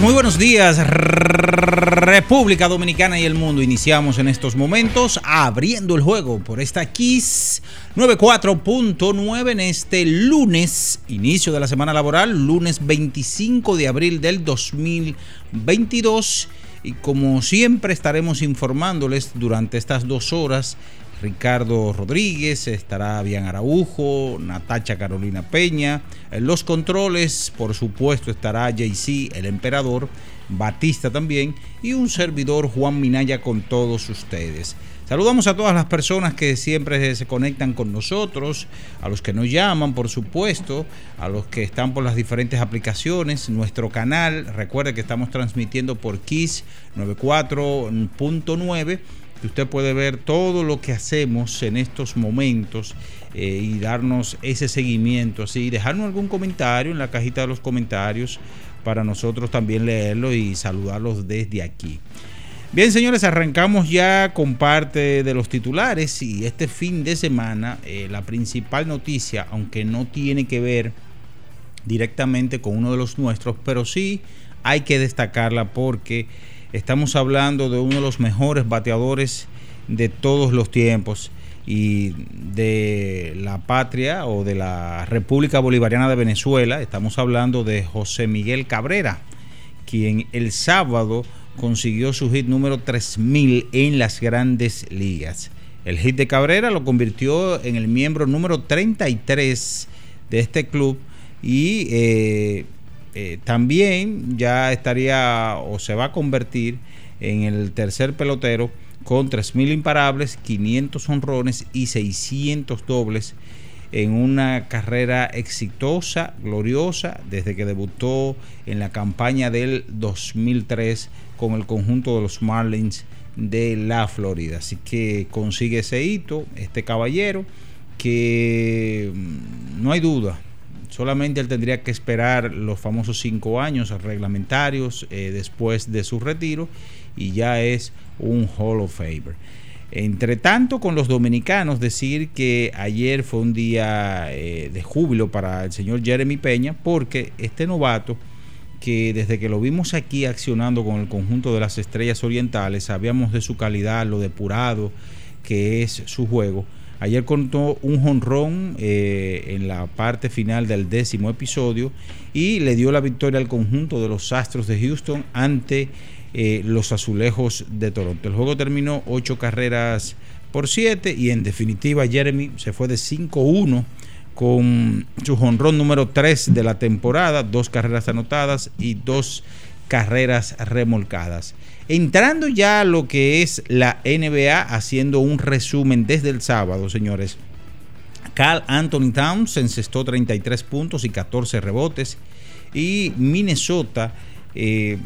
Muy buenos días, República Dominicana y el mundo. Iniciamos en estos momentos abriendo el juego por esta Kiss 94.9 en este lunes, inicio de la semana laboral, lunes 25 de abril del 2022. Y como siempre estaremos informándoles durante estas dos horas Ricardo Rodríguez, estará Bian Araujo, Natacha Carolina Peña. Los controles, por supuesto, estará JC, el emperador, Batista también, y un servidor Juan Minaya con todos ustedes. Saludamos a todas las personas que siempre se conectan con nosotros, a los que nos llaman, por supuesto, a los que están por las diferentes aplicaciones, nuestro canal. Recuerde que estamos transmitiendo por Kiss 94.9 que usted puede ver todo lo que hacemos en estos momentos eh, y darnos ese seguimiento, así, dejarnos algún comentario en la cajita de los comentarios para nosotros también leerlo y saludarlos desde aquí. Bien, señores, arrancamos ya con parte de los titulares y este fin de semana eh, la principal noticia, aunque no tiene que ver directamente con uno de los nuestros, pero sí hay que destacarla porque Estamos hablando de uno de los mejores bateadores de todos los tiempos y de la patria o de la República Bolivariana de Venezuela. Estamos hablando de José Miguel Cabrera, quien el sábado consiguió su hit número 3000 en las grandes ligas. El hit de Cabrera lo convirtió en el miembro número 33 de este club y eh, eh, también ya estaría o se va a convertir en el tercer pelotero con 3.000 imparables, 500 honrones y 600 dobles en una carrera exitosa, gloriosa, desde que debutó en la campaña del 2003 con el conjunto de los Marlins de la Florida. Así que consigue ese hito, este caballero, que mm, no hay duda, Solamente él tendría que esperar los famosos cinco años reglamentarios eh, después de su retiro y ya es un Hall of Famer. Entre tanto, con los dominicanos, decir que ayer fue un día eh, de júbilo para el señor Jeremy Peña, porque este novato, que desde que lo vimos aquí accionando con el conjunto de las estrellas orientales, sabíamos de su calidad, lo depurado que es su juego Ayer contó un jonrón eh, en la parte final del décimo episodio y le dio la victoria al conjunto de los Astros de Houston ante eh, los Azulejos de Toronto. El juego terminó ocho carreras por siete y en definitiva Jeremy se fue de 5-1 con su jonrón número 3 de la temporada, dos carreras anotadas y dos carreras remolcadas. Entrando ya a lo que es la NBA, haciendo un resumen desde el sábado, señores. Carl Anthony Towns encestó 33 puntos y 14 rebotes. Y Minnesota eh,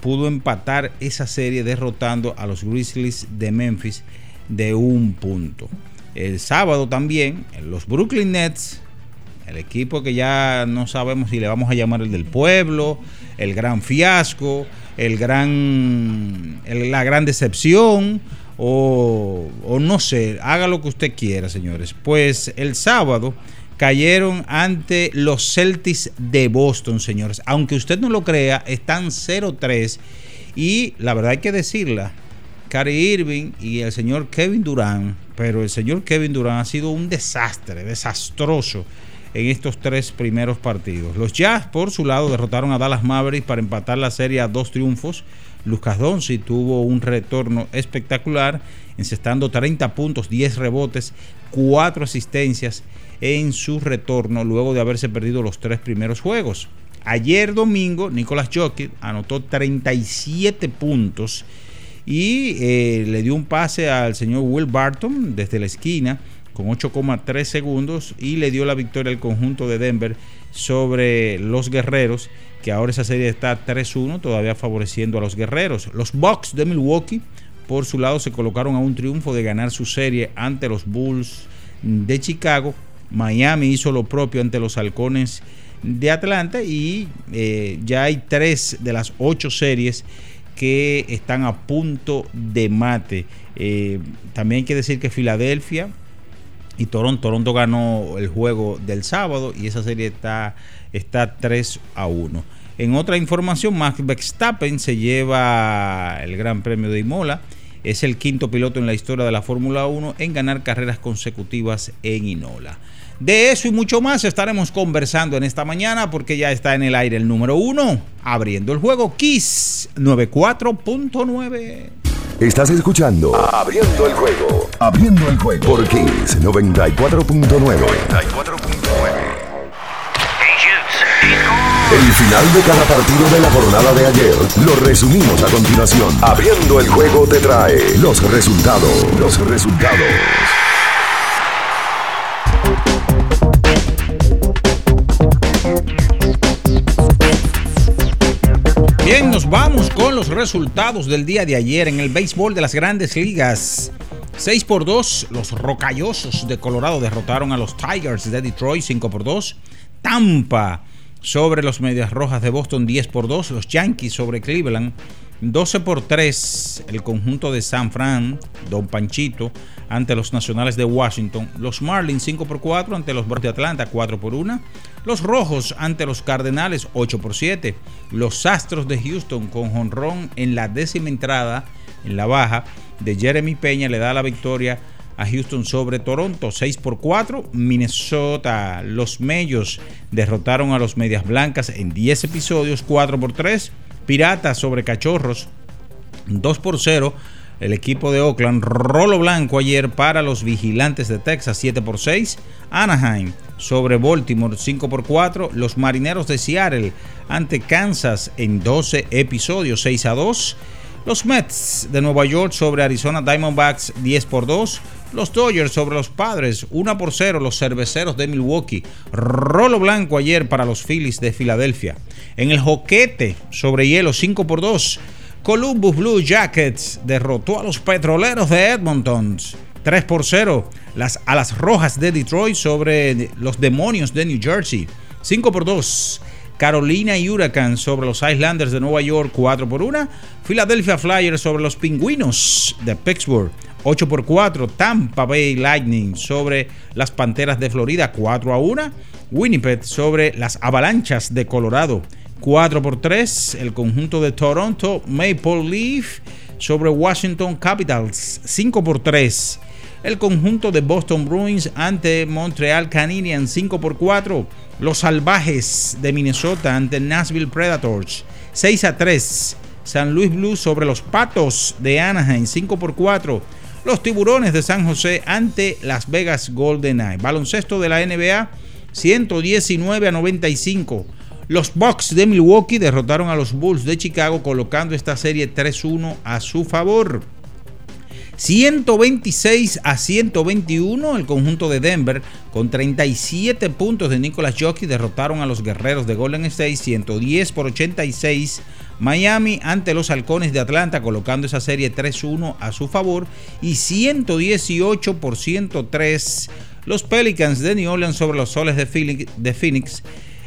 pudo empatar esa serie derrotando a los Grizzlies de Memphis de un punto. El sábado también, los Brooklyn Nets, el equipo que ya no sabemos si le vamos a llamar el del pueblo, el gran fiasco, el gran, la gran decepción o, no sé, haga lo que usted quiera, señores. Pues el sábado cayeron ante los Celtics de Boston, señores. Aunque usted no lo crea, están 0-3 y la verdad hay que decirla, Scottie Irving y el señor Kevin Durant. Pero el señor Kevin Durant ha sido un desastre, desastroso en estos tres primeros partidos. Los Jazz, por su lado, derrotaron a Dallas Mavericks para empatar la serie a dos triunfos. Lucas Donzi tuvo un retorno espectacular, encestando 30 puntos, 10 rebotes, 4 asistencias en su retorno luego de haberse perdido los tres primeros juegos. Ayer domingo, Nicolás Jokic anotó 37 puntos y eh, le dio un pase al señor Will Barton desde la esquina con 8,3 segundos y le dio la victoria al conjunto de Denver sobre los guerreros, que ahora esa serie está 3-1, todavía favoreciendo a los guerreros. Los Bucks de Milwaukee, por su lado, se colocaron a un triunfo de ganar su serie ante los Bulls de Chicago. Miami hizo lo propio ante los Halcones de Atlanta y eh, ya hay tres de las ocho series que están a punto de mate. Eh, también hay que decir que Filadelfia y Toronto, Toronto ganó el juego del sábado y esa serie está, está 3 a 1. En otra información, Max Verstappen se lleva el Gran Premio de Imola. Es el quinto piloto en la historia de la Fórmula 1 en ganar carreras consecutivas en Inola. De eso y mucho más estaremos conversando en esta mañana porque ya está en el aire el número uno, abriendo el juego Kiss 94.9. Estás escuchando Abriendo el juego. Abriendo el juego por Kiss 94.9. El final de cada partido de la jornada de ayer lo resumimos a continuación. Abriendo el juego te trae los resultados. Los resultados. Bien, nos vamos con los resultados del día de ayer en el béisbol de las grandes ligas. 6 por 2, los rocallosos de Colorado derrotaron a los Tigers de Detroit 5 por 2. Tampa sobre los Medias Rojas de Boston 10 por 2. Los Yankees sobre Cleveland 12 por 3 el conjunto de San Fran, Don Panchito, ante los Nacionales de Washington. Los Marlins 5 por 4 ante los Bravos de Atlanta 4 por 1. Los Rojos ante los Cardenales 8 por 7. Los Astros de Houston con jonrón en la décima entrada en la baja de Jeremy Peña le da la victoria a Houston sobre Toronto 6 por 4. Minnesota, los Mellos derrotaron a los Medias Blancas en 10 episodios 4 por 3. Piratas sobre Cachorros, 2 por 0. El equipo de Oakland, rolo blanco ayer para los vigilantes de Texas, 7 por 6. Anaheim sobre Baltimore, 5 por 4. Los marineros de Seattle ante Kansas en 12 episodios, 6 a 2. Los Mets de Nueva York sobre Arizona Diamondbacks 10 por 2. Los Dodgers sobre los Padres 1 por 0. Los Cerveceros de Milwaukee. Rolo blanco ayer para los Phillies de Filadelfia. En el Joquete sobre hielo 5 por 2. Columbus Blue Jackets derrotó a los Petroleros de Edmonton 3 por 0. Las Alas Rojas de Detroit sobre los Demonios de New Jersey 5 por 2. Carolina y Huracán sobre los Islanders de Nueva York 4 por 1. Philadelphia Flyers sobre los Pingüinos de Pittsburgh 8 por 4. Tampa Bay Lightning sobre las Panteras de Florida 4 a 1. Winnipeg sobre las Avalanchas de Colorado 4 por 3. El conjunto de Toronto Maple Leaf sobre Washington Capitals 5 por 3. El conjunto de Boston Bruins ante Montreal Canadiens 5 por 4. Los Salvajes de Minnesota ante Nashville Predators 6 a 3. San Luis Blues sobre los Patos de Anaheim 5 por 4. Los Tiburones de San José ante Las Vegas Golden Knights. Baloncesto de la NBA 119 a 95. Los Bucks de Milwaukee derrotaron a los Bulls de Chicago colocando esta serie 3-1 a su favor. 126 a 121 el conjunto de Denver con 37 puntos de Nicolas Jockey derrotaron a los guerreros de Golden State 110 por 86 Miami ante los halcones de Atlanta colocando esa serie 3-1 a su favor y 118 por 103 los Pelicans de New Orleans sobre los soles de Phoenix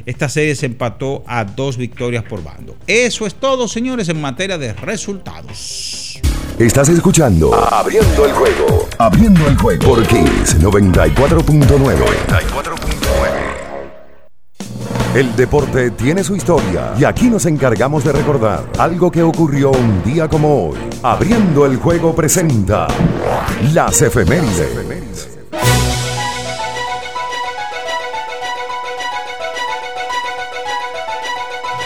esta serie se empató a dos victorias por bando. Eso es todo, señores, en materia de resultados. Estás escuchando Abriendo el juego. Abriendo el juego por Kiss 94.9. 94.9. El deporte tiene su historia y aquí nos encargamos de recordar algo que ocurrió un día como hoy. Abriendo el juego presenta las efemérides.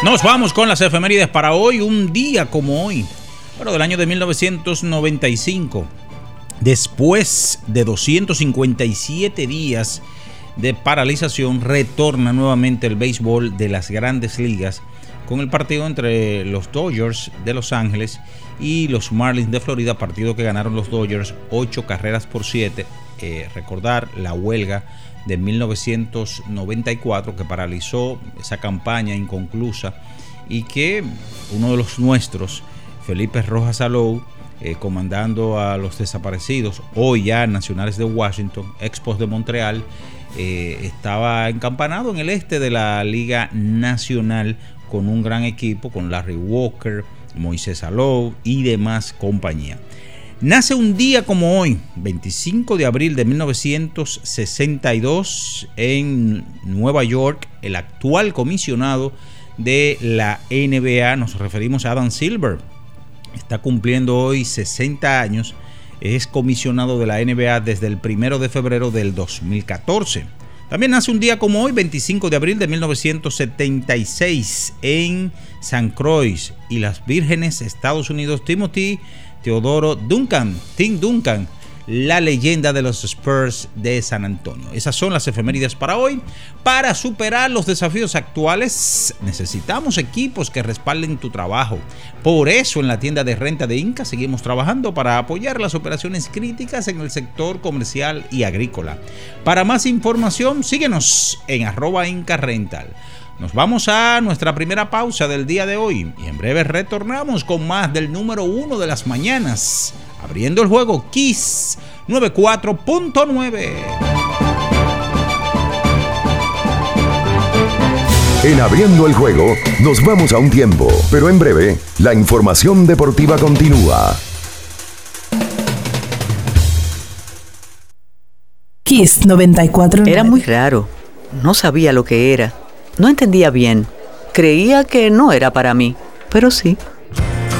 Nos vamos con las efemérides para hoy, un día como hoy, pero del año de 1995. Después de 257 días de paralización, retorna nuevamente el béisbol de las grandes ligas con el partido entre los Dodgers de Los Ángeles y los Marlins de Florida, partido que ganaron los Dodgers 8 carreras por 7. Eh, recordar la huelga de 1994 que paralizó esa campaña inconclusa y que uno de los nuestros, Felipe Rojas Alou, eh, comandando a los desaparecidos, hoy ya nacionales de Washington, Expos de Montreal, eh, estaba encampanado en el este de la Liga Nacional con un gran equipo, con Larry Walker, Moisés Alou y demás compañía. Nace un día como hoy, 25 de abril de 1962, en Nueva York, el actual comisionado de la NBA, nos referimos a Adam Silver, está cumpliendo hoy 60 años, es comisionado de la NBA desde el 1 de febrero del 2014. También nace un día como hoy, 25 de abril de 1976, en San Croix y las Vírgenes, Estados Unidos, Timothy Teodoro Duncan, Tim Duncan, la leyenda de los Spurs de San Antonio. Esas son las efemérides para hoy. Para superar los desafíos actuales necesitamos equipos que respalden tu trabajo. Por eso en la tienda de renta de Inca seguimos trabajando para apoyar las operaciones críticas en el sector comercial y agrícola. Para más información síguenos en arroba Inca Rental. Nos vamos a nuestra primera pausa del día de hoy y en breve retornamos con más del número uno de las mañanas, abriendo el juego Kiss 94.9. En abriendo el juego, nos vamos a un tiempo, pero en breve, la información deportiva continúa. Kiss 94. Era muy raro. No sabía lo que era. No entendía bien. Creía que no era para mí, pero sí.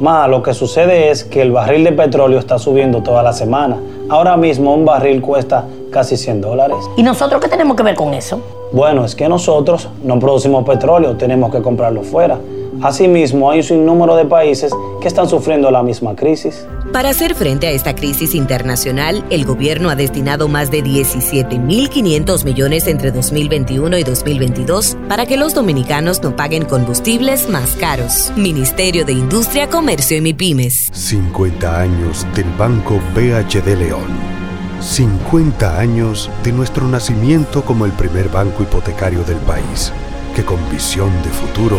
Ma, lo que sucede es que el barril de petróleo está subiendo toda la semana. Ahora mismo un barril cuesta casi 100 dólares. ¿Y nosotros qué tenemos que ver con eso? Bueno, es que nosotros no producimos petróleo, tenemos que comprarlo fuera. Asimismo, hay un sinnúmero de países que están sufriendo la misma crisis. Para hacer frente a esta crisis internacional, el gobierno ha destinado más de 17.500 millones entre 2021 y 2022 para que los dominicanos no paguen combustibles más caros. Ministerio de Industria, Comercio y MIPIMES. 50 años del Banco BHD León. 50 años de nuestro nacimiento como el primer banco hipotecario del país, que con visión de futuro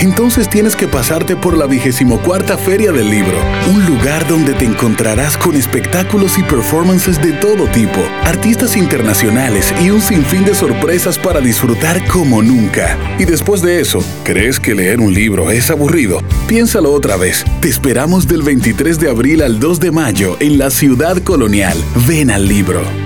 Entonces tienes que pasarte por la 24 Feria del Libro, un lugar donde te encontrarás con espectáculos y performances de todo tipo, artistas internacionales y un sinfín de sorpresas para disfrutar como nunca. Y después de eso, ¿crees que leer un libro es aburrido? Piénsalo otra vez. Te esperamos del 23 de abril al 2 de mayo en la ciudad colonial. Ven al libro.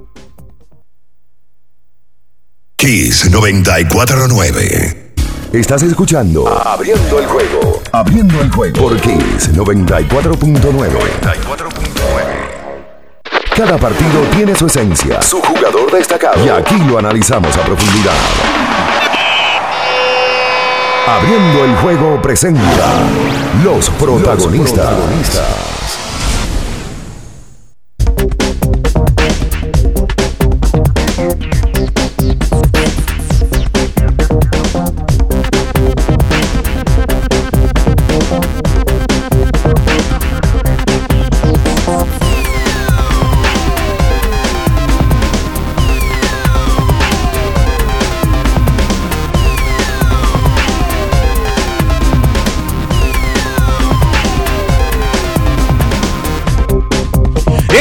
Kiss 949. Estás escuchando Abriendo el juego. Abriendo el juego por Kiss 94.9. Cada partido tiene su esencia, su jugador destacado. Y aquí lo analizamos a profundidad. Abriendo el juego presenta los protagonistas. Los protagonistas.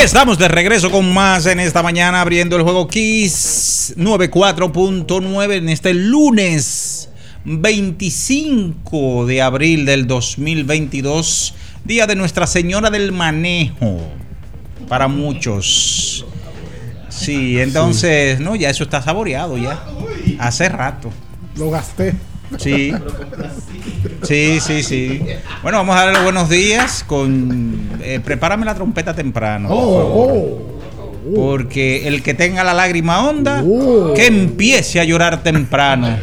Estamos de regreso con más en esta mañana abriendo el juego Kiss 94.9 en este lunes 25 de abril del 2022, día de Nuestra Señora del Manejo para muchos. Sí, entonces, no, ya eso está saboreado ya. Hace rato. Lo gasté. Sí. Sí, sí, sí. Bueno, vamos a darle los buenos días con... Eh, prepárame la trompeta temprano. Oh, oh. Porque el que tenga la lágrima honda, oh. que empiece a llorar temprano.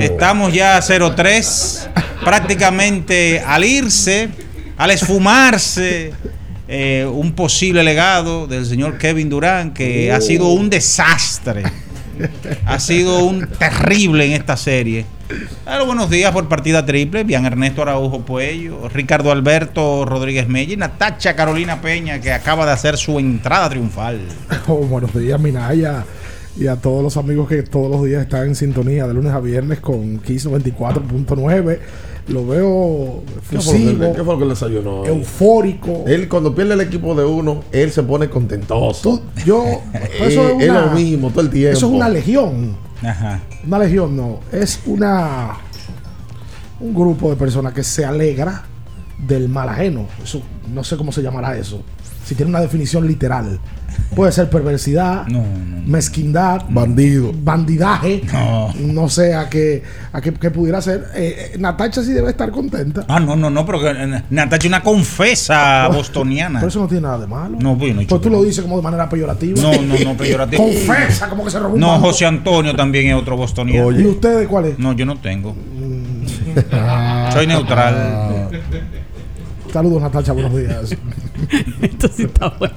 Estamos ya a 03, prácticamente al irse, al esfumarse, eh, un posible legado del señor Kevin Durán, que ha sido un desastre ha sido un terrible en esta serie. buenos días por partida triple. Bian Ernesto Araujo Puello, Ricardo Alberto Rodríguez Mella y Natacha Carolina Peña, que acaba de hacer su entrada triunfal. Oh, buenos días, Minaya. Y a todos los amigos que todos los días están en sintonía de lunes a viernes con Kiss 94.9 lo veo fusivo, ¿Qué fue lo que le desayunó? Eufórico. Él cuando pierde el equipo de uno, él se pone contentoso. yo, eso es, lo mismo todo el tiempo. Eso es una legión. Una legión no, es una un grupo de personas que se alegra del mal ajeno. Eso no sé cómo se llamará eso. Si tiene una definición literal. Puede ser perversidad, mezquindad, bandido, bandidaje. No, sé a qué, a qué, pudiera ser. Eh, eh, Natacha sí debe estar contenta. Ah, no, no, no, pero eh, Natacha es una confesa bostoniana. Pero eso no tiene nada de malo. No, pues, no pues tú lo dices como de manera peyorativa. No, no, no, peyorativa. confesa, como que se robó No, José Antonio también es otro bostoniano. ¿Y ustedes cuál es? No, yo no tengo. Soy neutral. Saludos, Natacha, buenos días. Esto sí está bueno.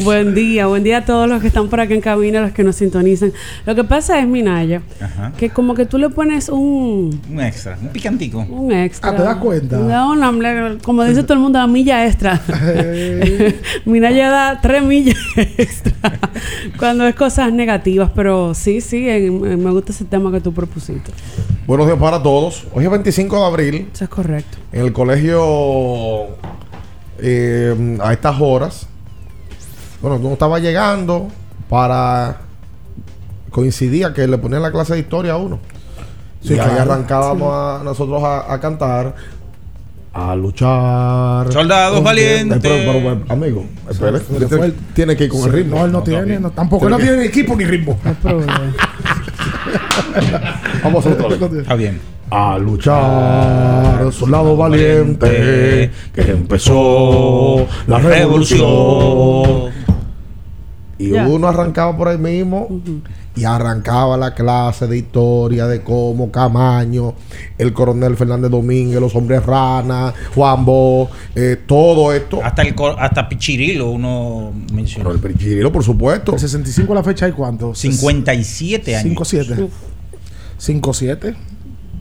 buen día, buen día a todos los que están por acá en cabina, los que nos sintonizan. Lo que pasa es, Minaya, que como que tú le pones un... Un extra, un picantico. Un extra. Ah, ¿te das cuenta? como dice todo el mundo, a milla extra. Minaya da tres millas extra cuando es cosas negativas, pero sí, sí, me gusta ese tema que tú propusiste. Buenos días para todos. Hoy es 25 de abril. Eso es correcto. En el colegio, eh, a estas horas, bueno, uno estaba llegando para. Coincidía que le ponían la clase de historia a uno. Sí, y ahí arrancábamos a, nosotros a, a cantar. A luchar. Soldados valientes. Pero, pero, pero, amigo, espere, tiene que ir con Sí, el ritmo. No, él no, tiene, no, tampoco. Él no Tiene tiene ni equipo ni ritmo. Vamos a. Está bien. A luchar, soldado valiente, que empezó la revolución. Y uno arrancaba por ahí mismo y arrancaba la clase de historia de cómo Camaño, el coronel Fernández Domínguez, los hombres rana, Juan Bo, eh, todo esto. Hasta el hasta Pichirilo uno mencionó. Pero el Pichirilo, por supuesto. El 65 a la fecha hay cuánto? 57 años. 5-7. 5-7.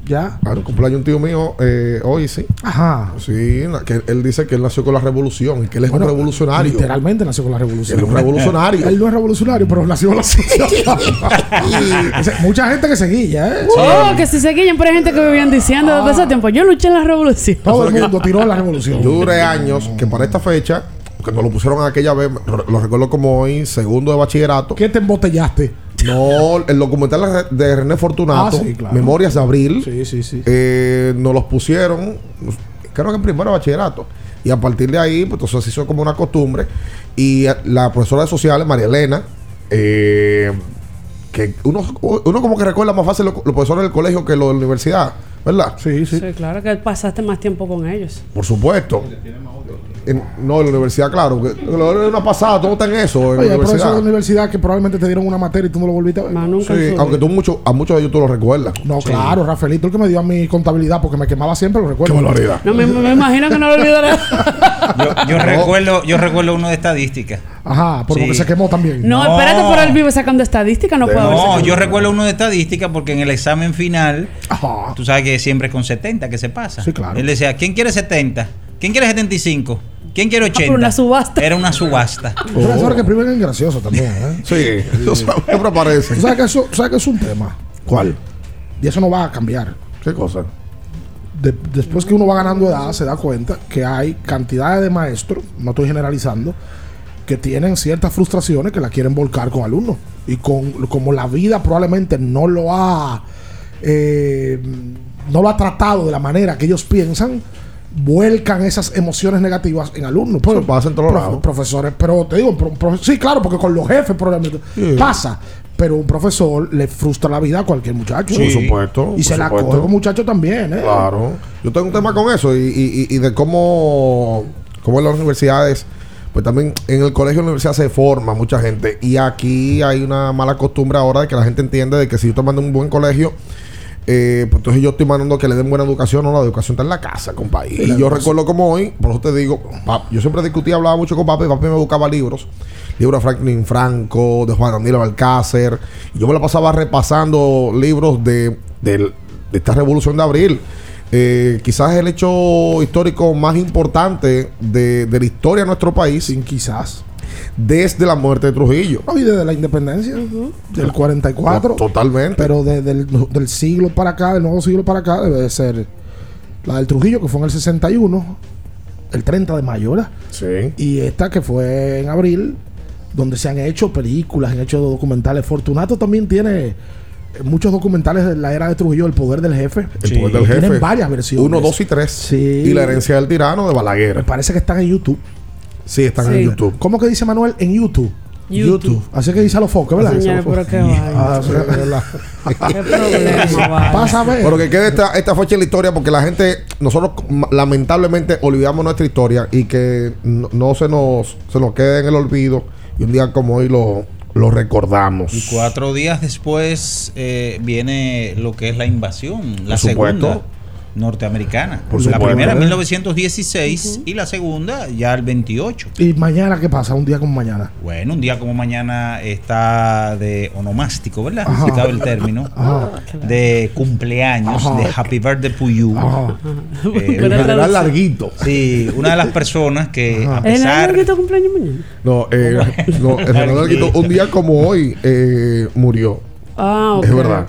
Ya. Claro, cumpleaños un tío mío eh, hoy, sí. Ajá. Sí, que él dice que él nació con la revolución y que él es Bueno, un revolucionario. Literalmente nació con la revolución. Él es un revolucionario. Él no es revolucionario, pero nació con la Mucha gente que seguía, ¿eh? Oh, que si se guillen, pero hay gente que vivían diciendo desde ese tiempo. Yo luché en la revolución. Todo el mundo tiró la revolución. Yo duré años que para esta fecha, que nos lo pusieron aquella vez, lo recuerdo como hoy, segundo de bachillerato. ¿Qué te embotellaste? No, el documental de René Fortunato, Ah, sí, claro. Memorias de Abril, Sí, sí, sí. eh, nos los pusieron, creo que en primero de bachillerato. Y a partir de ahí, pues entonces se hizo como una costumbre. Y la profesora de sociales, María Elena, eh, que uno, uno como que recuerda más fácil los, los profesores del colegio que los de la universidad, ¿verdad? Sí, Sí, claro que pasaste más tiempo con ellos. Por supuesto. En- no, en la universidad, claro. que- Lo de una pasada, todo está en eso. En Oye, la universidad. de universidad que probablemente te dieron una materia y tú no lo volviste a ver. Sí, aunque tú mucho, a muchos de ellos tú lo recuerdas. No, claro, Rafaelito, el que me dio a mi contabilidad porque me quemaba siempre, lo recuerdo. Qué. No, me, me imagino que no lo olvidaré. Yo, yo recuerdo, yo recuerdo uno de estadística. Ajá, Sí. porque se quemó también. No, espérate, por él vive sacando estadística, no puedo haber No, yo recuerdo uno de estadística porque en el examen final, tú sabes que siempre es con 70 que se pasa. Sí, claro. Él decía, ¿quién quiere 70? ¿Quién quiere 75? ¿Quién quiere 80? por una subasta. Era una subasta. Profesores que primen es gracioso también, ¿eh? Sí, eso siempre aparece. ¿Tú sabes que eso, sabes que es un tema? ¿Cuál? Y eso no va a cambiar. ¿Qué cosa? De- después que uno va ganando edad, se da cuenta que hay cantidades de maestros, no estoy generalizando, que tienen ciertas frustraciones que la quieren volcar con alumnos. Y con, como la vida probablemente no lo ha eh, no lo ha tratado de la manera que ellos piensan, vuelcan esas emociones negativas en alumnos. Pues, Eso pasa en todos profe- lados. Profesores, pero te digo, sí, claro, porque con los jefes probablemente Sí. pasa. Pero un profesor le frustra la vida a cualquier muchacho. Por supuesto, Y se la coge con muchachos también, ¿eh? Claro. Yo tengo un tema con eso y, y- y- y de cómo, cómo en las universidades, pues también en el colegio y en la universidad se forma mucha gente. Y aquí hay una mala costumbre ahora de que la gente entiende de que si yo te mando a un buen colegio, eh, pues entonces yo estoy mandando que le den buena educación. No, la educación está en la casa, compadre. Sí, y yo recuerdo como hoy, por eso te digo, yo siempre discutía, hablaba mucho con papi, papi me buscaba libros. Libros de Franklin Franco, de Juan Aníbal Alcácer. Y yo me la pasaba repasando libros de, del- de esta revolución de abril. Eh, quizás el hecho histórico más importante de, de la historia de nuestro país. Sin quizás. Desde la muerte de Trujillo. No, y desde la independencia, del 44. Totalmente. Pero desde el del siglo para acá, del nuevo siglo para acá, debe de ser la del Trujillo, que fue en el 61, el 30 de mayo, ¿verdad? Sí. Y esta que fue en abril, donde se han hecho películas, han hecho documentales. Fortunato también tiene eh, muchos documentales de la era de Trujillo, El Poder del Jefe. El poder del jefe. Tienen varias versiones. Uno, dos y tres. Sí. Y la herencia del tirano de Balaguer. Me parece que están en YouTube. Sí, están Sí. en YouTube. ¿Cómo que dice Manuel? En YouTube. YouTube. Así que dice a los focos, ¿verdad? Señores, pero qué. Ah. Qué problema, vale. Pasa a ver. Pero que quede esta, esta fecha en la historia porque la gente, nosotros lamentablemente olvidamos nuestra historia y que no, no se nos se nos quede en el olvido y un día como hoy lo, lo recordamos. Y cuatro días después eh, viene lo que es la invasión, la Por supuesto. Norteamericana. Por la supuesto. primera en 1916 y la segunda ya el 28. ¿Y mañana qué pasa? Un día como mañana. Bueno, un día como mañana está de onomástico, ¿verdad? Ajá. Cabe el término. Ajá. De cumpleaños, Ajá. de Happy Birthday Puyú. Eh, El general Larguito. Sí, una de las personas que a ¿El larguito cumpleaños mañana? No, eh, no, el general Larguito, un día como hoy eh, murió. Ah, ok. es verdad.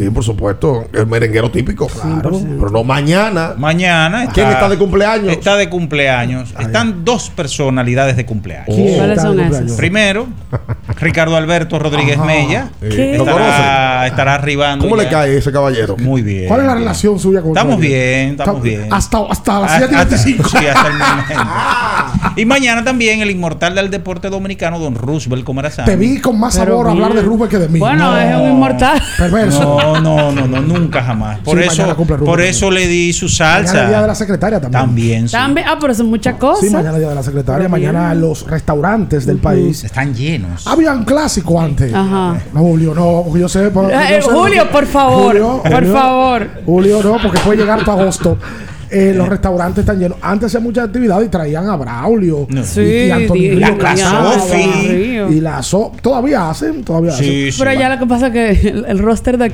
Sí, por supuesto, el merenguero típico, claro. Pero no mañana. Mañana. ¿Quién está de cumpleaños? Está de cumpleaños. Están dos personalidades de cumpleaños. ¿Quién ¿Cuáles está son esas? Primero, Ricardo Alberto Rodríguez Ajá. Mella. ¿Qué? ¿Lo Estará, estará arribando. ¿Cómo le cae ese caballero? Muy bien. ¿Cuál es la relación suya con Estamos bien, estamos bien. Hasta, hasta las Hasta- 7.25. Sí, hasta el momento. y mañana también el inmortal del deporte dominicano, don Roosevelt Comarazán. Te vi con más sabor hablar de Rubén que de mí. Bueno, es un inmortal. Perverso. No, no, no, no, nunca jamás. Por Sí, eso, mañana por también. eso le di su Mañana es el día de salsa. la secretaria también. También, sí. También, ah, pero son muchas cosas. Sí, mañana es día de la secretaria. Pero mañana bien. los restaurantes del país. Están llenos. Había un clásico antes. Ajá. No, Julio, no, porque yo sé. por- Eh, yo sé- Julio, por favor, Julio, por Julio, favor. Julio, no, porque puede llegar hasta agosto. Eh, los restaurantes están llenos. Antes hacía mucha actividad y traían a Braulio. No. y- Sí, y, Antonio y- Río la Sofi. Y la So- Todavía hacen, todavía hacen. Pero ya lo que pasa es que el, el roster de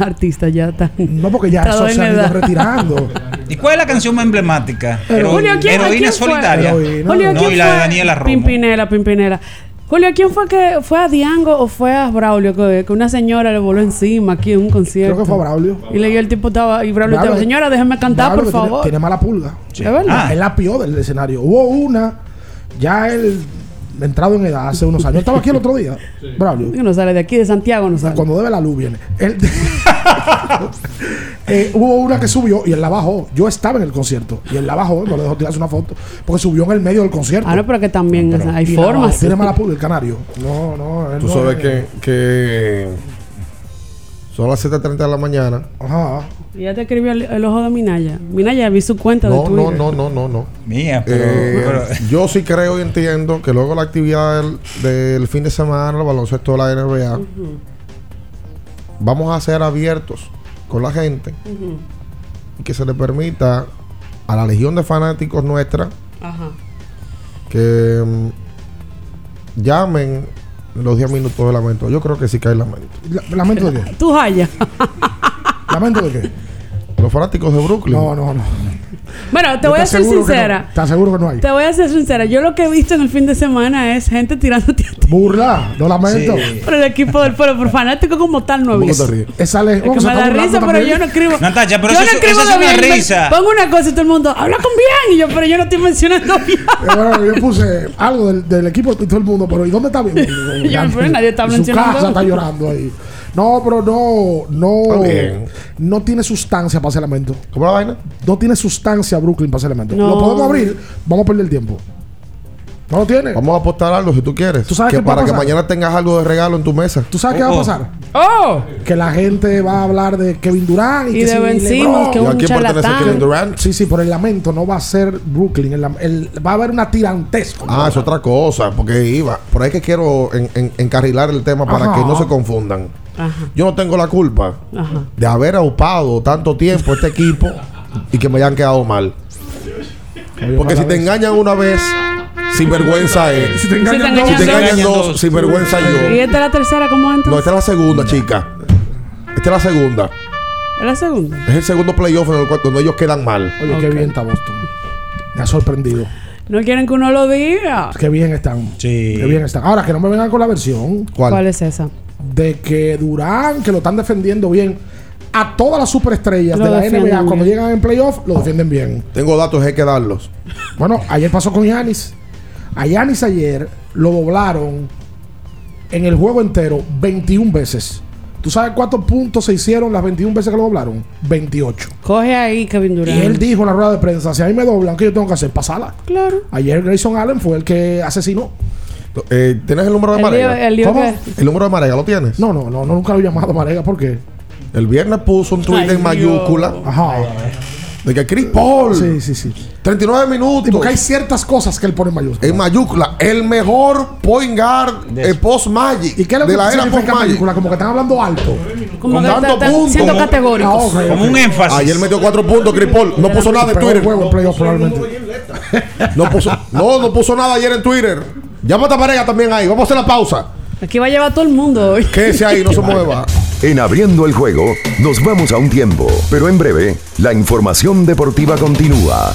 artistas ya está. No, porque ya eso se han ido retirando. ¿Y cuál es la canción más emblemática? Hero- Julio, ¿quién, Heroína quién fue? solitaria. Julio, no, ¿quién y la de fue? Daniela Romo. Pimpinela, Pimpinela. Julio, ¿quién fue que fue a Diango o fue a Braulio? Que, que una señora le voló encima aquí en un concierto. Creo que fue a Braulio. Y le dio el tipo estaba y Braulio estaba, señora, déjeme cantar, Braulio por tiene- favor. Tiene, mala pulga. ¿Es verdad? Ah. Él la pió del escenario. Hubo una, ya él entrado en edad hace unos años. Estaba aquí el otro día, Braulio. Que no sale de aquí, de Santiago, no sale. Cuando debe la luz viene. Él- Eh, hubo una que subió y él la bajó. Yo estaba en el concierto y él la bajó, no le dejó tirarse una foto, porque subió en el medio del concierto. Ah, no, pero que también o sea, hay formas. Tiene mala pulga el canario. No, no. él Tú no sabes es- que, que son las 7.30 de la mañana. Ajá. Y ya te escribió el, el ojo de Minaya. Minaya, vi su cuenta de No, Twitter. no, no, no, no, no. Mía, pero, Eh, pero- yo sí creo y entiendo que luego la actividad del, del fin de semana, el baloncesto de la NBA, vamos a ser abiertos con la gente y que se le permita a la legión de fanáticos nuestra Ajá. que mm, llamen en los 10 minutos de lamento. Yo creo que sí que hay lamento. La- ¿Lamento de qué? Tú, Jaya. ¿Lamento de qué? Los fanáticos de Brooklyn. No, no, no. Bueno, te Yo voy a ser sincera. no. Te aseguro que no hay. Te voy a ser sincera. Yo lo que he visto en el fin de semana es gente tirándote a ti Burla, no lamento. por el equipo del pueblo. Por fanático como tal no he ¿Cómo visto. te ríes? Esa le- Es que me da risa, pero también. yo no escribo. Natacha, pero yo eso no es- escribo eso es de una bien. risa. Pongo una cosa y todo el mundo habla con bien. Y yo, pero yo no estoy mencionando bien. Eh, bueno, yo puse algo del, del equipo y todo el mundo, pero ¿y dónde está bien? Yo, pero nadie está En Su mencionando. casa está llorando ahí. No, pero no, no, Está bien. no tiene sustancia para ese lamento. ¿Cómo la vaina? No tiene sustancia Brooklyn para ese lamento. No. Lo podemos abrir, vamos a perder el tiempo. No lo tiene. Vamos a apostar algo si tú quieres. ¿Tú sabes que qué va a para que pasar? mañana tengas algo de regalo en tu mesa. ¿Tú sabes qué va a Oh, oh. pasar? ¡Oh! Que la gente va a hablar de Kevin Durant y, Y que de si Ben. Simmons, que ¿Y a un quién pertenece charlatán. Kevin Durant? Sí, sí, pero el lamento no va a ser Brooklyn. el lam- el- va a haber una tirantesca. Ah, es otra cosa, porque iba. Por ahí que quiero en- en- encarrilar el tema para Ajá. que no se confundan. Ajá. Yo no tengo la culpa Ajá. de haber aupado tanto tiempo este equipo y que me hayan quedado mal. Porque si te engañan una vez, sin vergüenza es. Si te engañan Si te engañan dos. dos, sin vergüenza ¿Y yo. esta es la tercera como antes? No, esta es la segunda, chica. Esta es la segunda. ¿Es la segunda? Es el segundo playoff en el cual cuando ellos quedan mal. Oye, qué bien está Boston. Me ha sorprendido. No quieren que uno lo diga. Qué bien están. Sí. Qué bien están. Ahora que no me vengan con la versión ¿Cuál? ¿Cuál es esa? De que Durán, que lo están defendiendo bien, a todas las superestrellas Lo de la NBA cuando llegan en playoff, lo defienden bien. Tengo datos, hay que darlos. Bueno, ayer pasó con Yanis. A Yanis ayer lo doblaron en el juego entero 21 veces. ¿Tú sabes cuántos puntos se hicieron las 21 veces que lo doblaron? 28. Coge ahí, Kevin Durant. Y él dijo en la rueda de prensa, si a mí me doblan, ¿qué yo tengo que hacer? Pasarla. Claro. Ayer Grayson Allen fue el que asesinó. Eh, ¿Tienes el número de El lío, Marega? el lío ¿Cómo? que- ¿El número de Marega lo tienes? No, no, no, no, nunca lo he llamado Marega. ¿Por qué? El viernes puso un tweet en mayúscula. Ajá. de que Chris Paul, Sí, sí, sí. 39 Y minutos. porque hay ciertas cosas que él pone en mayúsculas. En mayúscula, el mejor point guard eh, post Magic. ¿Y qué es lo de que la era post Magic. mayúscula? Como que están hablando alto. Como Con que tanto está- está punto, siendo como- categórico. Ah, Como un énfasis. Ayer metió cuatro puntos, Chris Paul. No puso nada en Twitter. juego. No puso, no, no puso nada ayer en Twitter. Llámate a Marega también ahí. Vamos a hacer la pausa. Aquí va a llevar todo el mundo hoy. Quédese ahí, no se mueva. En abriendo el juego, nos vamos a un tiempo, pero en breve, la información deportiva continúa.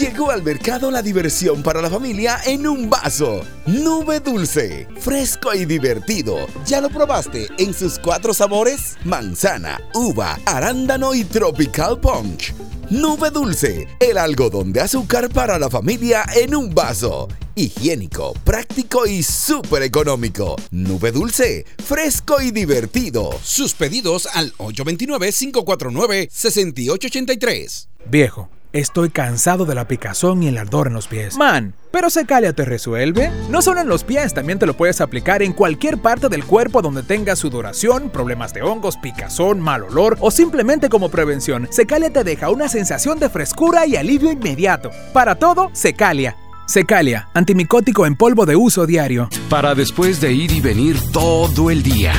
Llegó al mercado la diversión para la familia en un vaso. Nube dulce, fresco y divertido. ¿Ya lo probaste en sus cuatro sabores? Manzana, uva, arándano y tropical punch. Nube dulce, el algodón de azúcar para la familia en un vaso. Higiénico, práctico y súper económico. Nube dulce, fresco y divertido. Sus pedidos al 829-549-6883. Viejo. Estoy cansado de la picazón y el ardor en los pies. Man, ¿pero Secalia te resuelve? No solo en los pies, también te lo puedes aplicar en cualquier parte del cuerpo donde tengas sudoración, problemas de hongos, picazón, mal olor o simplemente como prevención. Secalia te deja una sensación de frescura y alivio inmediato. Para todo, Secalia. Secalia, antimicótico en polvo de uso diario. Para después de ir y venir todo el día.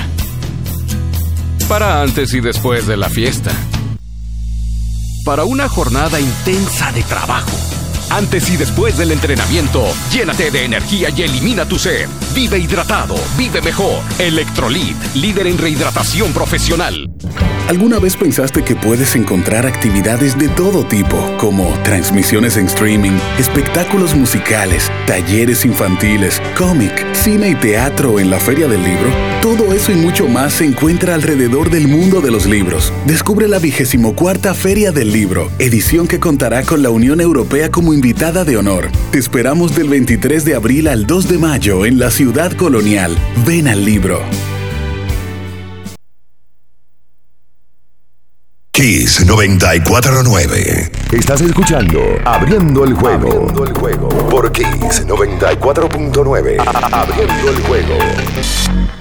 Para antes y después de la fiesta para una jornada intensa de trabajo. Antes y después del entrenamiento, llénate de energía y elimina tu sed. Vive hidratado, vive mejor. Electrolit, líder en rehidratación profesional. ¿Alguna vez pensaste que puedes encontrar actividades de todo tipo, como transmisiones en streaming, espectáculos musicales, talleres infantiles, cómic, cine y teatro en la Feria del Libro? Todo eso y mucho más se encuentra alrededor del mundo de los libros. Descubre la vigésimo cuarta Feria del Libro, edición que contará con la Unión Europea como invitada de honor. Te esperamos del 23 de abril al 2 de mayo en la ciudad colonial. Ven al libro. Kiss 949. Estás escuchando Abriendo el juego. Abriendo el juego. Por Kiss 94.9. Abriendo el juego.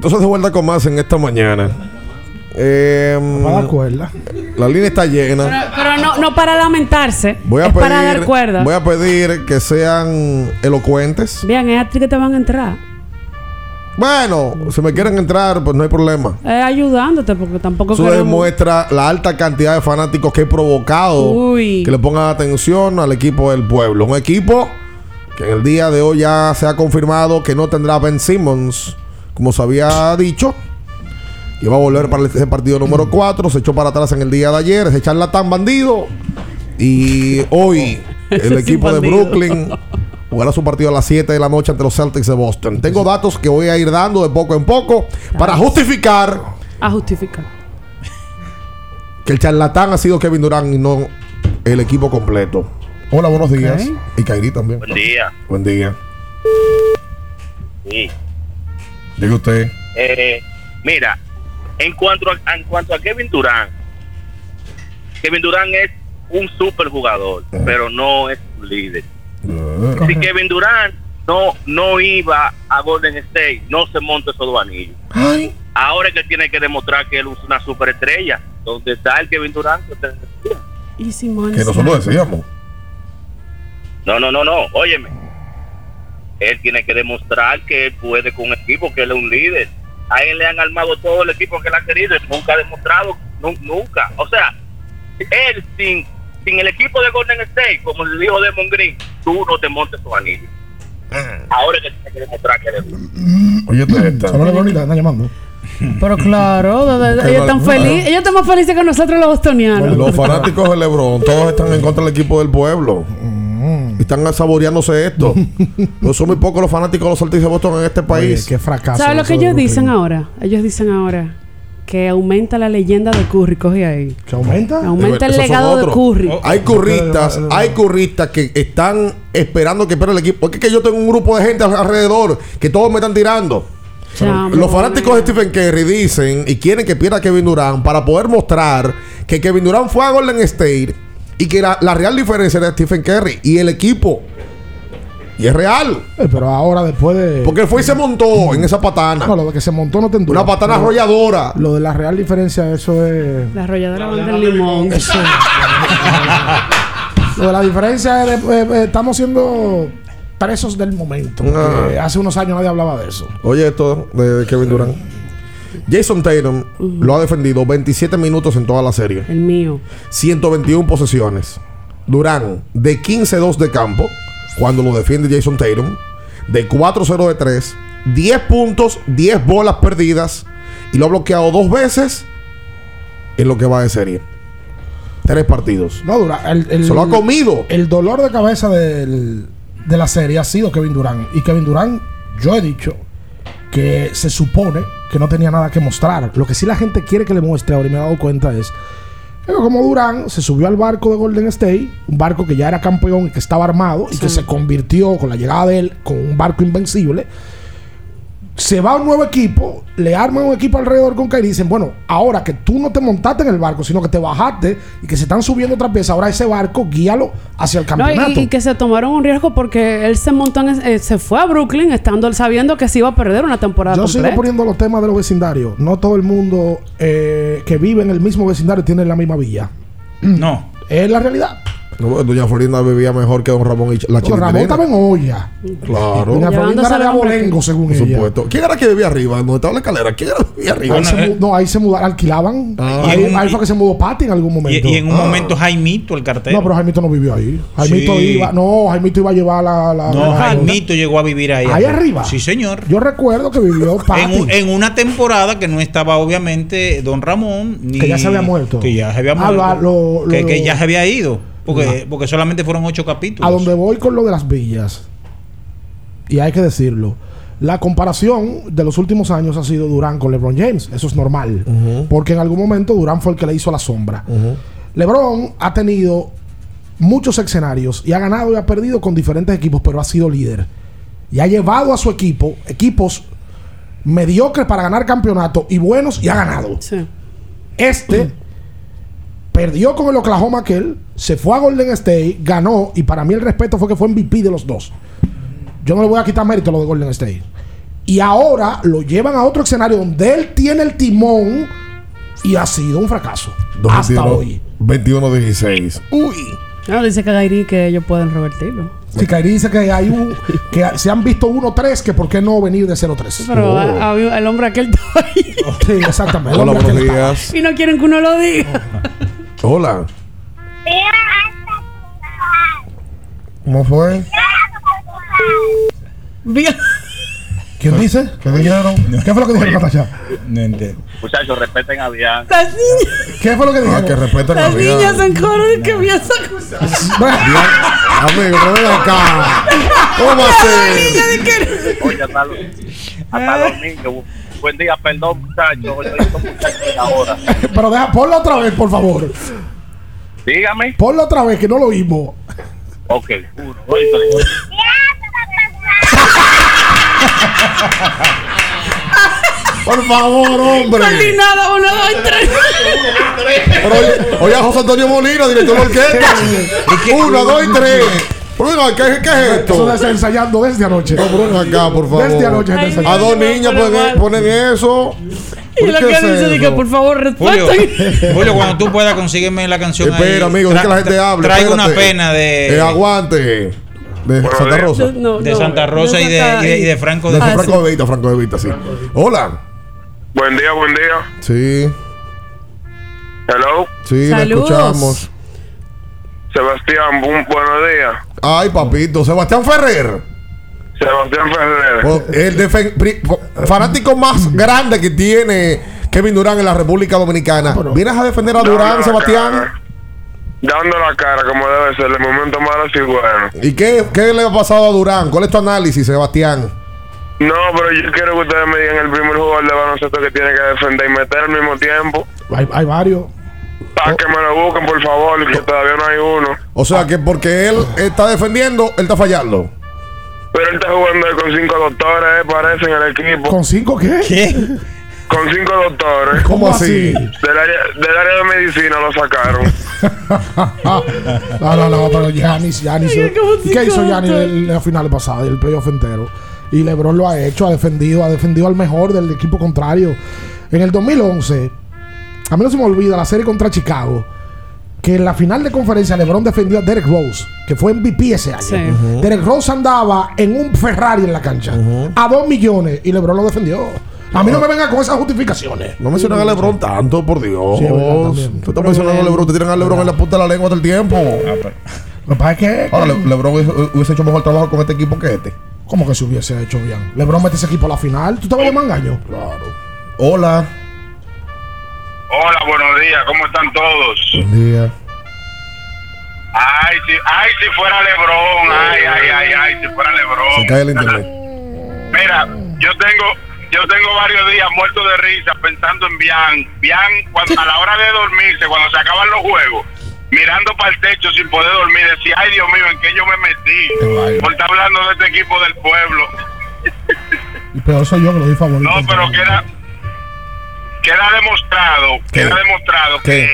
Entonces de vuelta con más en esta mañana. Eh, Para dar cuerda. La línea está llena. Pero, pero no, no para lamentarse. Voy a es pedir, para dar cuerda. Voy a pedir que sean elocuentes. Bien, es a ti que te van a entrar. Bueno, si me quieren entrar, pues no hay problema. Es ayudándote, porque tampoco Eso queremos- demuestra la alta cantidad de fanáticos que he provocado Uy. que le pongan atención al equipo del pueblo. Un equipo que en el día de hoy ya se ha confirmado que no tendrá Ben Simmons, como se había dicho. Iba a volver para ese partido número 4. Se echó para atrás en el día de ayer. Ese charlatán bandido. Y hoy el equipo de. Brooklyn jugará su partido a las 7 de la noche ante los Celtics de Boston. Tengo datos que voy a ir dando de poco en poco para justificar A justificar. que el charlatán ha sido Kevin Durant y no el equipo completo. Hola, buenos días. Y Kairi también. Buen día. Buen día. Sí. Diga usted. Eh, mira, en cuanto a, en cuanto a Kevin Durant, Kevin Durant es un super jugador, pero no es un líder. Si Kevin Durant no, no iba a Golden State, no se monta esos dos anillos. Ahora es que tiene que demostrar que él es una superestrella. Donde está el Kevin Durant, que. Y Simón. Que nosotros decíamos. No, no, no, no. Óyeme. Él tiene que demostrar que él puede con un equipo, que él es un líder. A él le han armado todo el equipo que él ha querido. y Nunca ha demostrado, nu- nunca. O sea, él sin, sin el equipo de Golden State, como le dijo Demon Green, tú no te montes tu anillo. Ahora es que tiene que demostrar que él es bueno. Oye, esta. Solo la bonita, están llamando. Pero claro, ellos están felices. Ellos están más felices que nosotros los bostonianos. Los fanáticos de LeBron, todos están en contra del equipo del pueblo. Y están saboreándose esto. no son muy pocos los fanáticos de los Celtics de Boston en este país. qué fracaso. ¿Sabes lo que ellos dicen ahora? Ellos dicen ahora que aumenta la leyenda de Curry. Coge ahí. ¿Que aumenta? Aumenta el legado de. Curry. Hay curristas, hay curristas que están esperando que pierda el equipo. Porque es que yo tengo un grupo de gente alrededor que todos me están tirando. Chamo. Los fanáticos de Stephen Curry dicen y quieren que pierda Kevin Durant para poder mostrar que Kevin Durant fue a Golden State y que la, la real diferencia era Stephen Curry y el equipo. Y es real. Eh, pero ahora después de. Porque él fue y se montó en esa patana. No, lo de que se montó no te endura. Una patana arrolladora. Lo de la real diferencia, eso es. La arrolladora van del limón. Eso. lo de la diferencia es. de- eh, eh, estamos siendo presos del momento. Ah. hace unos años nadie hablaba de eso. Oye, esto de, de Kevin Durant. Jason Tatum lo ha defendido 27 minutos en toda la serie. El mío. 121 posesiones. Durán de 15-2 de campo, cuando lo defiende Jason Tatum, de 4-0 de 3, 10 puntos, 10 bolas perdidas, y lo ha bloqueado dos veces en lo que va de serie. Tres partidos. No, Durant. el- el- Se lo ha comido. El dolor de cabeza del- de la serie ha sido Kevin Durant. Y Kevin Durant, yo he dicho que se supone que no tenía nada que mostrar. Lo que sí la gente quiere que le muestre ahora y me he dado cuenta es que como Durant se subió al barco de Golden State, un barco que ya era campeón y que estaba armado y que se convirtió con la llegada de él con un barco invencible. Se va a un nuevo equipo, le arman un equipo alrededor con Kyrie y dicen, bueno, ahora que tú no te montaste en el barco, sino que te bajaste y que se están subiendo otra pieza, ahora ese barco guíalo hacia el No, campeonato. y, y que se tomaron un riesgo porque él se montó en eh, se fue a Brooklyn estando él sabiendo que se iba a perder una temporada Yo sigo poniendo los temas de los vecindarios. No todo el mundo eh, que vive en el mismo vecindario tiene la misma villa. No. Es la realidad. No, Doña Florinda vivía mejor que Don Ramón y la Don Ramón estaba en olla. Claro. Doña Florinda era de abolengo, según Por ella. supuesto. ¿Quién era que vivía arriba? ¿Dónde estaba la escalera? ¿Quién era que vivía arriba? Ahí se mu- no, ahí se mudaron, alquilaban. Ah. ahí, Y en un- ahí fue que se mudó Pati en algún momento. y en un Ah. momento Jaimito, el cartero. No, pero Jaimito no vivió ahí. Jaimito Sí. iba. No, Jaimito iba a llevar la. la No, la- Jaimito llegó a vivir ahí. Ahí arriba. Sí, señor. Yo recuerdo que vivió Pati. En, un- en una temporada que no estaba obviamente Don Ramón ni Que ya se había muerto. que ya se había Ah, muerto lo- lo- que, ya se había ido porque, porque solamente fueron ocho capítulos a donde voy con lo de las villas, y hay que decirlo, la comparación de los últimos años ha sido Durán con LeBron James. Eso es normal. Porque en algún momento Durán fue el que le hizo la sombra. LeBron ha tenido muchos escenarios y ha ganado y ha perdido con diferentes equipos, pero ha sido líder. Y ha llevado a su equipo, equipos mediocres para ganar campeonato y buenos, y ha ganado. Este perdió con el Oklahoma aquel, se fue a Golden State, ganó, y para mí el respeto fue que fue MVP de los dos. Yo no le voy a quitar mérito a lo de Golden State. Y ahora lo llevan a otro escenario donde él tiene el timón y ha sido un fracaso. hasta 21, hoy. 21-16. Uy. No, dice que Gairi que ellos pueden revertirlo. Si Kairi dice que hay un que se han visto 1-3, que por qué no venir de 0-3. Pero a- a- el hombre aquel está ahí. Sí, exactamente. Hola, buenos días. y no quieren que uno lo diga. Hola. ¿Cómo fue? Bien. ¿Quién dice? ¿Qué dijeron? ¿Qué fue lo que dijeron, Natasha? No entiendo. Muchachos, respeten a Bian. Las niñas, ¿Qué fue lo que dijeron? Ah, que respeten a las Bian. niñas en coro de que había sacado. Amigo, no ven acá. ¿Cómo niñas de que. Oye, hasta los, hasta los niños. Buen día, perdón, muchachos. Ahora. Pero deja, ponlo otra vez, por favor. Dígame. Ponlo otra vez, que no lo oímos. Ok, uno, dos y tres. Por favor, hombre. Coordinada, uno, dos, tres. Pero oye, oye a José Antonio Molina, director de orquesta. Uno, dos y tres. Pero venga, ¿qué, qué es esto? Eso está ensayando desde anoche. No, pero acá, por favor. Desde anoche está ensayando. A dos niñas ponen, ponen eso. Y ¿Por lo qué que dice, dice, por favor, Julio, respeten. Julio, cuando tú puedas consígueme la canción ahí. Espera, amigo, es que la gente hable. Traigo una pena de, Eh, aguante. De Santa Rosa. No, de no, Santa Rosa de y, de, Santa- y, de, y de Franco De Ah, Franco de Vita, Franco de Vita, sí. Hola. Buen día, buen día. Sí, Hello, sí, le Saludos. escuchamos. Sebastián, bu- buenos días. Ay, papito, Sebastián Ferrer. Sebastián Ferrer. O- El fanático más grande que tiene Kevin Durán en la República Dominicana. ¿Vienes a defender a Dando Durán, Sebastián? cara. Dando la cara como debe ser, el momento malo y bueno. ¿Y qué, qué le ha pasado a Durán? ¿Cuál es tu análisis, Sebastián? No, pero yo quiero que ustedes me digan el primer jugador de baloncesto que tiene que defender y meter al mismo tiempo. Hay, hay varios. Para que me lo busquen, por favor, que todavía no hay uno. O sea, que porque él está defendiendo, él está fallando. Pero él está jugando con cinco doctores, eh, parece, en el equipo. ¿Con cinco qué? ¿Qué? Con cinco doctores. ¿Cómo así? Del área, del área de medicina lo sacaron. no, no, no, pero Giannis, Giannis. Ay, ¿cómo ¿Y qué hizo Giannis en la final pasada, el playoff entero? Y LeBron lo ha hecho, ha defendido, ha defendido al mejor del equipo contrario. En el 2011, a mí no se me olvida la serie contra Chicago, que en la final de conferencia LeBron defendió a Derek Rose, que fue MVP ese año. Sí. Derek Rose andaba en un Ferrari en la cancha, a dos millones, y LeBron lo defendió. A mí no me venga con esas justificaciones. No mencionan a Lebron tanto, por Dios. Sí. Tú estás mencionando a Lebron, te tiran a Lebron en la punta de la lengua todo el tiempo. Lo que pasa es que. Ahora, Le- Lebron hubiese, hecho mejor trabajo con este equipo que este. ¿Cómo que se hubiese hecho bien? LeBron mete ese equipo a la final. ¿Tú te vas a mangaño? Claro. Hola. Hola, buenos días, ¿cómo están todos? Buen día. Ay, si, ay, si fuera Lebron, ay, ay, ay, ay, si fuera Lebron. Se cae el internet. Mira, yo tengo, yo tengo varios días muerto de risa pensando en Bian. Bian, cuando, a la hora de dormirse, cuando se acaban los juegos, mirando para el techo sin poder dormir, decía, ay Dios mío, ¿en qué yo me metí? Por estar hablando de este equipo del pueblo. Y peor soy yo que lo di favorito. No, pero queda, queda demostrado, queda demostrado que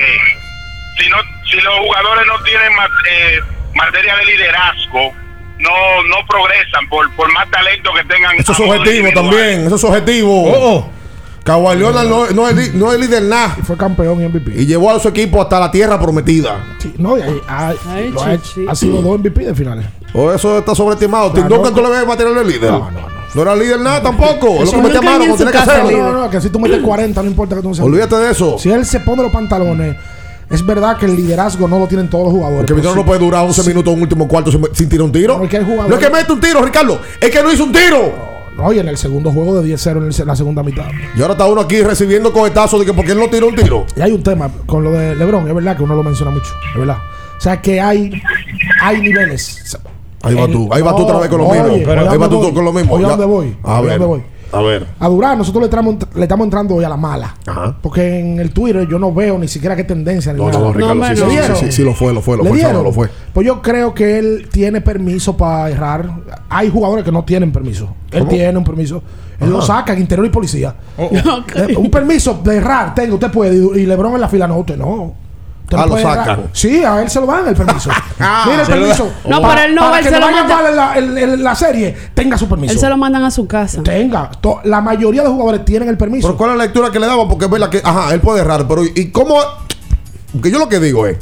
si no, si los jugadores no tienen eh, materia de liderazgo, no, no progresan por, por más talento que tengan. Eso es objetivo también. Eso es objetivo. Kawhi Leonard no, no es, no es líder nada. Fue campeón y MVP. Y llevó a su equipo hasta la tierra prometida. Sí, no, y ahí- Ay, lo ha, chichi. ha sido dos MVP de finales. O eso está sobreestimado. Tim. Duncan, tú le ves material de líder. No, no, no. No era líder nada tampoco. Es lo que me llamaron. Tiene que hacerlo. líder. No, no, que si tú metes 40, no importa que tú no seas. Olvídate de eso. Si él se pone los pantalones, es verdad que el liderazgo no lo tienen todos los jugadores. Porque pero Vitoro no puede durar 11 minutos en un último cuarto sin, sin tirar un tiro. No, es que hay jugadores- No es que mete un tiro, Ricardo. Es que no hizo un tiro. No, y en el segundo juego de 10-0 en la segunda mitad. Y ahora está uno aquí recibiendo cohetazos de que porque él no tiró un tiro. Y hay un tema con lo de LeBron, es verdad que uno lo menciona mucho, es verdad. O sea que hay, hay niveles. Ahí va tú, ahí va tú otra vez con lo Oye, mismo. ahí ¿a va tú con lo mismo. Oye, ¿a Ya. dónde voy? A Oye, ¿a ver. dónde voy? A ver. A Durán nosotros le estamos, le estamos entrando hoy a la mala. Ajá. Porque en el Twitter yo no veo ni siquiera qué tendencia ni No, nada. no, Ricardo, no. sí, sí, ¿Le sí, sí, lo fue, lo fue, lo ¿Le fue, lo fue. Pues yo creo que él tiene permiso para errar. Hay jugadores que no tienen permiso. Él ¿Cómo? tiene un permiso. Él lo saca en interior y policía. Oh, Eh, Un permiso de errar, tengo, usted puede. Y Lebron en la fila, no, usted no. Ah, lo sacan. Sí, a él se lo dan el permiso. Ah, Mire el permiso. No, Pa- pero él no para va, él que se le lo vaya manda- mal en la, en- en la serie, tenga su permiso. Él se lo mandan a su casa. Tenga. To- la mayoría de jugadores tienen el permiso. Pero ¿cuál es la lectura que le daban? Porque es verdad que, ajá, él puede errar, pero ¿y cómo? Porque yo lo que digo es,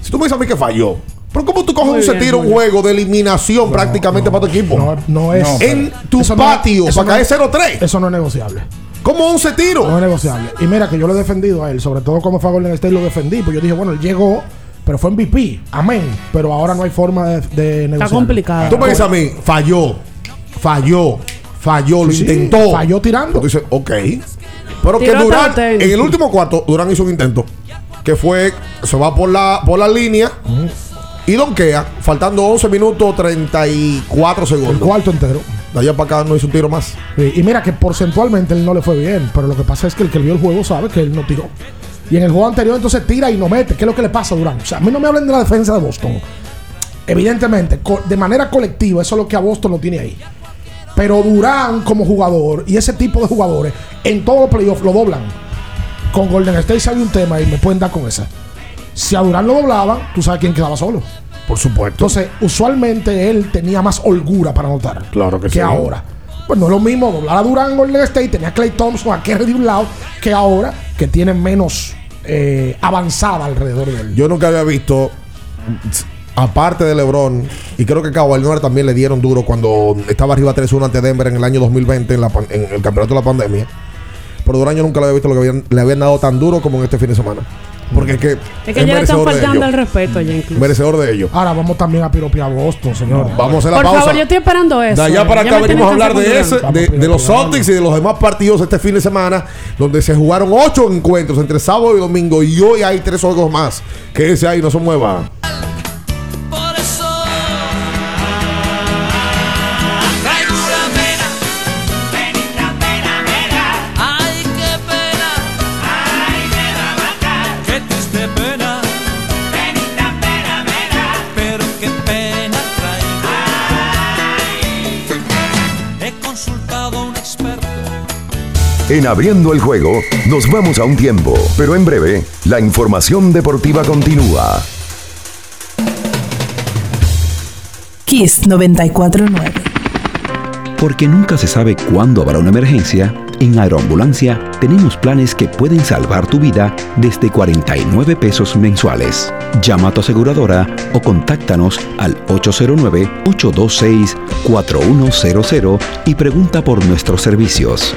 si tú me dices a mí que falló, pero ¿cómo tú coges Muy un tira un juego de eliminación prácticamente para tu equipo? No, no es. en tu no- patio, para no- caer 0-3. Eso no es negociable. ¿Cómo un se tiro? No es negociable. Y mira que yo lo he defendido a él, sobre todo cuando fue a Golden State lo defendí, pues yo dije, bueno, él llegó, pero fue MVP, amén. Pero ahora no hay forma de, de negociar. complicado. Tú me dices a mí, falló, falló, falló, lo Sí, intentó. falló tirando. Tú dices, ok. Pero que Durán, en el último cuarto, Durán hizo un intento. Que fue, se va por la, por la línea y donkea, faltando 11 minutos 34 segundos. El cuarto entero. De allá para acá no hizo un tiro más. Y mira que porcentualmente él no le fue bien, pero lo que pasa es que el que vio el juego sabe que él no tiró. Y en el juego anterior entonces tira y no mete. ¿Qué es lo que le pasa a Durán? O sea, a mí no me hablen de la defensa de Boston. Evidentemente, de manera colectiva, eso es lo que a Boston lo tiene ahí. Pero Durán como jugador y ese tipo de jugadores en todos los playoffs lo doblan. Con Golden State había un tema y me pueden dar con esa. Si a Durán lo doblaban, tú sabes quién quedaba solo. Por supuesto. Entonces, usualmente él tenía más holgura para anotar. Claro que que sí. ahora. Pues no es lo mismo doblar a Durán en Golden State, tenía a Clay Thompson, a Kerry de un lado, que ahora, que tiene menos eh, avanzada alrededor de él. Yo nunca había visto, aparte de LeBron, y creo que Kawhi Leonard también le dieron duro cuando estaba arriba 3-1 ante Denver en el año 2020, en, la en el campeonato de la pandemia. Pero Durán yo nunca le había visto lo que habían- le habían dado tan duro como en este fin de semana. Porque es que Es que ya le están merecedor de faltando ello. el respeto incluso. Merecedor de ello. Ahora vamos también a piropear a Boston, señor. Vamos a hacer la Por pausa. favor, yo estoy esperando eso. De allá para Ya acá venimos a hablar de ese, de, los Celtics y de los demás partidos este fin de semana, donde se jugaron ocho encuentros entre sábado y domingo, y hoy hay tres juegos más. Que ese ahí no se mueva. En abriendo el juego, nos vamos a un tiempo, pero en breve, la información deportiva continúa. Kiss 949. Porque nunca se sabe cuándo habrá una emergencia, en Aeroambulancia tenemos planes que pueden salvar tu vida desde 49 pesos mensuales. Llama a tu aseguradora o contáctanos al 809-826-4100 y pregunta por nuestros servicios.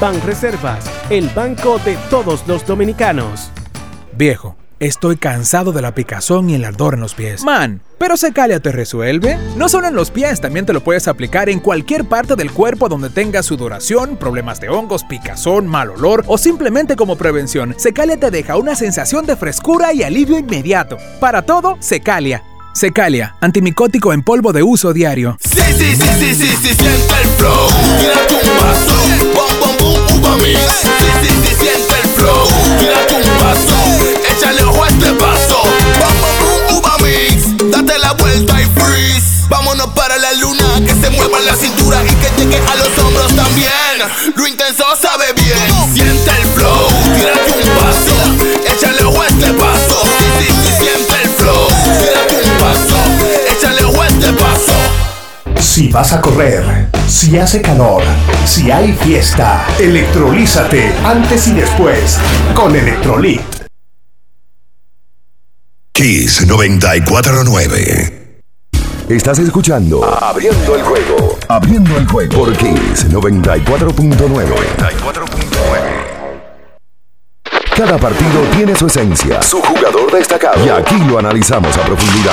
Banreservas, el banco de todos los dominicanos. Viejo, estoy cansado de la picazón y el ardor en los pies. Man, pero Secalia te resuelve. No solo en los pies, también te lo puedes aplicar en cualquier parte del cuerpo donde tengas sudoración, problemas de hongos, picazón, mal olor o simplemente como prevención. Secalia te deja una sensación de frescura y alivio inmediato. Para todo, Secalia. Secalia, antimicótico en polvo de uso diario. Sí, sí, sí, sí, sí, sí, siente el flow. Tírate un vaso, mix. Sí, sí, sí, siente el flow. Tírate un vaso, échale ojo a este. Bom, bom, bum, uva mix. Date la vuelta y freeze. Vámonos para la luna, que se mueva la cintura y que llegue a los hombros también. Lo intenso sabe bien. Siente Si vas a correr, si hace calor, si hay fiesta, electrolízate antes y después con Electrolit. Kiss 949. Estás escuchando Abriendo el juego. Abriendo el juego por Kiss 94.9. Cada partido tiene su esencia, su jugador destacado. Y aquí lo analizamos a profundidad.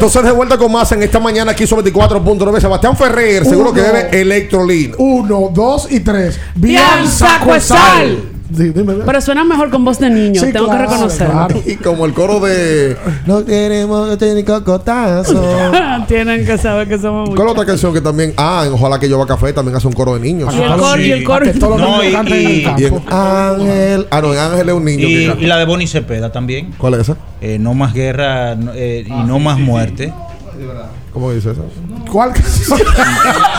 entonces de vuelta con más en esta mañana aquí sobre 24.9. Sebastián Ferrer, seguro que Uno. debe Electrolin. Uno, dos y tres. Bianza Cuesal. Sí, dime, dime. Pero suena mejor con voz de niño, Sí, tengo claro, que reconocerlo. claro. Y como el coro de No queremos tener cocotazo. Tienen que saber que somos ¿Cuál muchos. otra canción que también? Ah, en Ojalá que lleva café también hace un coro de niños. Y el coro, y el coro. Todos los No, niños y- canten en el y- campo. Y en Ángel. Ah, no, en Ángel es un niño Y, la de Bonnie Cepeda también. ¿Cuál es esa? Eh, no más guerra eh, y no más muerte. ¿Cómo dice esa? ¿Cuál canción?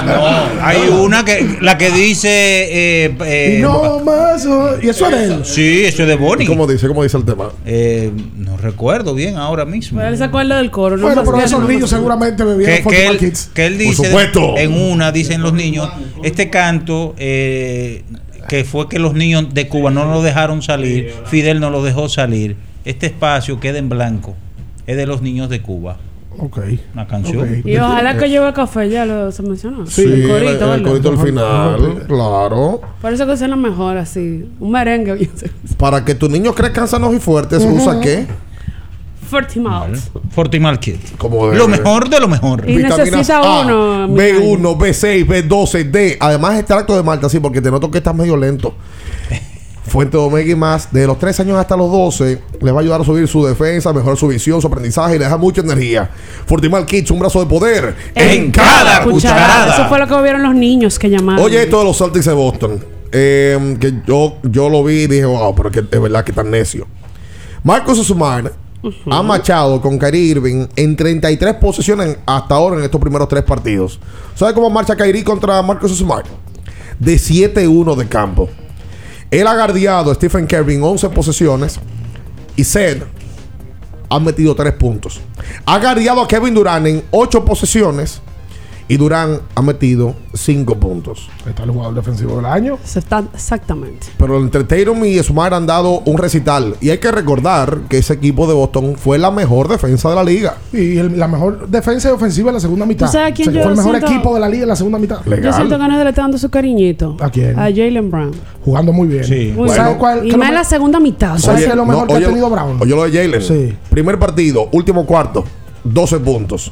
No, hay una que la que dice eh, eh, y no más. oh, Y eso es de él. Sí, eso es de Bonnie. ¿Cómo dice? ¿Cómo dice el tema? Eh, no recuerdo bien ahora mismo. Pues él se acuerda del coro. no Bueno, pero esos no niños seguramente bebieron que, él, Kids. que él dice supuesto. en una dicen los niños este canto eh, que fue que los niños de Cuba no lo dejaron salir Fidel no lo dejó salir este espacio queda en blanco es de los niños de Cuba Ok. una canción Ok. Y ojalá que lleve café, ya lo se mencionó. Sí, el el, corito, el ¿verdad? corito al final. Claro. Por eso que suena mejor así. Un merengue. Para que tus niños crezcan sanos y fuertes, usa qué? Forty miles. Fortimal Kid Como de- lo mejor de lo mejor Y necesita A, uno, mi B1, B6, B12, D. Además, extracto de malta, sí, porque te noto que estás medio lento. Fuente y más, de los 3 años hasta los 12, les va a ayudar a subir su defensa, mejorar su visión, su aprendizaje y le deja mucha energía. Fortimal Kids, un brazo de poder en cada cucharada. Eso fue lo que vieron los niños que llamaron. Oye, esto de los Celtics de Boston. eh, que yo, yo lo vi y dije, wow, pero que es verdad que tan necio. Marcos Smart ha machado con Kyrie Irving en 33 posiciones hasta ahora en estos primeros tres partidos. ¿Sabe cómo marcha Kyrie contra Marcos Smart? De 7-1 de campo. Él ha guardiado a Stephen Curry en 11 posesiones y Zed ha metido 3 puntos. Ha guardiado a Kevin Durant en 8 posesiones y Durant ha metido 5 puntos. Está el jugador defensivo del año. Eso está exactamente. Pero entre Tatum y Smart han dado un recital. Y hay que recordar que ese equipo de Boston fue la mejor defensa de la liga. Y el- la mejor defensa y ofensiva en la segunda mitad. ¿Tú sabes a quién O sea, yo fue el mejor siento- equipo de la liga en la segunda mitad. Yo siento que nadie le está dando su cariñito. ¿A quién? A Jalen Brown. Jugando muy bien. Sí. Muy ¿Sabes bien. cuál- y qué más en la segunda mitad. ¿Sabes Oye, qué es lo no, mejor que oye ha tenido Brown? Oye lo de Jalen. Sí. Primer partido, último cuarto, 12 puntos.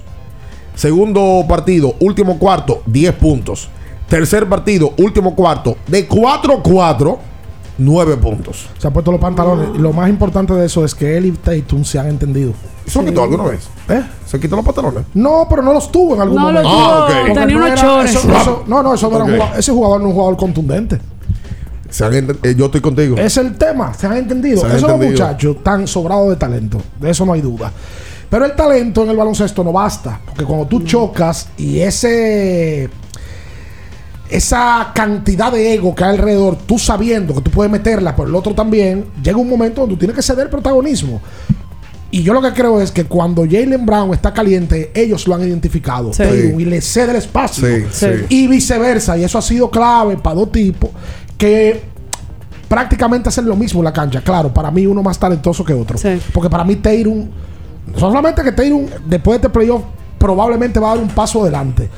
Segundo partido, último cuarto, 10 puntos. Tercer partido, último cuarto, de 4-4, 9 puntos. Se ha puesto los pantalones. Y lo más importante de eso es que él y Tatum se han entendido. ¿Eso lo quitó alguna vez? ¿Eh? ¿Se quitó los pantalones? No, pero no los tuvo en algún No momento. Ah, ok. Porque tenía no unos era- chores. eso- eso- no, no, eso no era un jugador- ese jugador no es un jugador contundente. Se han eh, yo estoy contigo. Es el tema, se han entendido. Se han Esos entendido. muchachos están sobrados de talento, de eso no hay duda. Pero el talento en el baloncesto no basta, porque cuando tú chocas y ese esa cantidad de ego que hay alrededor, tú sabiendo que tú puedes meterla, pero el otro también, llega un momento donde tú tienes que ceder protagonismo. Y yo lo que creo es que cuando Jalen Brown está caliente, ellos lo han identificado Sí. Tatum, y le cede el espacio. Sí, sí. Y viceversa. Y eso ha sido clave para dos tipos que prácticamente hacen lo mismo en la cancha. Claro, para mí uno más talentoso que otro. Sí. Porque para mí Tatum, solamente que Tatum después de este playoff probablemente va a dar un paso adelante.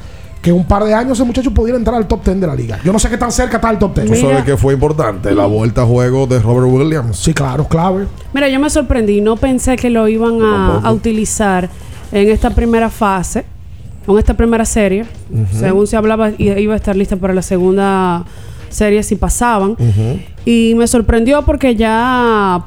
Que un par de años ese muchacho pudiera entrar al top 10 de la liga. Yo no sé qué tan cerca está el top 10. ¿Tú Mira. sabes que fue importante? La vuelta a juego de Robert Williams. Sí, claro, clave. Mira, yo me sorprendí. No pensé que lo iban a, utilizar en esta primera fase, en esta primera serie. Según se hablaba, iba a estar lista para la segunda serie si pasaban. Y me sorprendió porque ya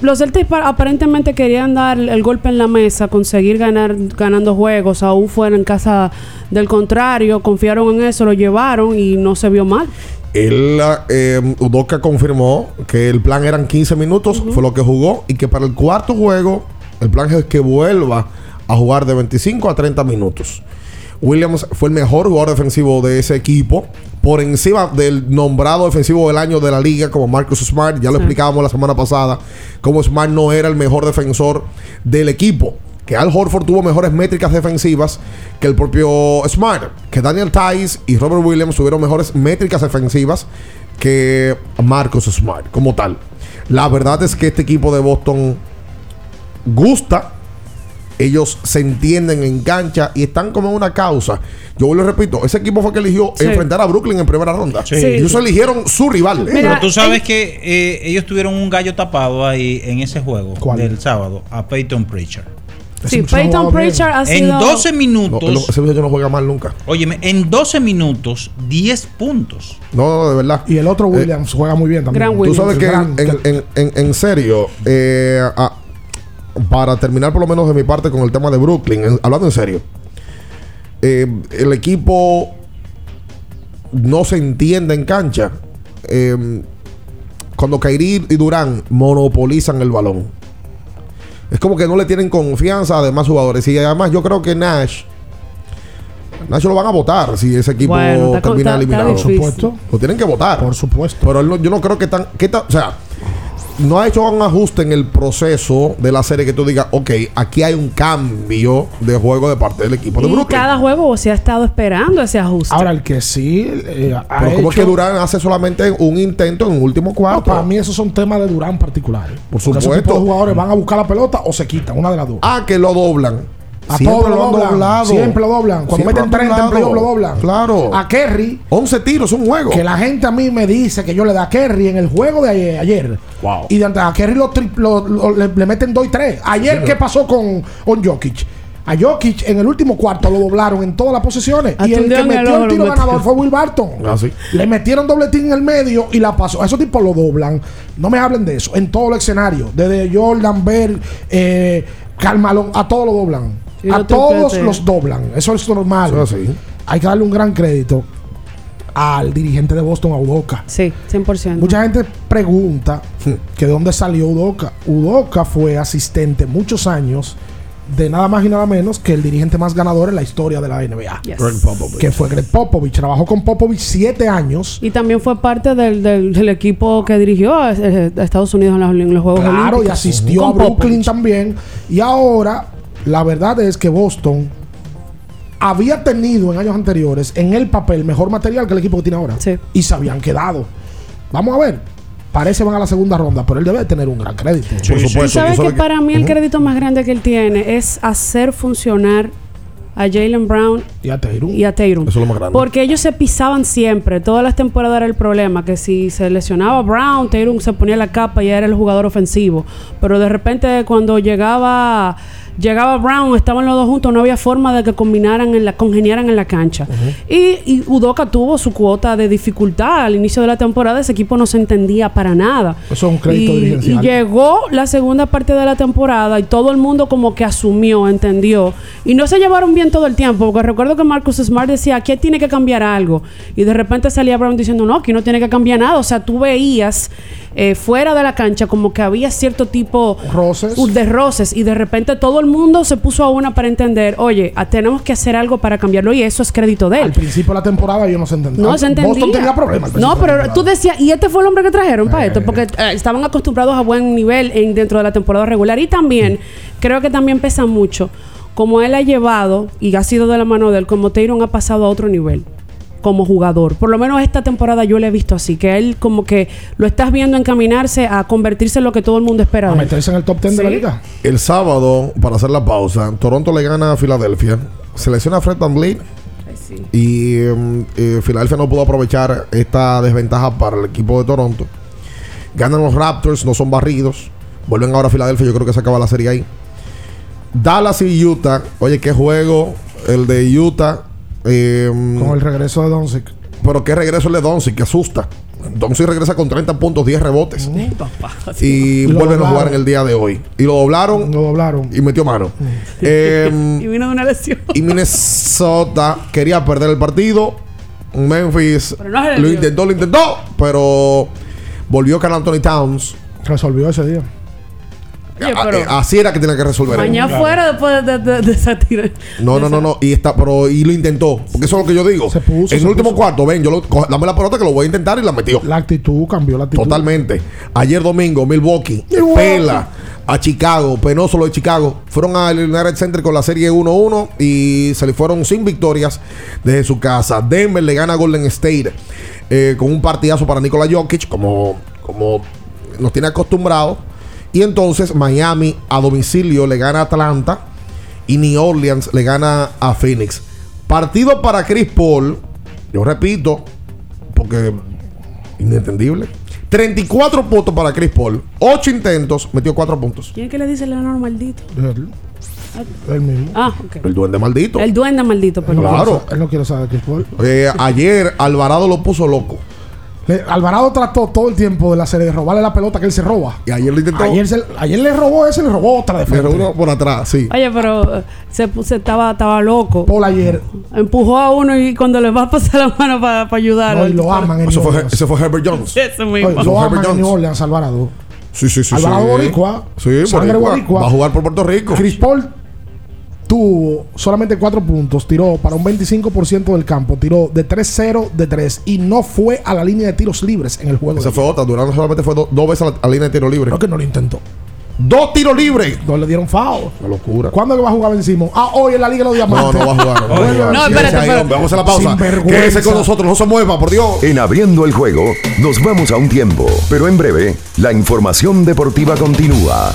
los Celtics pa- aparentemente querían dar el golpe en la mesa, conseguir ganar ganando juegos, aún fuera en casa del contrario, confiaron en eso, lo llevaron y no se vio mal. Él, eh, Udoka confirmó que el plan eran 15 minutos, fue lo que jugó, y que para el cuarto juego, el plan es que vuelva a jugar de 25 a 30 minutos. Williams fue el mejor jugador defensivo de ese equipo, por encima del nombrado defensivo del año de la liga como Marcus Smart. Ya lo Sí. explicábamos la semana pasada, como Smart no era el mejor defensor del equipo. Que Al Horford tuvo mejores métricas defensivas que el propio Smart. Que Daniel Tice y Robert Williams tuvieron mejores métricas defensivas que Marcus Smart como tal. La verdad es que este equipo de Boston gusta. Ellos se entienden en cancha y están como en una causa. Yo vuelvo y repito, ese equipo fue que eligió Sí. enfrentar a Brooklyn en primera ronda. Sí. Ellos eligieron su rival. Pero tú sabes que eh, ellos tuvieron un gallo tapado ahí en ese juego del sábado a Peyton Pritchard. Sí, Peyton Pritchard ha En sido... 12 minutos. No, ese muchacho no juega mal nunca. Óyeme, en 12 minutos, 10 puntos. No, no, de verdad. Y el otro Williams juega muy bien también. Tú sabes que en, en- en- en- en serio, eh, a- para terminar por lo menos de mi parte con el tema de Brooklyn, en- hablando en serio, eh, el equipo no se entiende en cancha. Eh, cuando Kyrie y Durán monopolizan el balón. Es como que no le tienen confianza a demás jugadores. Y además yo creo que Nash... Nash lo van a votar si ese equipo Bueno, está- termina eliminado. Por supuesto. Lo tienen que votar. Por supuesto. Pero él no- yo no creo que tan, que tan- O sea, no ha hecho un ajuste en el proceso de la serie que tú digas, ok, aquí hay un cambio de juego de parte del equipo de Y Brooklyn. cada juego se ha estado esperando ese ajuste. Ahora, el que sí eh, ha Pero como es que Durán hace solamente un intento en un último cuarto. No, para mí esos son temas de Durán particulares. Por Porque esos supuesto. tipos de jugadores van a buscar la pelota o se quitan, una de las dos. Ah, que lo doblan. A Siempre todos lo lo han doblan. doblado. Siempre lo doblan. Cuando Siempre meten lo han 30 en doblado. playoff lo doblan. Claro. A Kerry. 11 tiros, un juego. Que la gente a mí me dice que yo le da a Kerry en el juego de ayer. ayer. Wow. Y de antes a Kerry lo tri- lo- lo- le, le meten 2 y 3. Ayer, Sí, ¿qué pasó con, con Jokic? A Jokic en el último cuarto lo doblaron en todas las posiciones. Y el que metió el tiro ganador fue Will Barton. Ah, sí. Le metieron dobletín en el medio y la pasó. Esos tipos lo doblan. No me hablen de eso. En todo el escenario. Desde Jordan, Bell, eh, Malone, a todos lo doblan. Y a no todos los doblan. Eso es normal. Eso es así. Hay que darle un gran crédito al dirigente de Boston, a Udoka. Sí, 100%. Mucha gente pregunta que de dónde salió Udoka. Udoka fue asistente muchos años de nada más y nada menos que el dirigente más ganador en la historia de la NBA. Yes. Greg Popovich. Que fue Greg Popovich. Trabajó con Popovich siete años. Y también fue parte del, del- del equipo que dirigió a, a Estados Unidos en los, en los Juegos Claro, y Olímpicos. asistió Con a Brooklyn Popovich. también. Y ahora, la verdad es que Boston había tenido en años anteriores en el papel mejor material que el equipo que tiene ahora. Y se habían quedado. Vamos a ver. Parece van a la segunda ronda, pero él debe tener un gran crédito. Por supuesto. ¿Y sabes que para mí el crédito más grande que él tiene es hacer funcionar a Jalen Brown Y a Tatum. y a Tatum. Eso es lo más grande. Porque ellos se pisaban siempre. Todas las temporadas era el problema. Que si se lesionaba Brown, Tatum se ponía la capa y ya era el jugador ofensivo. Pero de repente cuando llegaba llegaba Brown, estaban los dos juntos, no había forma de que combinaran en la, congeniaran en la cancha. y, y Udoka tuvo su cuota de dificultad. Al inicio de la temporada ese equipo no se entendía para nada. Eso es un crédito y, dirigencial. y llegó la segunda parte de la temporada y todo el mundo como que asumió, entendió. Y no se llevaron bien todo el tiempo, porque recuerdo que Marcus Smart decía, aquí tiene que cambiar algo. Y de repente salía Brown diciendo, no, aquí no tiene que cambiar nada. O sea, tú veías eh, fuera de la cancha como que había cierto tipo Roces. de roces y de repente todo el mundo se puso a una para entender, oye, tenemos que hacer algo para cambiarlo y eso es crédito de él. Al principio de la temporada yo no se entendía. No se entendía. Boston tenía problemas. al No, principio de pero tú decías, y este fue el hombre que trajeron para esto, porque eh, estaban acostumbrados a buen nivel en, dentro de la temporada regular. Y también, creo que también pesa mucho, como él ha llevado, y ha sido de la mano de él, como Tyron ha pasado a otro nivel como jugador. Por lo menos esta temporada yo lo he visto así, que él como que lo estás viendo encaminarse a convertirse en lo que todo el mundo espera A él. meterse en el top 10 de la liga. El sábado, para hacer la pausa, Toronto le gana a Filadelfia. Selecciona a Fred VanVleet. Y em, eh, Filadelfia no pudo aprovechar esta desventaja para el equipo de Toronto. Ganan los Raptors, no son barridos. Vuelven ahora a Filadelfia, yo creo que se acaba la serie ahí. Dallas y Utah. Oye, qué juego el de Utah. Em, Con el regreso de Doncic. pero qué regreso el de Doncic, que asusta. Doncic regresa con 30 puntos, 10 rebotes. Y, Y vuelven a jugar en el día de hoy. Y lo doblaron. Lo doblaron. Y metió mano. Em, Y vino de una lesión. y Minnesota quería perder el partido. Memphis no lo intentó, lo intentó, pero volvió Carl Anthony Towns. Resolvió ese día. Oye, A- pero eh, así era que tenía que resolver. mañana fuera después de, de- de esa tira. No, no, no, no. Y está, pero y lo intentó. Porque eso es lo que yo digo. en se el último puso. cuarto, ven, yo lo, co- dame la pelota que lo voy a intentar y la metió. La actitud cambió la actitud. Totalmente. Ayer domingo, Milwaukee, Milwaukee. pela a Chicago, penoso lo de Chicago. Fueron al United Center con la serie 1-1 y se le fueron sin victorias desde su casa. Denver le gana a Golden State eh, con un partidazo para Nikola Jokic, como, como nos tiene acostumbrados. Y entonces Miami a domicilio le gana a Atlanta y New Orleans le gana a Phoenix. Partido para Chris Paul, yo repito, porque inentendible. 34 puntos para Chris Paul, 8 intentos, metió 4 puntos. ¿Quién es que le dice Leonor maldito? Él, él mismo. Ah, ok. El duende maldito. El duende maldito, pero Claro. Él no quiere saber Chris Paul. Eh, ayer Alvarado lo puso loco. Le- Alvarado trató todo el tiempo de la serie de robarle la pelota que él se roba. Y ayer lo intentó. Ayer, se- ayer le robó ese, le robó otra de Le frente. robó por atrás, sí. Oye, pero eh, se, estaba, estaba loco. Paul ayer. Empujó a uno y cuando le va a pasar la mano para ayudar. No, y lo aman en Eso New fue, ese fue Herbert Jones. Eso mismo. Oye, Eso lo fue aman Herbert en New. Orleans, Alvarado. Sí, sí, sí. Alvarado sí. Boricua. Sí, boricua. boricua. Va a jugar por Puerto Rico. Chris Paul tuvo solamente 4 puntos, tiró para un 25% del campo, tiró de 3-0 de 3 y no fue a la línea de tiros libres en el juego. Esa de fue otra. Durán solamente fue do- dos veces a la, a la línea de tiro libre. Creo que no lo intentó. Dos tiros libres. No le dieron foul. Una locura. ¿Cuándo es que va a jugar Ben Simmons? Ah, hoy en la Liga de los No, Diamantes. no. No, va a jugar. No, Simmons. espérate, Ahí, espérate. hombre, Vamos a la pausa. Sinvergüenza. Quédese con nosotros. No se mueva, por Dios. En abriendo el juego, nos vamos a un tiempo, pero en breve, la información deportiva continúa.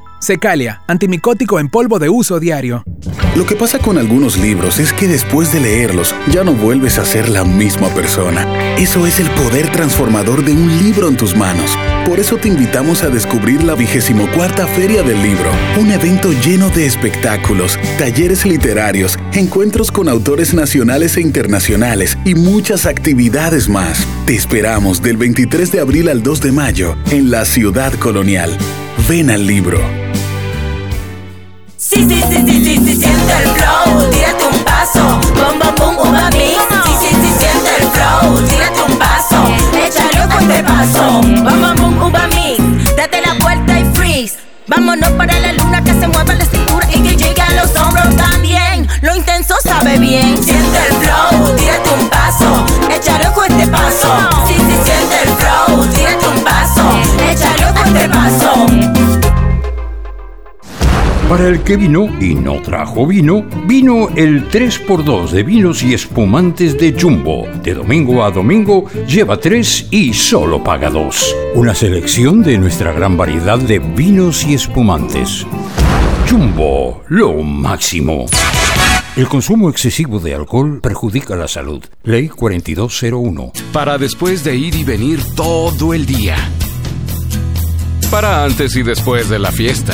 Secalia, antimicótico en polvo de uso diario. Lo que pasa con algunos libros es que después de leerlos ya no vuelves a ser la misma persona. Eso es el poder transformador de un libro en tus manos. Por eso te invitamos a descubrir la vigésimo cuarta Feria del Libro, un evento lleno de espectáculos, talleres literarios, encuentros con autores nacionales e internacionales y muchas actividades más. Te esperamos del 23 de abril al 2 de mayo en la Ciudad Colonial. Ven al libro. Sí, sí, sí, sí, sí, sí, siente el flow, tírate un paso, bom, bom, bom, uva mix. Sí, sí, sí, siente el flow, tírate un paso, échale con este paso, bom, bom, bom, uva mix. Date la vuelta y freeze. Vámonos para la luna que se mueva la cintura y que llegue a los hombros también. Lo intenso sabe bien. Siente el flow, tírate un paso, échale con este paso. Sí, sí, siente el flow, tírate un paso, échale con este paso. Para el que vino y no trajo vino, vino el 3x2 de vinos y espumantes de Jumbo. De domingo a domingo lleva 3 y solo paga 2. Una selección de nuestra gran variedad de vinos y espumantes. Jumbo, lo máximo. El consumo excesivo de alcohol perjudica la salud. Ley 4201. Para después de ir y venir todo el día. Para antes y después de la fiesta.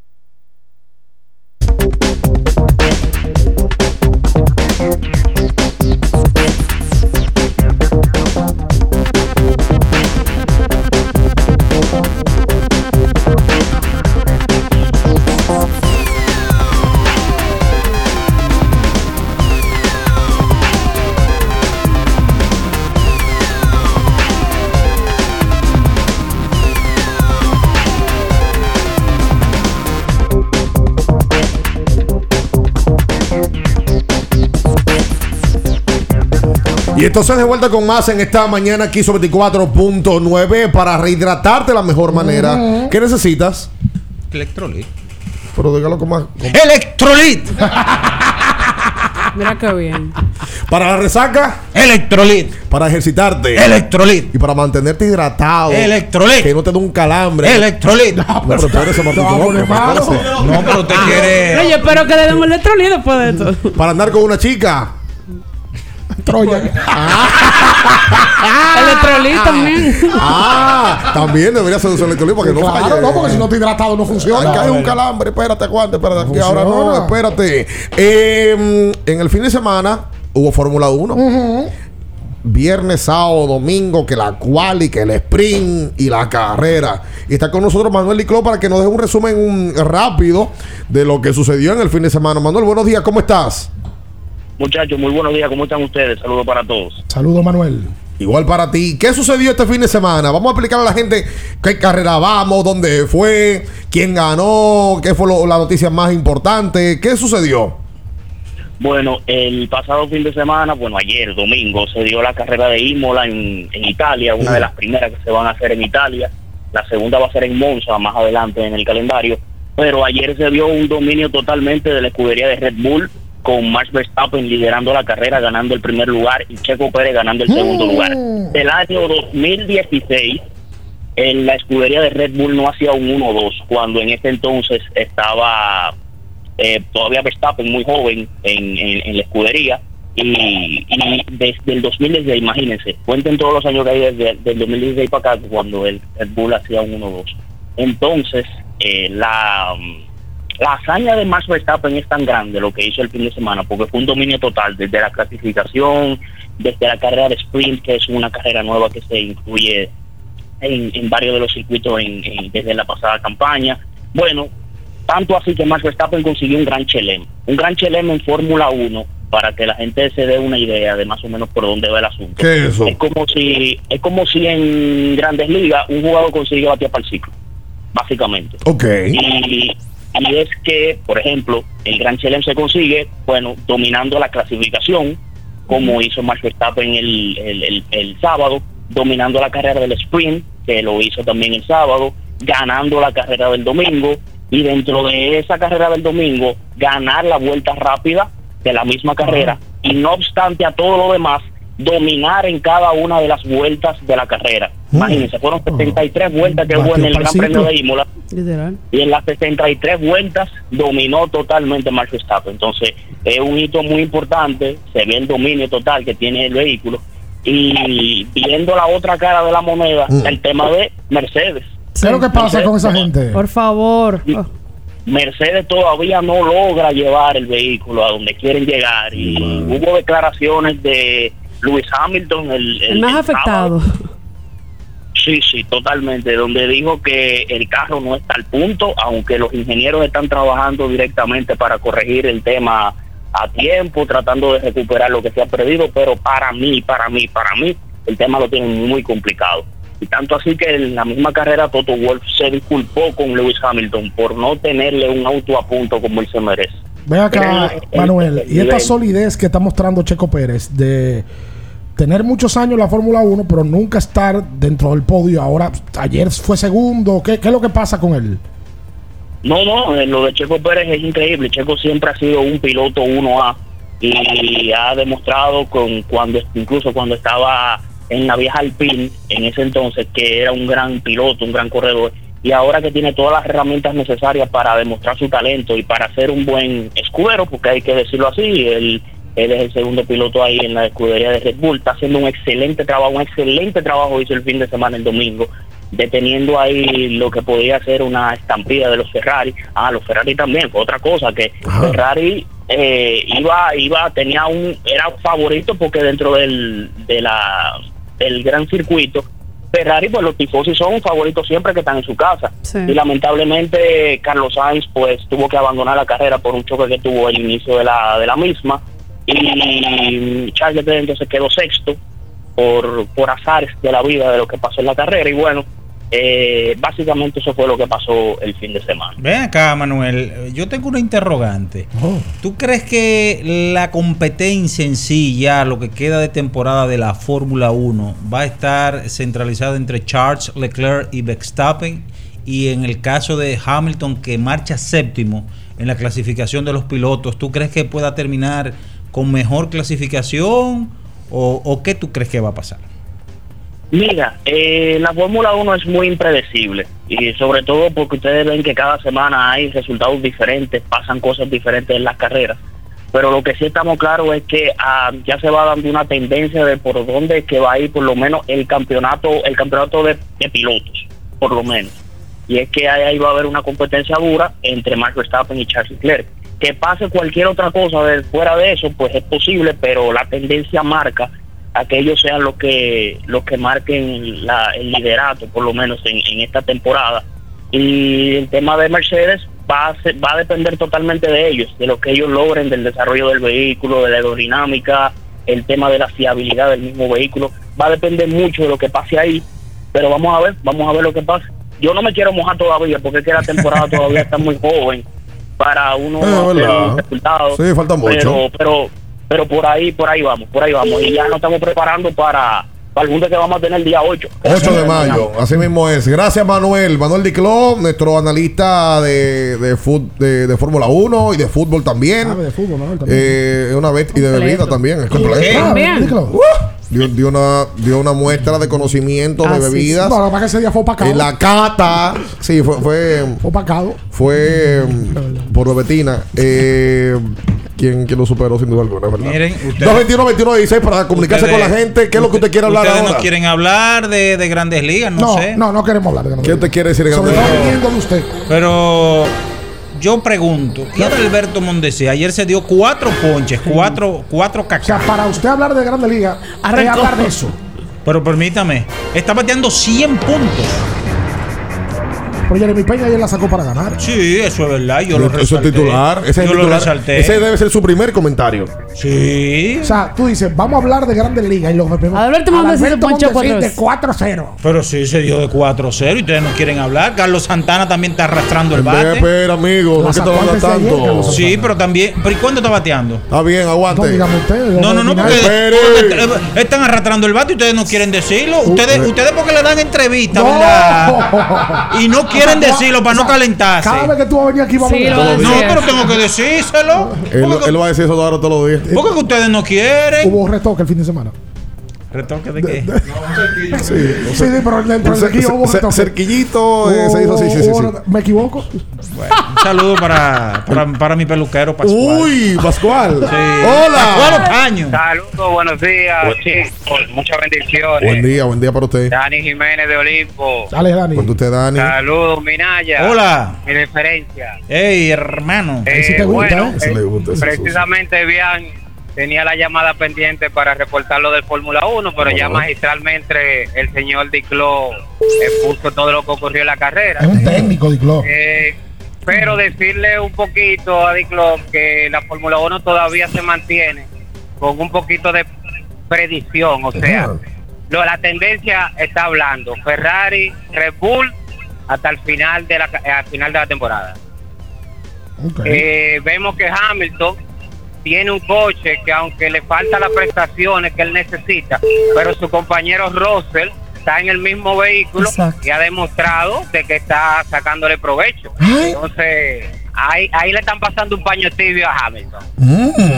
Y entonces de vuelta con más en esta mañana aquí sobre 24.9 para rehidratarte de la mejor manera. ¿Qué necesitas? Electrolit. Pero dígalo con más. con- Electrolit. Mira qué bien. Para la resaca, Electrolit. para ejercitarte, Electrolit. Y para mantenerte hidratado, Electrolit. Que no te dé un calambre. Electrolit. No, pero espérese, Martín, No, no, pero usted quiere. No, yo espero que le den un electrolito después de esto. Para andar con una chica. Troya. Electrolito también. Ah, también debería ser un electrolito para que no Claro, falle. no, porque si no está hidratado no funciona. hay un calambre, espérate, aguante, espérate, ahora no, espérate. Eh, en el fin de semana hubo Fórmula 1. Viernes, sábado, domingo, que la quali, que el sprint y la carrera. Y está con nosotros Manuel Licló para que nos dé un resumen rápido de lo que sucedió en el fin de semana. Manuel, buenos días, ¿cómo estás? Muchachos, muy buenos días, ¿cómo están ustedes? Saludos para todos. Saludos, Manuel. Igual para ti. ¿Qué sucedió este fin de semana? Vamos a explicar a la gente qué carrera vamos, dónde fue, quién ganó, qué fue lo- la noticia más importante, qué sucedió. Bueno, el pasado fin de semana, bueno, ayer, domingo, se dio la carrera de Imola en, en Italia, una de las primeras que se van a hacer en Italia. La segunda va a ser en Monza, más adelante en el calendario. Pero ayer se vio un dominio totalmente de la escudería de Red Bull, con Max Verstappen liderando la carrera, ganando el primer lugar, y Checo Pérez ganando el segundo lugar. Del año 2016, en la escudería de Red Bull no hacía un 1-2, cuando en ese entonces estaba eh, todavía Verstappen muy joven en, en- en la escudería y, y desde el 2016, imagínense, cuenten todos los años que hay desde el 2016 para acá cuando el Red Bull hacía un 1-2. Entonces, eh, la, la hazaña de Max Verstappen es tan grande lo que hizo el fin de semana porque fue un dominio total desde la clasificación, desde la carrera de sprint, que es una carrera nueva que se incluye en, en varios de los circuitos en- en- desde la pasada campaña. Bueno, tanto así que Max Verstappen consiguió un gran chelem. Un gran chelem en Fórmula 1 para que la gente se dé una idea de más o menos por dónde va el asunto. ¿Qué es eso? Es como si, es como si en grandes ligas un jugador consigue batir para el ciclo, básicamente. Ok. Y, y es que, por ejemplo, el Gran Chelem se consigue, bueno, dominando la clasificación, como hizo Max Verstappen el, el, el, el sábado, dominando la carrera del sprint, que lo hizo también el sábado, ganando la carrera del domingo, y dentro de esa carrera del domingo, ganar la vuelta rápida de la misma carrera, y no obstante a todo lo demás, dominar en cada una de las vueltas de la carrera. Imagínense, fueron 73 vueltas que hubo en el Gran Premio de Imola Literal. y en las 63 vueltas dominó totalmente Max Verstappen. Entonces, es un hito muy importante, se ve el dominio total que tiene el vehículo. Y viendo la otra cara de la moneda, Mm. el tema de Mercedes. ¿Qué es lo que pasa con esa gente? Por favor. Oh. Mercedes todavía no logra llevar el vehículo a donde quieren llegar. Y hubo declaraciones de Lewis Hamilton, el, El más afectado. Sí, sí, totalmente, donde dijo que el carro no está al punto, aunque los ingenieros están trabajando directamente para corregir el tema a tiempo, tratando de recuperar lo que se ha perdido, pero para mí, para mí, para mí, el tema lo tienen muy complicado. Y tanto así que en la misma carrera Toto Wolf se disculpó con Lewis Hamilton por no tenerle un auto a punto como él se merece. Ve acá, Manuel, el y esta solidez que está mostrando Checo Pérez de tener muchos años en la Fórmula 1, pero nunca estar dentro del podio. Ahora, ayer fue segundo. ¿Qué, qué es lo que pasa con él? No, no, eh, lo de Checo Pérez es increíble. Checo siempre ha sido un piloto 1A y ha demostrado con cuando incluso cuando estaba en la vieja Alpine en ese entonces que era un gran piloto, un gran corredor y ahora que tiene todas las herramientas necesarias para demostrar su talento y para ser un buen escudero, porque hay que decirlo así, él, él es el segundo piloto ahí en la escudería de Red Bull, está haciendo un excelente trabajo, un excelente trabajo hizo el fin de semana el domingo, deteniendo ahí lo que podía ser una estampida de los Ferrari. Ah, los Ferrari también, fue otra cosa, que Ferrari eh, iba, iba, tenía un, era favorito porque dentro del, de la, del gran circuito, Ferrari, pues los tifosi son favoritos siempre que están en su casa. Y lamentablemente Carlos Sainz pues tuvo que abandonar la carrera por un choque que tuvo al inicio de la, de la misma. Y Charles Leclerc entonces quedó sexto por, por azares de la vida de lo que pasó en la carrera. Y bueno, eh, básicamente eso fue lo que pasó el fin de semana. Ven acá, Manuel. Yo tengo una interrogante. ¿Tú crees que la competencia en sí, ya lo que queda de temporada de la Fórmula 1, va a estar centralizada entre Charles Leclerc y Verstappen? Y en el caso de Hamilton, que marcha séptimo en la clasificación de los pilotos, ¿tú crees que pueda terminar con mejor clasificación? ¿O, qué tú crees que va a pasar? Mira, eh, la Fórmula 1 es muy impredecible y sobre todo porque ustedes ven que cada semana hay resultados diferentes, pasan cosas diferentes en las carreras. Pero lo que sí estamos claros es que ah, ya se va dando una tendencia de por dónde que va a ir por lo menos el campeonato, el campeonato de, de pilotos, por lo menos. Y es que ahí, ahí va a haber una competencia dura entre Max Verstappen y Charles Leclerc. Que pase cualquier otra cosa de, fuera de eso, pues es posible, pero la tendencia marca a que ellos sean los que los que marquen la, el liderato por lo menos en, en esta temporada. Y el tema de Mercedes va a, ser- va a depender totalmente de ellos de lo que ellos logren del desarrollo del vehículo de la aerodinámica el tema de la fiabilidad del mismo vehículo. Va a depender mucho de lo que pase ahí pero vamos a ver vamos a ver lo que pasa. Yo no me quiero mojar todavía porque es que la temporada todavía está muy joven para uno Eh, hacer un resultado Sí, falta mucho. pero pero pero por ahí por ahí vamos por ahí vamos y ya nos estamos preparando para para el junte que vamos a tener el día 8 8 de mayo, así mismo es. Gracias, Manuel. Manuel Dicló, nuestro analista de, de, de, de Fórmula 1 y de fútbol también. Ah, de fútbol, Manuel, también. Eh, una vez y de bebida también, es completo. ¿Qué? También. Dio, dio una, dio una muestra de conocimiento Ah, de sí, sí. bebidas. No, la verdad que ese día fue opacado. En la cata. Sí, fue. Fue, Fue opacado. fue mm, por Bebetina. Eh, quien, quien lo superó sin duda alguna, ¿verdad? Miren, ustedes- 221 21 16 para comunicarse Ustedes- con la gente. ¿Qué es lo que usted quiere hablar Ustedes ahora? no quieren hablar de, de grandes ligas, no, No, sé. no, no queremos hablar de Grandes ¿Qué usted quiere decir de Sobre Grandes todo Ligas? viniendo de usted. Pero yo pregunto, ¿y Alberto Mondesi? Ayer se dio cuatro ponches, cuatro, cuatro O sea, cacas. para usted hablar de Grandes Ligas, es Arrancó. hablar de eso. Pero permítame, está bateando 100 puntos. Pero Jeremy Peña ayer la sacó para ganar. Sí, eso es verdad. Yo lo Eso es resalté. titular. Ese es el yo lo titular. resalté. Ese debe ser su primer comentario. Sí. O sea, tú dices, vamos a hablar de Grandes Ligas y lo vemos. Alberto cuatro de veces. 4-0. Pero sí se dio de 4-0 y ustedes no quieren hablar. Carlos Santana también está arrastrando el bate. espera, amigo. No que te tanto. Sí, pero también. ¿Pero y cuándo está bateando? Está bien, aguante. No, dígame usted. No, no, no, porque, est- están arrastrando el bate y ustedes no quieren decirlo. Ustedes, eh. ustedes porque le dan entrevistas, No. ¿verdad? Y no quieren Sea, decirlo para no calentarse. Cada vez que tú vas a venir aquí, vamos Sí, a No, pero tengo que decírselo. Él, ¿Por qué, él va a decir eso ahora todos los días. por qué ustedes no quieren? Hubo retoque el fin de semana. ¿Retoque de qué? Sí, Sí, sí, pero Cer- equipo hubo cerquillito eh, se hizo así, sí, sí, sí. ¿Me equivoco? Bueno, un saludo para, para, para mi peluquero Pascual. Uy, Pascual. Sí. Hola. Pascual. Saludos, buenos días, chicos. Muchas bendiciones. Buen día, buen día para usted. Dani Jiménez de Olimpo. Dale, Dani. Cuando usted, Dani. Saludos, Minaya. Hola. Mi referencia. Hey, hermano. Eh, sí te gusta, bueno, ¿eh? Ese eh, le gusta, precisamente bien tenía la llamada pendiente para reportar lo del Fórmula 1, pero ya magistralmente el señor Diclo expuso todo lo que ocurrió en la carrera. Es un técnico, Diclo. Eh, pero decirle un poquito a Diclo que la Fórmula 1 todavía se mantiene con un poquito de predicción, o sea, lo, la tendencia está hablando Ferrari, Red Bull hasta el final de la eh, al final de la temporada. Eh, vemos que Hamilton tiene un coche que aunque le falta las prestaciones que él necesita, pero su compañero Russell está en el mismo vehículo Exacto. y ha demostrado de que está sacándole provecho. Entonces, ahí, ahí le están pasando un paño tibio a Hamilton.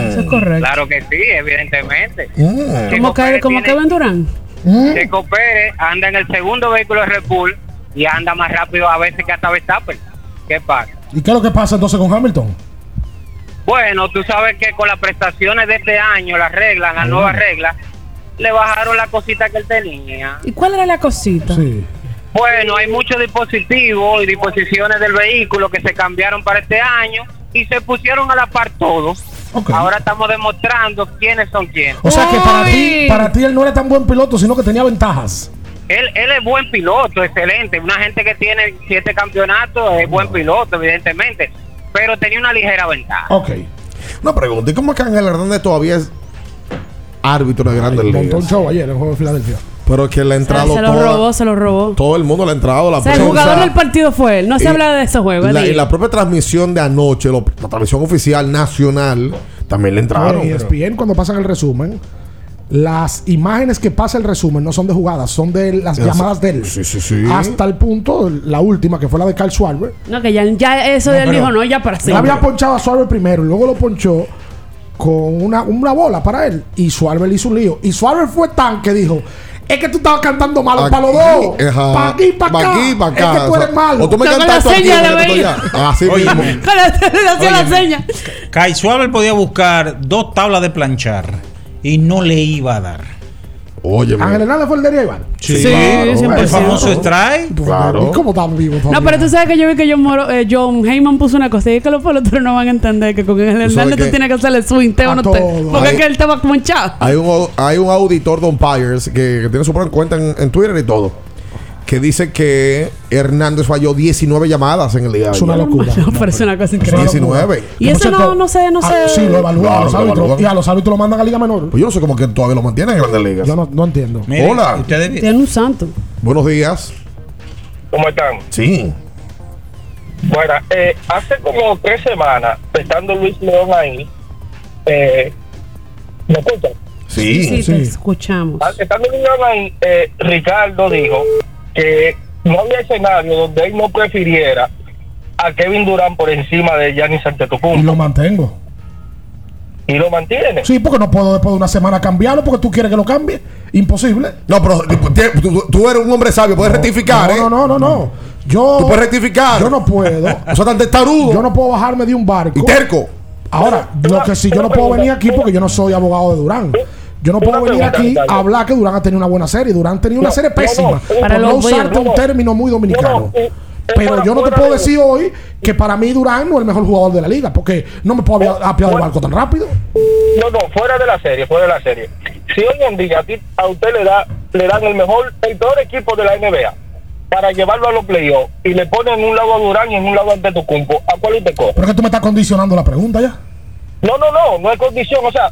Eso es correcto. Claro que sí, evidentemente. ¿Cómo que, como tiene- Kevin Durán? Checo Pérez anda en el segundo vehículo de Red Bull y anda más rápido a veces que hasta Verstappen. ¿Qué pasa? ¿Y qué es lo que pasa entonces con Hamilton? Bueno, tú sabes que con las prestaciones de este año, las reglas, las Mm. nuevas reglas, le bajaron la cosita que él tenía. ¿Y cuál era la cosita? Bueno, hay muchos dispositivos y disposiciones del vehículo que se cambiaron para este año y se pusieron a la par todos. Ahora estamos demostrando quiénes son quiénes. O sea que para ti, para ti él no era tan buen piloto, sino que tenía ventajas. Él, él es buen piloto, excelente. Una gente que tiene siete campeonatos es buen piloto, evidentemente. Pero tenía una ligera ventaja. Ok. Una pregunta, ¿y cómo es que Ángel Hernández todavía es árbitro de grandes Montó ligas? un show ayer en el juego de Filadelfia. Pero que le ha entrado Se lo toda- robó, se lo robó. todo el mundo le ha entrado la O sea, el jugador del partido fue él. No se Y habla de ese juego. La, es y la propia transmisión de anoche, lo- la transmisión oficial nacional, también le entraron. y ESPN cuando pasan el resumen, las imágenes que pasa el resumen no son de jugadas, son de las llamadas de él. Sí, sí, sí. Hasta el punto, la última, que fue la de Carl Schwarber. No, que ya, ya eso No, él dijo, no, ya para siempre. había ponchado a Schwarber primero y luego lo ponchó con una, una bola para él. Y Schwarber le hizo un lío. Y Schwarber fue tan que dijo: Es que tú estabas cantando malo Aquí, para los dos. ajá. Para aquí, para Pa' acá. aquí, pa' acá. Es que tú eres malo. o tú me Con la cantas aquí, seña o me le canto veía. allá. Así Oye, mismo. le hacía la Óyeme. seña. Kai Suárez podía buscar dos tablas de planchar y no le iba a dar. Oye, Ángel Hernández fue el de. Sí, claro, el 100%. famoso strike. Claro. ¿Y cómo están vivos No, pero tú sabes que yo vi que John, Moro, eh, John Heyman puso una cosa y es que los peloteros no van a entender que con el sabes Hernández tú que- tienes que hacerle swing, te o A no te. Porque es que él estaba como. Hay un, hay un auditor de umpires que, que tiene su propia cuenta en, en Twitter y todo. Que dice que Hernández falló 19 llamadas en el día. de Es una locura. Me parece una cosa increíble. 19. Y eso no, no sé, no ah, sé. sí, lo evalúan Claro, a los lo árbitros. Y a los árbitros lo mandan a Liga Menor. Pues yo no sé cómo que todavía lo mantienen en grandes ligas. Yo no, no entiendo. Miren, Hola. ustedes- Tiene un santo. Buenos días. ¿Cómo están? Sí. Bueno, eh, hace como tres semanas, estando Luis León ahí, eh, ¿me escuchan? Sí. Sí, te escuchamos. Ah, Estando Luis León ahí, eh, Ricardo dijo que no había escenario donde él no prefiriera a Kevin Durant por encima de Giannis Y Antetokounmpo lo mantengo. y lo mantiene. Sí, porque no puedo después de una semana cambiarlo porque tú quieres que lo cambie. Imposible. No, pero tú, tú- eres un hombre sabio, puedes rectificar, no, ¿eh? No, no, no, no. Yo, Tú puedes rectificar. Yo no puedo. O sea, tan testarudo. Yo no puedo bajarme de un barco. Y terco. Ahora, lo que sí, yo no puedo venir aquí porque yo no soy abogado de Durán. Yo no puedo Una venir aquí a hablar que Durán ha tenido una buena serie. Durán tenía una No, serie no, pésima. no, Para por los no usarte un término muy dominicano. No, no, eh, Pero yo no te puedo de- decir hoy que para mí Durán no es el mejor jugador de la liga porque no me puedo apiar- del barco tan rápido. No, no, fuera de la serie, fuera de la serie. Si hoy en día a, ti- a usted le da le dan el mejor, el peor equipo de la NBA para llevarlo a los playoffs y le ponen en un lado a Durán y en un lado a Antetokounmpo, ¿a cuál usted coge? Pero es que tú me estás condicionando la pregunta ya. No, no, no, no es condición, o sea,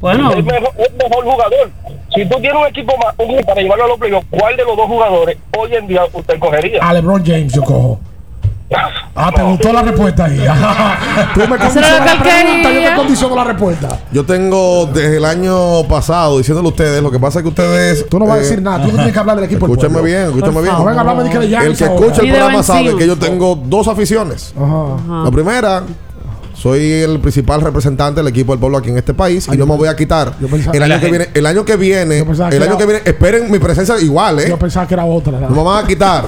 Bueno. es mejor, es mejor jugador. Si tú tienes un equipo más un equipo para llevarlo a los playoffs, ¿cuál de los dos jugadores hoy en día usted cogería? A LeBron James yo cojo. Ah, te gustó la respuesta ahí. tú me condicionas la pregunta, yo te condiciono la respuesta. Yo tengo desde el año pasado diciéndole a ustedes, lo que pasa es que ustedes. Tú no vas a eh, decir nada, tú no tienes que hablar del equipo Escúchame bien, escúchame bien. No venga a hablarme de que de El que escucha el programa sabe que yo tengo dos aficiones. Ajá. La primera, soy el principal representante del equipo del pueblo aquí en este país y no me voy a quitar. pensaba- el año que viene, el año que viene, el que año era- que viene, esperen mi presencia igual, ¿eh? Yo pensaba que era otra. No me van a quitar.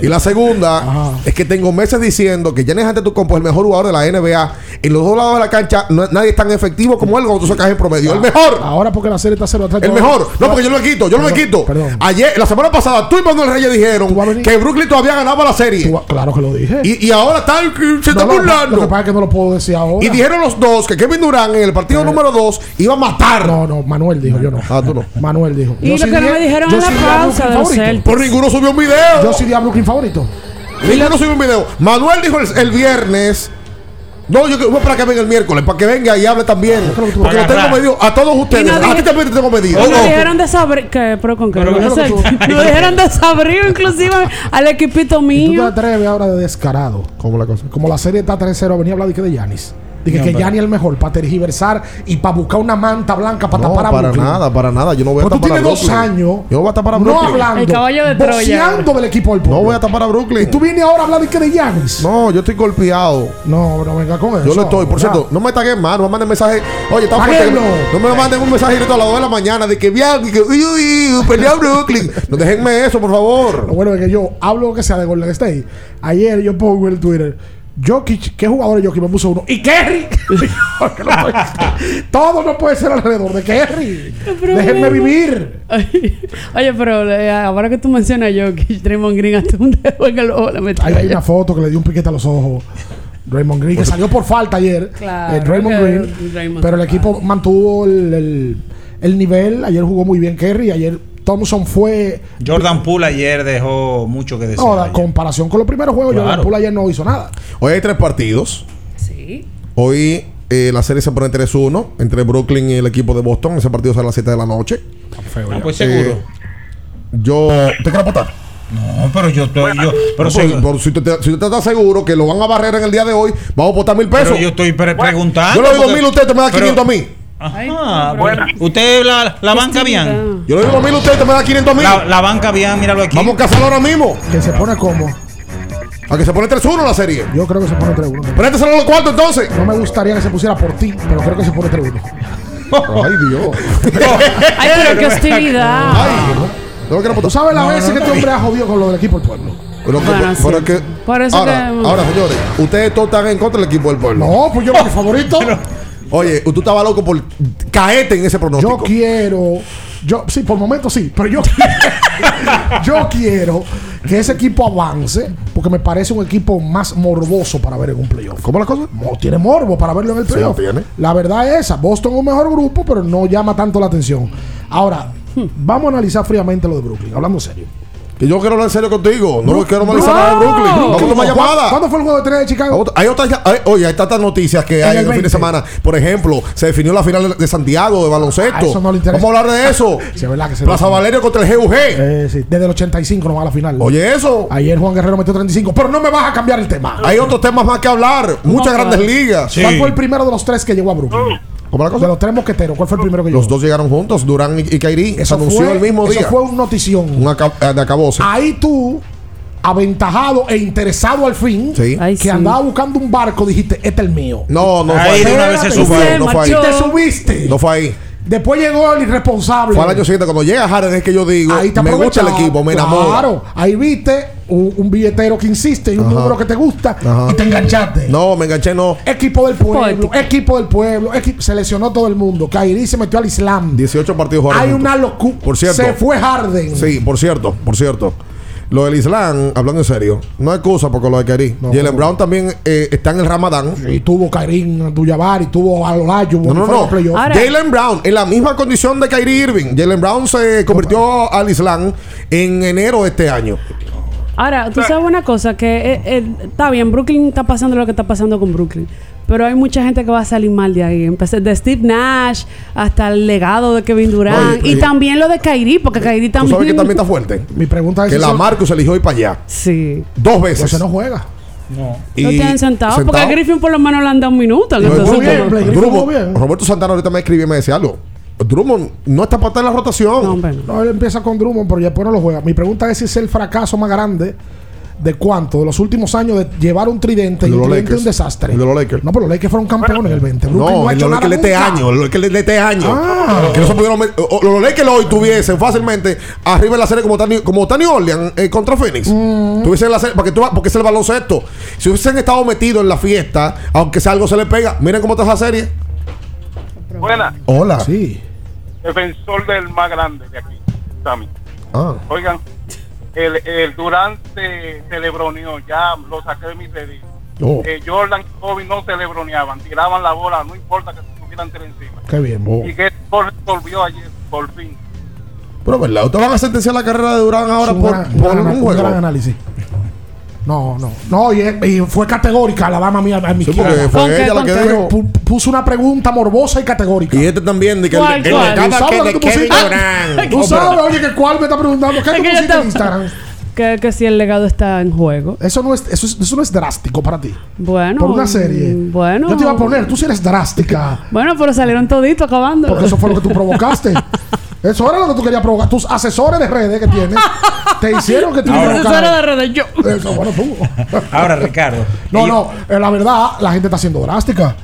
Y la segunda Ajá. es que tengo meses diciendo que Giannis Antetokounmpo es el mejor jugador de la NBA. En los dos lados de la cancha no- nadie es tan efectivo como él cuando tú sacas en promedio. El mejor. Ahora porque la serie está 0 a 3. El mejor. No, porque yo me quito. Yo Perdón, quito. Perdón. Ayer, la semana pasada, tú y Manuel Reyes dijeron que Brooklyn todavía ganaba la serie. Tú- Claro que lo dije. Y, y ahora están, se No, no, burlando. Lo que pasa es que no lo puedo ahora. Y dijeron los dos que Kevin Durant en el partido número 2 iba a matar. No, no, Manuel dijo, yo no. Ah, tú no. Manuel dijo. Y Yo lo sí que no me dijeron yo en la sí di a pausa de favorito. Por ninguno subió un video. Yo sí di a Brooklyn favorito. Ninguno subió un video. Manuel dijo el, el viernes. No, yo voy para que venga el miércoles, para que venga y hable también. Porque lo tengo medido. A todos ustedes. no a ti también te tengo medido. Y nos Ojo. dijeron desabrío, que, pero con qué, Pero no sé. nos dijeron desabrío inclusive al equipito Y tú te mío. atreves ahora de descarado. ¿Cómo la cosa? Como la serie está 3-0, venía a hablar de que de Yanis. Dije No, que Yanni es el mejor para tergiversar y para buscar una manta blanca para No, tapar a para Brooklyn. nada, para nada. Yo no voy a Pero tú tapar a tienes dos Brooklyn. años Yo no voy a tapar a no Brooklyn. hablando, El caballo de Troya. del equipo del pueblo. No voy a tapar a Brooklyn. Y tú vienes ahora a hablar de que de Giannis. No, yo estoy golpeado. No, pero venga con eso. Yo lo estoy. Por Ya. cierto, no me taguen más. No me manden mensaje. Oye, está fuerte. No me manden un mensaje directo a las 2 de la mañana de que bien, que uy, uy, uy, peleó Brooklyn. No déjenme eso, por favor. Lo bueno es que yo hablo lo que sea de Golden State. Ayer yo pongo en el Twitter. Jokic, ¿qué jugador de Jokic me puso uno? ¿Y Kerry? Todo no puede ser alrededor de Kerry. Déjenme vivir. Oye, pero eh, ahora que tú mencionas yo, que Draymond Green hasta un dedo en el ojo le metió. Ahí hay una foto que le dio un piquete a los ojos. Draymond Green, que salió por falta ayer. Claro, eh, Draymond que Green. Draymond pero el equipo mantuvo el, el- el nivel. Ayer jugó muy bien Kerry. Ayer Thompson fue. Jordan Poole ayer dejó mucho que decir. No, la comparación con los primeros juegos, Claro. Jordan Poole ayer no hizo nada. Hoy hay tres partidos. Sí. Hoy eh, la serie se pone 3-1 entre Brooklyn y el equipo de Boston. Ese partido será a las 7 de la noche. Ah, pues seguro. Eh, yo. ¿Te quieres apostar? No, pero yo estoy. Yo, pero No, soy- por- por- si, te, si tú te estás seguro que lo van a barrer en el día de hoy, vamos a apostar mil pesos. pero yo estoy pre- preguntando. Yo le doy dos mil, usted te me da pero- 500 a mí. Ah, bueno. Usted la, la banca bien. Yo le doy dos mil, usted te me da 500 a mí. La, la banca bien, míralo aquí. Vamos a casarlo ahora mismo. Que se pone como. A que se pone 3-1 la serie. Yo creo que se pone 3-1. Présteselo a los cuartos entonces. No me gustaría que se pusiera por ti, pero creo que se pone 3-1. Ay, Dios. Ay, pero qué hostilidad. No lo quiero ¿Tú sabes la No, vez no, que no. este hombre ha jodido con lo del equipo del pueblo? Pero que- Bueno, pero sí. que- Por eso ahora, que- ahora, señores, ustedes todos están en contra del equipo del pueblo. No, pues yo mi favorito. Oye, tú estabas loco por caerte en ese pronóstico. Yo quiero. Yo, sí, por momentos sí, pero yo, yo quiero que ese equipo avance porque me parece un equipo más morboso para ver en un playoff. ¿Cómo la cosa? Mo- tiene morbo para verlo en el playoff. La verdad es esa. Boston es un mejor grupo, pero no llama tanto la atención. Ahora, vamos a analizar fríamente lo de Brooklyn, hablando serio. Que yo quiero hablar en serio contigo. No Bru- quiero analizar nada de Brooklyn. Vamos a tomar ¿Cuándo- llamada. ¿Cuándo fue el juego de tres de Chicago? Hay otras, hay- oye, hay tantas noticias que En hay el en el fin de 20. semana. Por ejemplo, se definió la final de- Santiago de baloncesto. A eso no le interesa. Vamos a hablar de eso. Sí, es verdad que se Plaza. Valerio contra el GUG. Eh, sí, desde el 85 no va a la final. Oye, eso. Ayer Juan Guerrero metió 35, pero no me vas a cambiar el tema. Hay otros temas más que hablar. Muchas grandes ligas. ¿Cuál fue el primero de los tres que llegó a Brooklyn? ¿Cómo la De cosa? los tres mosqueteros, ¿cuál fue el primero que llegó? Los dos llegaron juntos, Durán y, y Kairi. Se Eso anunció fue, el mismo eso día. fue un notición. Un eh, de acabose. Ahí tú, aventajado e interesado al fin, Sí. Ay, que sí. andaba buscando un barco, dijiste, este es el mío. No, no fue Ahí de una vez se subió. No fue ahí. Te subiste. No fue ahí. Después llegó el irresponsable. Fue al año siguiente. Cuando llega Harden es que yo digo, Ahí me gusta el equipo, me enamora. Claro, ahí viste un, un billetero que insiste y un Ajá. número que te gusta Ajá. y te enganchaste. No, me enganché, no. Equipo del pueblo, Poético. equipo del pueblo, equi- se lesionó todo el mundo. Kairi se metió al Islam. 18 partidos jugaron Hay juntos. una locura. Por cierto. Se fue Harden. Sí, por cierto, por cierto. Lo del Islam, hablando en serio, no hay excusa porque lo de Kairi. No, Jalen no. Brown también eh, está en el Ramadán. Y tuvo Karim Abdul-Jabbar y tuvo a Olayo. No, no, no. Ahora- Jalen Brown, en la misma condición de Kyrie Irving. Jalen Brown se convirtió al Islam en enero de este año. Ahora, tú sabes una cosa, que eh, eh, está bien, Brooklyn está pasando lo que está pasando con Brooklyn. Pero hay mucha gente que va a salir mal de ahí. Empecé de Steve Nash hasta el legado de Kevin Durant. Oye, y también lo de Kyrie, porque Kyrie Tú también. sabes que también está fuerte. Mi pregunta es Que si la son- Marcus eligió ir para allá. Sí. Dos veces. Entonces no juega. No. Y tienen sentado, porque a Griffin por lo menos le han dado un minuto. No, entonces, Muy bien, Griffin Drummond- bien. Roberto Santana ahorita me escribió y me decía algo. Drummond no está para estar en la rotación. No, no. No, él empieza con Drummond, pero ya después no lo juega. Mi pregunta es si es el fracaso más grande de cuánto, de los últimos años de llevar un tridente y un tridente es Lakers. un desastre. El de los Lakers. No, pero los Lakers fueron campeones en el 20. Brooklyn No, ha hecho de los Lakers de este año. De los Lakers de este año. Ah. Que no se pudieron met- o- o- Los Lakers hoy tuviesen fácilmente arriba en la serie como Tani, como Tani Orleans eh, contra Phoenix. Mm. Tuviesen la serie, porque, tú, porque es el baloncesto. Si hubiesen estado metidos en la fiesta, aunque sea algo se le pega, miren cómo está esa serie. Buena, Hola. Sí. defensor del más grande de aquí, Sammy. Ah. Oigan, el, el Durant se, se lebroneó, ya lo saqué de mi serie. Oh. Eh, Jordan y Kobe no se lebroneaban, tiraban la bola, no importa que se tuvieran tres encima. Qué bien. Y que resolvió ayer, por fin. Pero verdad, ustedes van a sentenciar la carrera de Durán ahora por, gran- por gran- un un juego. gran análisis. No, no. No, y, y fue categórica la dama mía a mi Sí, porque fue ¿Con qué, ella la que dijo. Puso una pregunta morbosa y categórica. Y este también, de que ¿Cuál, el, cuál? el- ¿Tú sabes que lo de que tú Kevin pusiste? Durant. Tú sabes, oye, que cuál me está preguntando. ¿Qué Es tú pusiste en Instagram? que, que si el legado está en juego. Eso no es, eso, es- eso no es drástico para ti. Bueno. Por una serie. mm, Bueno. Yo te iba a poner, tú sí eres drástica. Bueno, pero salieron toditos acabando. Porque eso fue lo que tú provocaste. Eso era lo que tú querías provocar. Tus asesores de redes que tienes te hicieron que tú asesores de redes, yo. Eso, bueno, tú. Ahora, Ricardo. No, no, eh, la verdad, la gente está siendo drástica.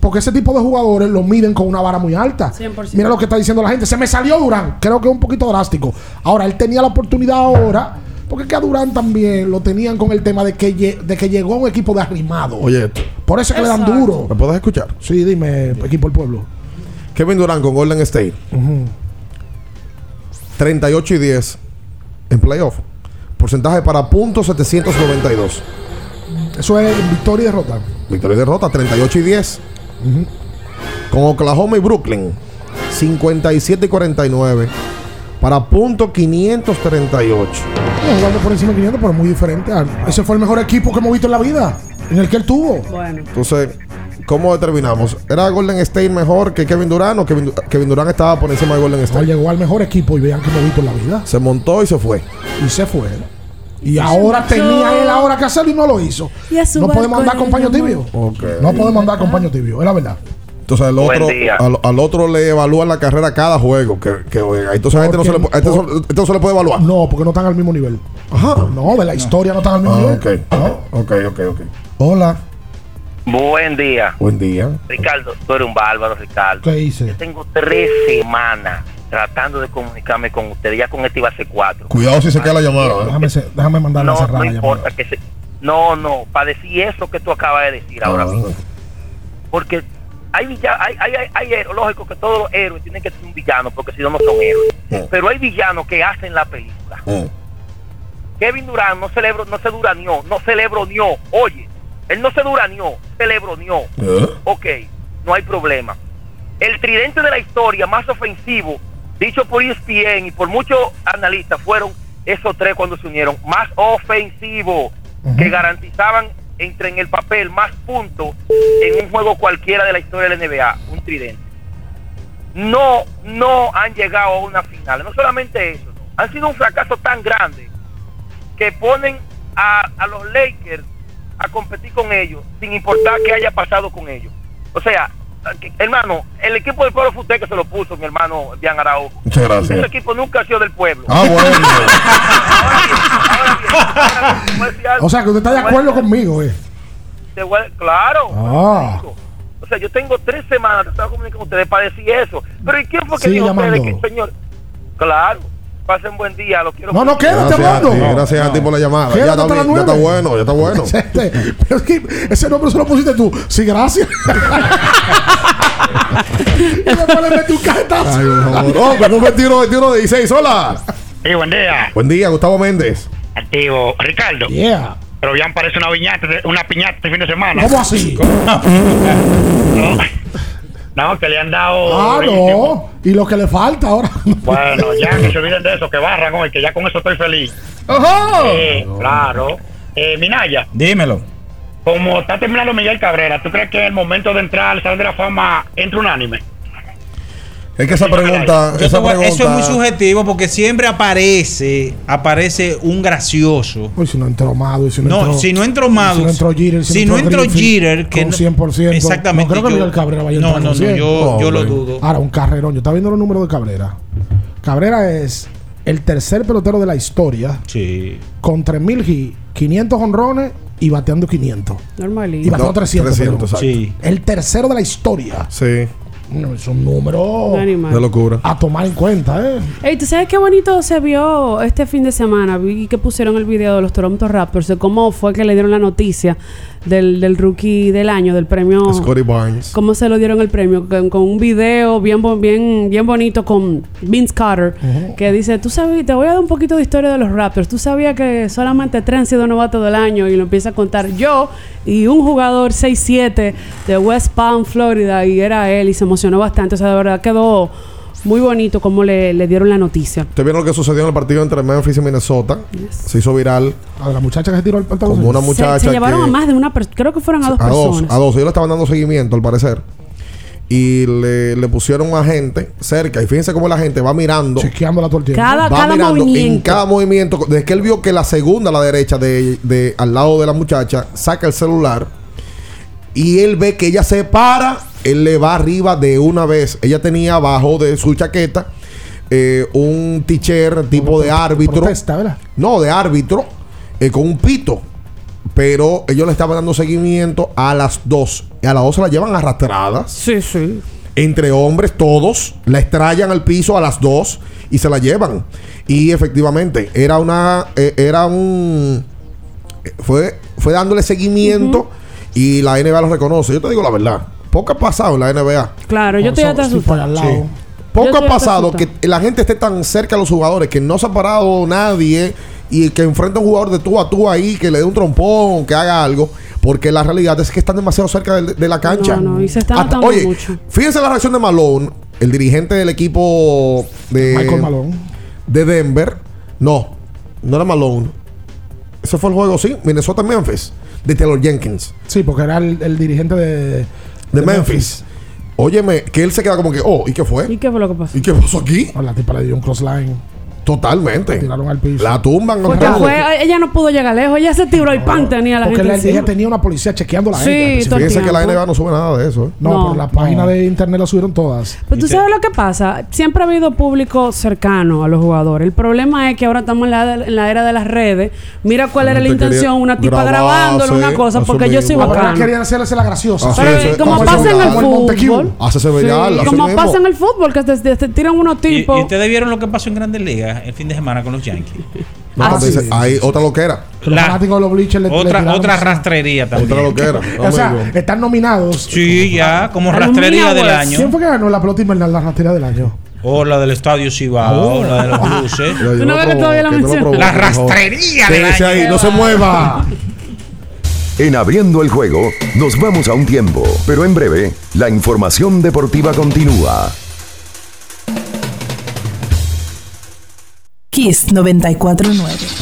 Porque ese tipo de jugadores lo miden con una vara muy alta. 100%. Mira lo que está diciendo la gente. Se me salió Durán. Creo que es un poquito drástico. Ahora, él tenía la oportunidad ahora. Porque es que a Durán también lo tenían con el tema de que, de que llegó un equipo de arrimado. Oye, esto. Por eso es que le dan duro. ¿Me puedes escuchar? Sí, dime, equipo del pueblo. Kevin Durant con Golden State. 38 y 10 en playoff. Porcentaje para puntos 792. Eso es victoria y derrota. Victoria y derrota 38 y 10. Con Oklahoma y Brooklyn 57 y 49. Para punto 538. No, jugando por encima de 500, pero muy diferente. Ese fue el mejor equipo que hemos visto en la vida. En el que él tuvo. Bueno. Entonces, ¿cómo determinamos? ¿Era Golden State mejor que Kevin Durant o Kevin, Kevin Durant estaba por encima de Golden State? llegó al mejor equipo y vean que visto en la vida. Se montó y se fue. Y se fue. Y ahora tenía él ahora que hacerlo y no lo hizo. Y a su No podemos andar con paño tibio. No podemos andar con paño tibio, es la verdad. Entonces al otro, día. al, al otro le evalúan la carrera cada juego que, que juega. Entonces a este no, se le, a este so- este no se le puede evaluar. No, porque no están al mismo nivel. Ajá. No, de la historia no están al mismo Ah, nivel. ok. No. Ok, ok, ok. Hola. Buen día. Buen día. Ricardo, tú eres un bárbaro, Ricardo. ¿Qué hice? Yo tengo tres semanas tratando de comunicarme con ustedes. Ya con este iba a ser cuatro. Cuidado si se queda la llamada. ¿eh? Déjame, déjame mandarle a No, cerrar no la importa llamada. que se... No, no, para decir eso que tú acabas de decir ahora Ah. mismo. Porque hay, villa- hay, hay, hay, hay héroes, lógico que todos los héroes tienen que ser un villano, porque si no, no son héroes. Mm. Pero hay villanos que hacen la película. Mm. Kevin Durant no celebró, no se duranió, no celebronió. Oye, él no se duranió, celebronió. ¿Eh? Ok, no hay problema. El tridente de la historia más ofensivo, dicho por ESPN y por muchos analistas, fueron esos tres cuando se unieron. Más ofensivo, que garantizaban entre en el papel más puntos en un juego cualquiera de la historia de la NBA, un tridente. No, no han llegado a una final. No solamente eso, han sido un fracaso tan grande que ponen a, a los Lakers a competir con ellos sin importar qué haya pasado con ellos. O sea, hermano, el equipo del pueblo fue usted que se lo puso, mi hermano Bian Araujo. Muchas gracias. Ese equipo nunca ha sido del pueblo. Ah, bueno. Algo. O sea, que usted está de acuerdo conmigo, eh. claro. Ah. O sea, yo tengo tres semanas de comunicar con ustedes para decir eso. Pero ¿y quién fue que Sigue dijo ustedes que, señor? Claro. Pasen buen día, lo quiero No, no, quédate Gracias a hablando. ti, gracias a ti por la llamada. Ya está, ya está bueno, ya está bueno. Este, pero es que ese nombre se lo pusiste tú. Sí, gracias. y después le metí un cajetazo. Ay. Oh, pero un 21, 21 de 16. Hola. Sí, buen día. Buen día, Gustavo Méndez. Activo. Ricardo. Yeah. Pero ya parece una viñata, una piñata este fin de semana. ¿Cómo así? No, no, que le han dado. Ah, no. Y lo que le falta ahora. Bueno, ya que se olviden de eso, que barran hoy, que ya con eso estoy feliz. Eh, claro. Eh, Minaya, Dímelo. como está terminando Miguel Cabrera, ¿tú crees que en el momento de entrar al Salón de la Fama entra unánime? Es que esa pregunta. Esa voy- pregunta eso es muy subjetivo porque siempre aparece aparece un gracioso. Uy, si no entró Mado, y si no, No, entró, si no entró Mado, si no entró Jeter, si no entró Jeter, que con no- 100%. Exactamente, No creo que yo- Miguel Cabrera vaya a no, entrar no, con no, 100. yo- yo lo dudo. Ahora, un carrerón. Yo estaba viendo los números de Cabrera. Cabrera es el tercer pelotero de la historia Sí. con 3.000 hits, 500 honrones y bateando 500. Normalito. Y bateando No, 300. 300, perdón. Sí. El tercero de la historia. Sí, No, Es un número Un animal. de locura. a tomar en cuenta, ¿eh? Ey, ¿tú sabes qué bonito se vio este fin de semana? Vi que pusieron el video de los Toronto Raptors de cómo fue que le dieron la noticia del, del rookie del año, del premio. Scotty Barnes. ¿Cómo se lo dieron el premio? Con, con un video bien, bien, bien bonito con Vince Carter, que dice, tú sabes, te voy a dar un poquito de historia de los Raptors. Tú sabías que solamente tres han sido novatos del año y lo empieza a contar yo y un jugador 6-7 de West Palm, Florida, y era él y se emocionó bastante. O sea, de verdad quedó muy bonito cómo le, le dieron la noticia. ¿Te vieron lo que sucedió en el partido entre Memphis y Minnesota? Se hizo viral A la muchacha que se tiró el pantalón. como una muchacha se, llevaron que- a más de una persona, creo que fueron a dos a dos, a dos. Ellos le estaban dando seguimiento, al parecer. y le, le pusieron un agente cerca. Y fíjense cómo la gente va mirando. Chequeándola todo el tiempo. Cada- va cada mirando en movimiento. cada movimiento. Desde que él vio que la segunda a la derecha, de, de- al lado de la muchacha, saca el celular. Y él ve que ella se para. Él le va arriba de una vez. Ella tenía abajo de su chaqueta eh, un teacher tipo de árbitro. protesta, ¿verdad? No, de árbitro. eh, con un pito. Pero ellos le estaban dando seguimiento a las dos. Y a las dos se la llevan arrastradas. Sí, sí. Entre hombres, todos. La estrellan al piso a las dos. Y se la llevan. Y efectivamente, era una. eh, era un. Fue, fue dándole seguimiento. Y la NBA lo reconoce. Yo te digo la verdad. Poco ha pasado en la NBA. Claro, yo estoy hasta asustada. Sí. Poco ha pasado que la gente esté tan cerca a los jugadores que no se ha parado nadie y que enfrenta a un jugador de tú a tú ahí, que le dé un trompón, que haga algo, porque la realidad es que están demasiado cerca de, de la cancha. No, no, y se está Hasta- oye, mucho. fíjense la reacción de Malone, el dirigente del equipo de, Michael Malone. de Denver. No, no era Malone. Ese fue el juego, sí, Minnesota-Memphis, de Taylor Jenkins. Sí, porque era el, el dirigente de, De, Memphis. Óyeme, que él se queda como que, oh, ¿y qué fue? ¿Y qué fue lo que pasó? ¿Y qué pasó aquí? A la tipa le dio un crossline. Totalmente. La tiraron al piso. La tumban. Porque Raúl. fue, ella no pudo llegar lejos, ella se tiró y pan tenía la Porque gente la- encima. ella tenía una policía chequeando la Sí, gente. todo el Fíjense que la. NBA no sube nada de eso. ¿eh? No, No. pero la página de internet la subieron todas. Pero tú sabes lo que pasa, siempre ha habido público cercano a los jugadores. El problema es que ahora estamos en la, en la era de las redes. Mira cuál era la intención, una tipa grabarse, grabándole una cosa, porque yo soy bacano. querían hacerse la graciosa. Así Pero es, como pasa en el fútbol. Viral, así como pasa en el fútbol, que te, tiran unos ¿Y, y tipos. ustedes vieron lo que pasó en Grandes Ligas el fin de semana con los Yankees? No, Ah, sí. hay otra loquera. Que los La- los bleachers le, le Otra, otra rastrería también. Otra loquera. O sea, están nominados. Sí, ya, como los rastrería del año. ¿Quién fue que ganó la pelota invernal, la rastrería del año? O la del Estadio Cibao, Oh. la de los yo Tú no ves que todavía la favor. rastrería del año. ahí, no se mueva. En abriendo el juego, nos vamos a un tiempo, pero en breve, la información deportiva continúa. Kiss 949.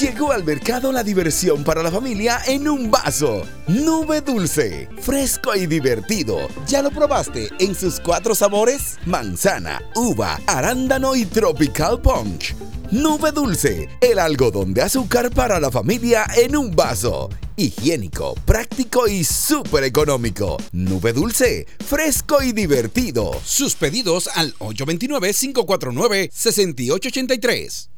Llegó al mercado la diversión para la familia en un vaso. Nube dulce, fresco y divertido. ¿Ya lo probaste en sus cuatro sabores? Manzana, uva, arándano y tropical punch. Nube dulce, el algodón de azúcar para la familia en un vaso. Higiénico, práctico y súper económico. Nube dulce, fresco y divertido. Sus pedidos al 829-549-6883.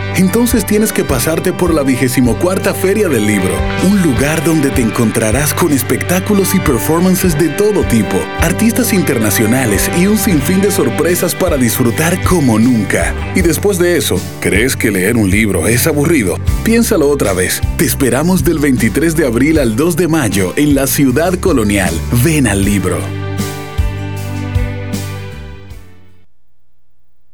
Entonces tienes que pasarte por la 24 Feria del Libro, un lugar donde te encontrarás con espectáculos y performances de todo tipo, artistas internacionales y un sinfín de sorpresas para disfrutar como nunca. Y después de eso, ¿crees que leer un libro es aburrido? Piénsalo otra vez. Te esperamos del 23 de abril al 2 de mayo en la ciudad colonial. Ven al libro.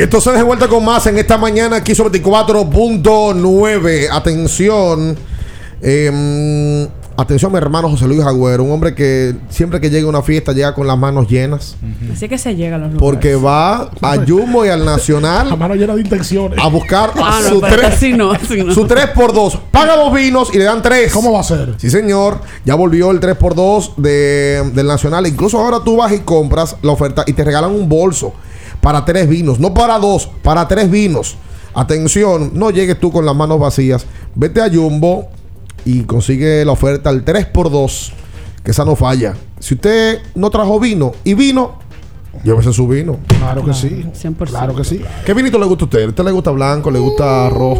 Y esto se de vuelta con más en esta mañana aquí sobre 24.9. Atención. eh, atención, mi hermano José Luis Agüero, un hombre que siempre que llega a una fiesta llega con las manos llenas. Así que se llega a los lugares. Porque va a Jumbo y al Nacional La mano llena de intenciones. a buscar Ah, no, su, pero tres, así no, así no. su 3 por 2 Paga dos vinos y le dan 3. ¿Cómo va a ser? Sí, señor. Ya volvió el 3 por 2 de, del Nacional. Incluso ahora tú vas y compras la oferta y te regalan un bolso para tres vinos. No para dos, para tres vinos. Atención, no llegues tú con las manos vacías. Vete a Jumbo y consigue la oferta al 3 por 2 que esa no falla. Si usted no trajo vino y vino, llévese su vino. Claro que sí. 100%. Claro que sí. ¿Qué vinito le gusta a usted? ¿A usted le gusta blanco? ¿Le gusta arroz?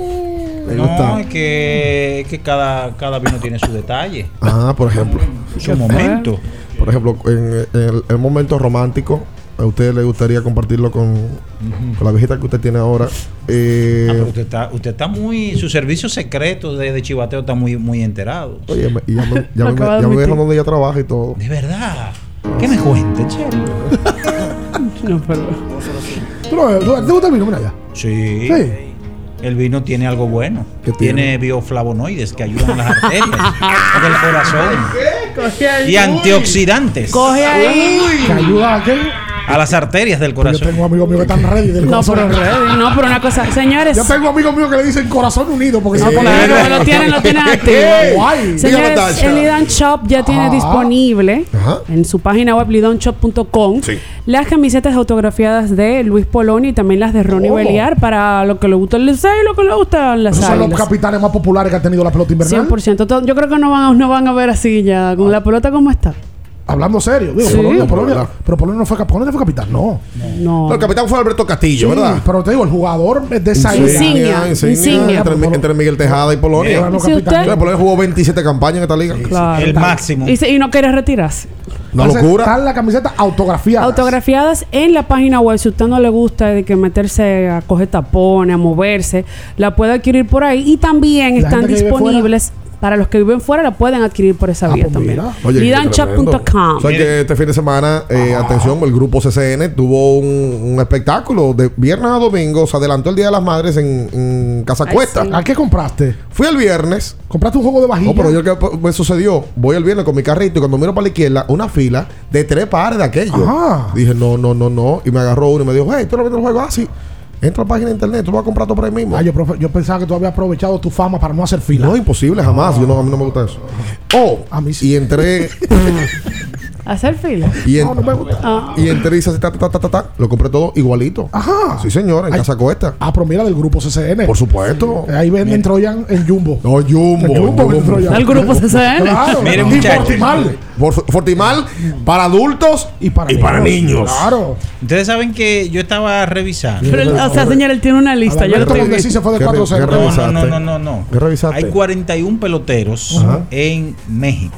¿Le No, gusta? es que, es que cada, cada vino tiene su detalle, Ah, por ejemplo. su momento. Por ejemplo, en, en el, el momento romántico, a usted le gustaría compartirlo con, con la viejita que usted tiene ahora. Eh, Ah, pero usted está, usted está muy, su servicio secreto de, de chivateo está muy, muy enterado. oye, me- y ya me, ya me, ya me dijeron dónde ella trabaja y todo. De verdad. ¿Qué me cuenta, en serio? No, pero. ¿Tú lo ves? ¿Te gusta el vino? Mira allá. Sí. Sí. El vino tiene algo bueno. ¿Qué tiene? tiene? bioflavonoides que ayudan a las arterias del corazón. Coge ahí. Y antioxidantes Coge ahí. ¿Te ayuda a qué? A las arterias del Yo corazón. tengo amigos míos que están ready del No, corazón. pero ready. No, pero una cosa. Señores. Yo tengo amigos míos que le dicen corazón unido porque No, claro, lo tienen, lo tienen activo. Guay. Señores, el Lidan Shop ya tiene Ajá. disponible Ajá. en su página web lidonshop.com Sí. las camisetas autografiadas de Luis Poloni y también las de Ronnie Oh. Beliar para lo que le gusta el Licey y lo que le gusta las Esos son los águilas. capitanes más populares que ha tenido la pelota invernal. 100%. Todo- Yo creo que no van, no van a ver así ya. Con la pelota como está. Hablando serio, digo, Sí. Polonia, No, Polonia- pero Polonia no fue, cap- Polonia fue capitán, no. No. No, el capitán fue Alberto Castillo, Sí, ¿verdad? pero te digo, el jugador es de esa Insignia. era. Insignia. Insignia. Entre, entre Miguel Tejada y Polonia. No Si usted- Claro, Polonia jugó 27 campañas en esta liga. Claro. El máximo. Y, se- y no quiere retirarse. Una Entonces, locura. Están las camisetas autografiadas. Autografiadas en la página web. Si a usted no le gusta de que meterse a coger tapones, a moverse, la puede adquirir por ahí. Y también La están disponibles para los que viven fuera, la pueden adquirir por esa Ah, vía pues también. Lidanshop.com. O sea que este fin de semana, eh, atención, el grupo CCN tuvo un, un espectáculo de viernes a domingo. Se adelantó el Día de las Madres en, en Casa Ay, Cuesta. sí. ¿A qué compraste? Fui el viernes. ¿Compraste un juego de vajilla? No, pero yo que me sucedió. Voy el viernes con mi carrito y cuando miro para la izquierda, una fila de tres pares de aquello. Ajá. Dije, no, no, no, no. Y me agarró uno y me dijo, hey, tú no vendes el juego así. Entra a la página de internet, tú vas a comprar todo por ahí mismo. Ah, yo, profe- yo pensaba que tú habías aprovechado tu fama para no hacer fila. No, imposible, jamás. Yo no, a mí no me gusta eso. Oh, A mí sí. y entré. Hacer fila. y, en- No, no me gusta. Ah. y entré ta, ta, ta, ta, ta. Lo compré todo igualito. Ajá. Sí, señor, en Ay. Casa Cuesta. Ah, pero mira del grupo CCN. Por supuesto. Ahí venden Troyan en Jumbo. No, Jumbo. En Jumbo venden Troyan. El grupo CCN. Claro. Mire, y. Fortimal. Fortimal para adultos Y para, Y para niños. Claro. Ustedes saben que yo estaba revisando. Pero, o sea, señor, él tiene una lista. Yo lo Mondesi se fue de ¿Qué re- 4-0. qué No, no, no, no, no. ¿Qué revisaste? Hay 41 peloteros en México.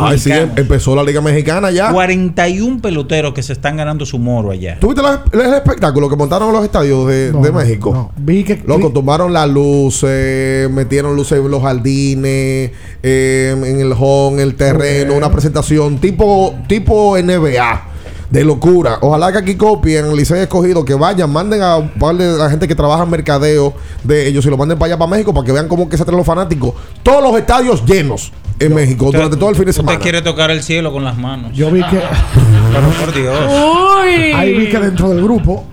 Ay, sí, em- empezó la Liga Mexicana ya. 41 peloteros que se están ganando su moro allá. ¿Tuviste el espectáculo que montaron en los estadios de, de México? Vi que. Loco, tomaron las luces, metieron luces en los jardines, eh, en el home, el terreno, una presentación tipo, tipo NBA. De locura. Ojalá que aquí copien, Licey escogido, que vayan, manden a un par de la gente que trabaja en mercadeo de ellos y lo manden para allá, para México, para que vean cómo que se traen los fanáticos. Todos los estadios llenos en México durante todo el fin de semana. Usted quiere tocar el cielo con las manos. Yo vi que. Pero por Dios. Ahí vi que dentro del grupo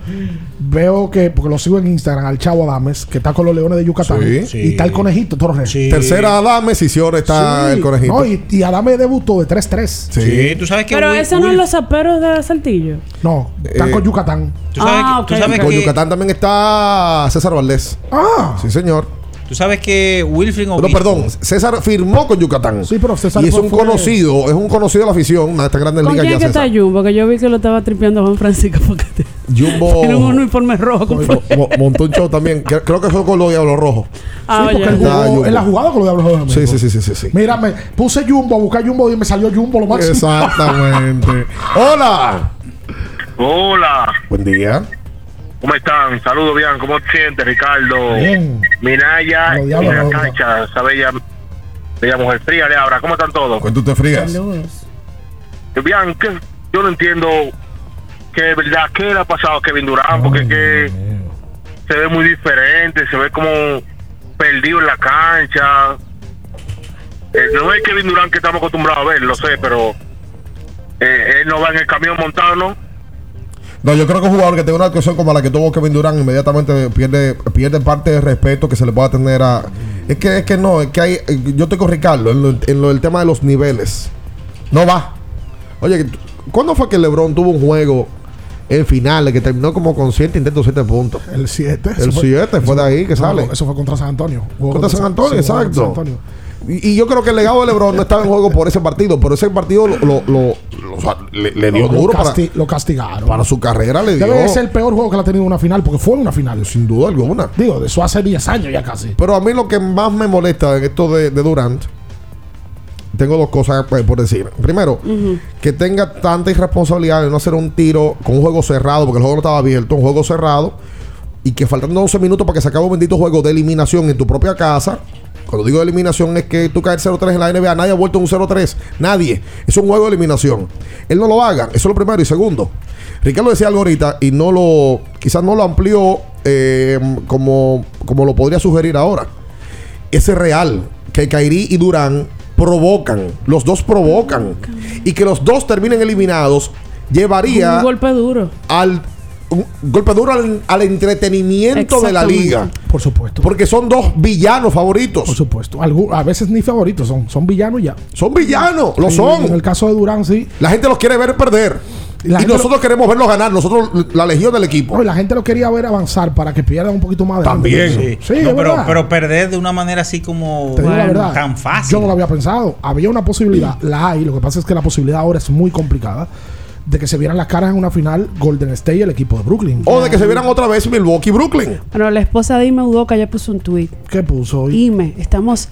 veo que, porque lo sigo en Instagram, al Chavo Adames, que está con los Leones de Yucatán. Sí. Y está el conejito Torres. Tercera Adames y si ahora está Sí. el conejito. No, y, y Adames debutó de 3-3. Sí. tú sabes Pero esos no son los zaperos de Saltillo. No, están Eh, con Yucatán. Tú sabes, Ah, que, tú sabes. Con que- Yucatán también está César Valdés. Ah. Sí, señor. Tú sabes que Wilfred No, Obispo. perdón, César firmó con Yucatán. Sí, pero César y es un fue- conocido, es un conocido de la afición, una de estas grandes ¿Con ligas quién ya que está. Jumbo? Que yo vi que lo estaba tripeando Juan Francisco porque te- Jumbo tiene un uniforme rojo. con mo- mo- montó un show también. Creo que fue con los Diablos Rojos. Ah, sí, porque él jugó en la jugada con los Diablos Rojos Sí, sí, sí, sí, sí, sí. Mira, me puse Jumbo a buscar Jumbo y me salió Jumbo lo máximo. Exactamente. Hola. Hola, Buen día. ¿Cómo están? Saludos, bien. ¿Cómo te sientes, Ricardo? Bien. Minaya los- cancha, esa bella, bella mujer fría de ahora. ¿Cómo están todos? Cuento te frías. Bien, que yo no entiendo que de verdad qué le ha pasado a Kevin Durán, porque es que se ve muy diferente, se ve como perdido en la cancha. Eh, no es Kevin Durán que estamos acostumbrados a ver, lo sé, pero eh, él no va en el camión montado, ¿no? No, yo creo que un jugador que tenga una actuación como la que tuvo Kevin Durán inmediatamente pierde, pierde parte de respeto que se le pueda tener a. Es que, es que no, es que hay. Yo estoy con Ricardo en lo, en lo del tema de los niveles. No va. Oye, ¿cuándo fue que LeBron tuvo un juego en finales que terminó como con 7 intentos, 7 puntos? El 7. El 7 fue de ahí que sale. Eso fue contra San Antonio. Contra San Antonio, exacto. San Antonio. Y, y yo creo que el legado de LeBron no estaba en juego por ese partido, pero ese partido lo, lo- lo- lo- o sea, le, le dio Lo- lo duro para, lo castigaron. para su carrera. Le dio. Debe de ser el peor juego que le ha tenido en una final, porque fue una final. Sin duda alguna. Digo, de eso hace 10 años ya casi. Pero a mí lo que más me molesta en esto de, de Durant, tengo dos cosas pues, por decir. Primero, que tenga tanta irresponsabilidad de no hacer un tiro con un juego cerrado, porque el juego no estaba abierto, un juego cerrado, y que faltando 11 minutos para que se acabe un bendito juego de eliminación en tu propia casa. Cuando digo de eliminación es que tú caes 0-3 en la NBA, nadie ha vuelto un 0-3, nadie. Es un juego de eliminación. Él no lo haga, eso es lo primero. Y segundo, Ricardo decía algo ahorita y no lo, quizás no lo amplió eh, como, como lo podría sugerir ahora. Ese real que Kairi y Durán provocan, los dos provocan, y que los dos terminen eliminados llevaría Un golpe duro. al un golpe duro al, al entretenimiento de la liga. Por supuesto. Porque son dos villanos favoritos. Por supuesto. Algu- a veces ni favoritos son. Son villanos ya. Son villanos, lo Sí, son. En el caso de Durán, sí. La gente los quiere ver perder. La y nosotros queremos verlos ganar. Nosotros, la legión del equipo. No, y la gente lo quería ver avanzar para que pierda un poquito más de También. Sí, Sí. es No, pero, pero perder de una manera así como Te digo la verdad. tan fácil. Yo no lo había pensado. Había una posibilidad, la hay. Lo que pasa es que la posibilidad ahora es muy complicada de que se vieran las caras en una final Golden State y el equipo de Brooklyn. O de que se vieran otra vez Milwaukee Brooklyn. Bueno, la esposa de Ime Udoka ya puso un tweet. ¿Qué puso hoy? Ime, estamos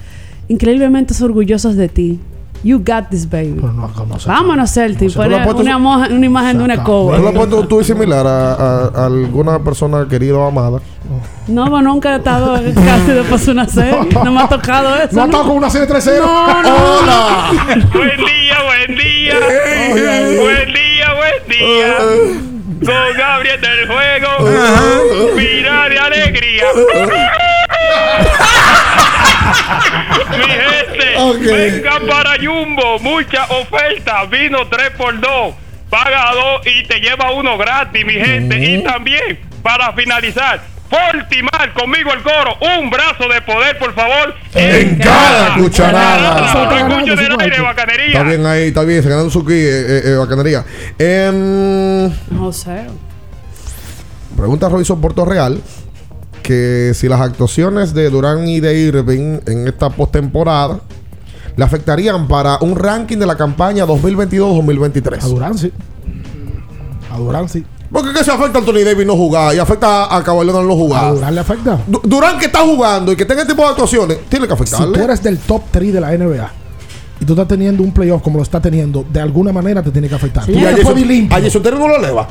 increíblemente orgullosos de ti. You got this, baby. Pero no, no sé. Vámonos, Celtic. ¿Tú le puesto una, moja- una imagen de una ¿Tú cover. lo has puesto tú similar a, a- a alguna persona querida o amada? No, pero nunca he estado casi después de una serie. No me ha tocado eso. No ha estado con una serie 3-0. No, no. ¡Hola! buen día, buen día. buen día, buen día. Con Gabriel del Juego. Mira de alegría. Mi gente, Ok. venga para Jumbo. Mucha oferta. Vino 3x2. Paga 2 y te lleva uno gratis, mi gente. Y también, para finalizar, Fortimar, conmigo el coro. Un brazo de poder, por favor. En cada cucharada. Aire, bacanería. Está bien ahí, está bien. Se ganó su ki, eh, eh, eh, bacanería. Em, No sé. Pregunta Robinson Puerto Real que si las actuaciones de Durán y de Irving en esta postemporada le afectarían para un ranking de la campaña A 2022-2023. Durán sí. A Durán sí. Porque que se afecta a Anthony Davis no jugar y afecta a Caballero no A jugar. Durán le afecta. Du- Durán que está jugando y que tenga este tipo de actuaciones, tiene que Si tú afectarle. eres del top 3 de la NBA y tú estás teniendo un playoff como lo está teniendo, de alguna manera te tiene que afectar. Sí. Tú Y no a Jason- a Terry no lo eleva.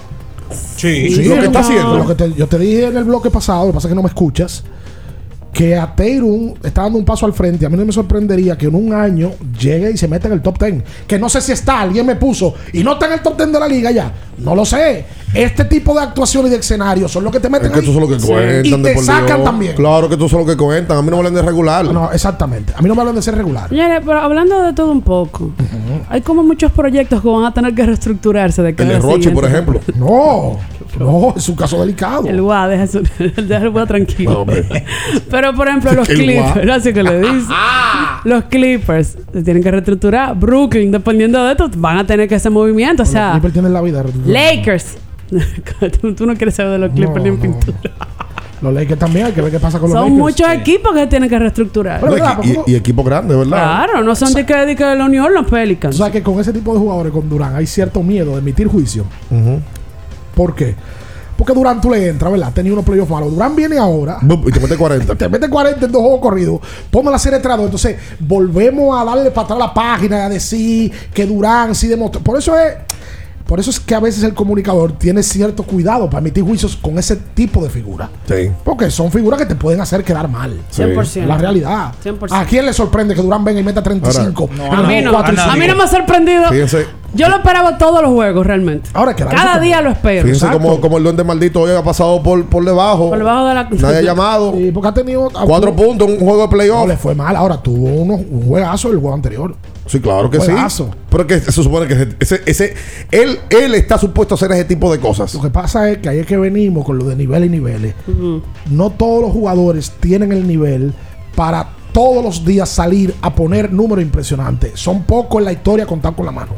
Sí, Sí, lo que está haciendo. Lo que te- yo te dije en el bloque pasado, lo que pasa es que no me escuchas, que a Tatum está dando un paso al frente. A mí no me sorprendería que en un año llegue y se meta en el top 10. Que no sé si está, alguien me puso y no está en el top 10 de la liga ya. No lo sé. Este tipo de actuaciones y de escenarios son los que te meten Es que ahí. eso es lo que Sí. cuentan. Y de te por sacan Dios. también. Claro que eso es lo que cuentan. A mí no me hablan de regular. No, exactamente. A mí no me hablan de ser regular. Señores, pero hablando de todo un poco, hay como muchos proyectos que van a tener que reestructurarse de El cara de Roche, por ejemplo. No, no, es un caso delicado. El GUA, deja, su, deja el GUA tranquilo. No. Pero, por ejemplo, los El Guá. Clippers, así que le dice. los Clippers se tienen que reestructurar. Brooklyn, dependiendo de esto, van a tener que hacer movimiento. O Los sea, Clippers tienen la vida. Lakers. Tú, tú no quieres saber de los Clippers No, ni en no. pintura. Los Lakers también, hay que ver qué pasa con los Son Lakers. muchos equipos que tienen que reestructurar. Y, y- y equipo grande, ¿verdad? Claro, no son de que, de que los New Orleans Pelicans. O sea que con ese tipo de jugadores, con Durán, hay cierto miedo de emitir juicio. Ujú. ¿Por qué? Porque Durán tú le entras, ¿verdad? Tenía unos playoffs malos. Durán viene ahora. Y te mete 40. Te mete 40 en dos juegos corridos. Ponme la serie 3 Entonces, volvemos a darle para atrás la página, a decir que Durán sí demostró. Por eso es. Por eso es que a veces el comunicador tiene cierto cuidado para emitir juicios con ese tipo de figuras. Sí. Porque son figuras que te pueden hacer quedar mal. 100%. La realidad. 100%. ¿A quién le sorprende que Durán venga y meta 35? no, en a mí no, y a mí no me ha sorprendido. Fíjense, Yo lo esperaba todos los juegos realmente. Ahora que Cada día lo espero. fíjense Exacto. cómo, cómo el duende maldito hoy ha pasado por, por debajo. Por debajo de la. Nadie ha llamado. Sí, porque ha tenido. Cuatro puntos en un juego de No playoff. le fue mal. Ahora tuvo uno, un juegazo el juego anterior. Sí, claro que sí. Pero que se supone que ese, ese, él, él está supuesto a hacer ese tipo de cosas. Lo que pasa es que ahí es que venimos con lo de nivel y niveles. No todos los jugadores tienen el nivel para todos los días salir a poner números impresionantes. Son pocos en la historia contados con la mano.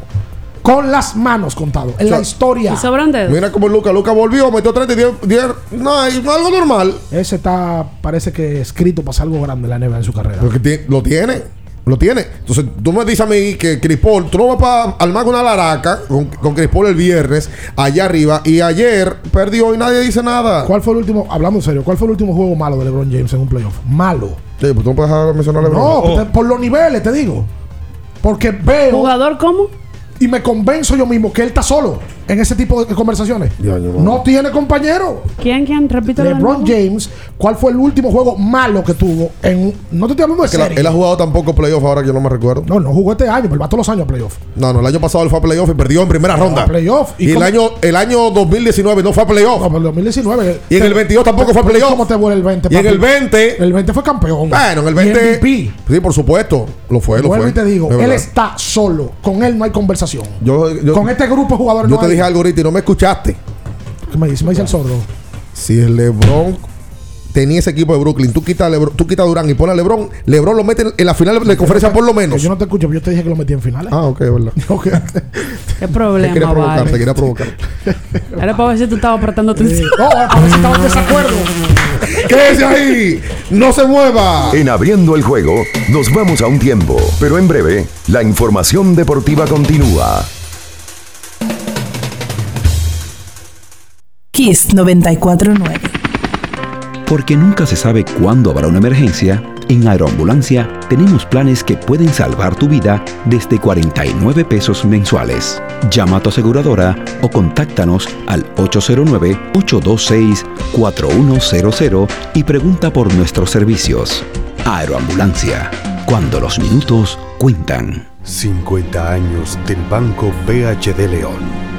Con las manos contados. En O sea, la historia. Y sobran dedos. Mira cómo Luca, Luca volvió, metió 30 y 10, 10 no, es algo normal. Ese está, parece que escrito para hacer algo grande en la NBA en su carrera. Porque ti- lo tiene. Lo tiene. Entonces, tú me dices a mí que Chris Paul, tú no vas para armar una laraca con, con Chris Paul el viernes, allá arriba, y ayer perdió y nadie dice nada. ¿Cuál fue el último, hablando en serio, cuál fue el último juego malo de LeBron James en un playoff? Malo. Sí, pues tú no puedes dejar de mencionar a LeBron. No, te- por los niveles, te digo. Porque veo ¿Jugador cómo? y me convenzo yo mismo que él está solo en ese tipo de conversaciones. No. No tiene compañero. ¿Quién, quién? Repite LeBron James, ¿cuál fue el último juego malo que tuvo? En, no te estoy hablando de Es que la- serie. él ha jugado tampoco playoff ahora que yo no me recuerdo. No, no jugó este año, pero va todos los años a playoff. No, no, el año pasado él fue a playoff y perdió en primera ronda. playoff. Y, ¿Y el, año, el año 2019 no fue a playoff. No, pero el 2019. Y en te- el 22 tampoco fue a playoff. ¿Cómo te vuelve el 20? Y en el 20. El 20 fue campeón. Bueno, en el Y 20. MVP. Sí, por supuesto. Lo fue, lo Vuelvo fue. y te digo, él está solo. Con él no hay conversación. Yo, yo- Con este grupo de jugadores yo no te hay. Dije algo ahorita y no me escuchaste. ¿Qué me dice? Me dice el sordo. Si el LeBron tenía ese equipo de Brooklyn, tú quitas a, Lebron- tú quitas a Durán y pones a LeBron, LeBron lo mete en la final de conferencia por lo menos. yo no te escucho, pero yo te dije que lo metí en finales. Ah, ok, verdad. Ok. ¿Qué Te problema, quería provocar, vale? te quería provocar. Era para ver si tú estabas prestando atención. no, a ver si estaba en desacuerdo. Quédese ahí, no se mueva. En abriendo el juego, nos vamos a un tiempo, pero en breve, la información deportiva continúa. Kiss 949. Porque nunca se sabe cuándo habrá una emergencia, en Aeroambulancia tenemos planes que pueden salvar tu vida desde 49 pesos mensuales. Llama a tu aseguradora o contáctanos al 809-826-4100 y pregunta por nuestros servicios. Aeroambulancia, cuando los minutos cuentan. 50 años del Banco BHD León.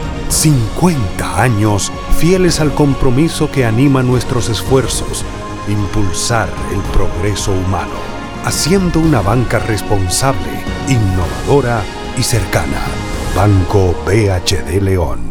50 años fieles al compromiso que anima nuestros esfuerzos, impulsar el progreso humano, haciendo una banca responsable, innovadora y cercana. Banco BHD León.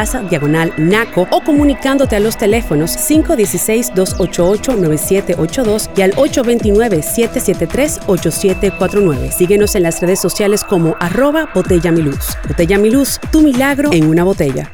Diagonal Naco o comunicándote a los teléfonos 516-288-9782 y al 829-773-8749. Síguenos en las redes sociales como arroba Botella Miluz. Botella Miluz, tu milagro en una botella.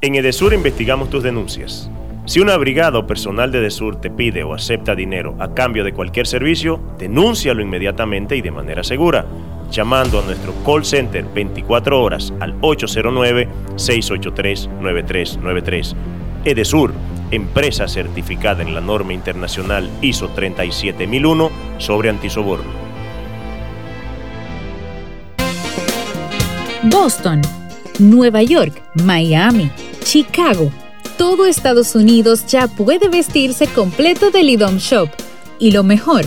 En Edesur investigamos tus denuncias. Si una brigada o personal de Edesur te pide o acepta dinero a cambio de cualquier servicio, denúncialo inmediatamente y de manera segura llamando a nuestro call center 24 horas al 809-683-9393. Edesur, empresa certificada en la norma internacional ISO 37001 sobre antisoborno. Boston, Nueva York, Miami, Chicago. Todo Estados Unidos ya puede vestirse completo del IDOM Shop. Y lo mejor,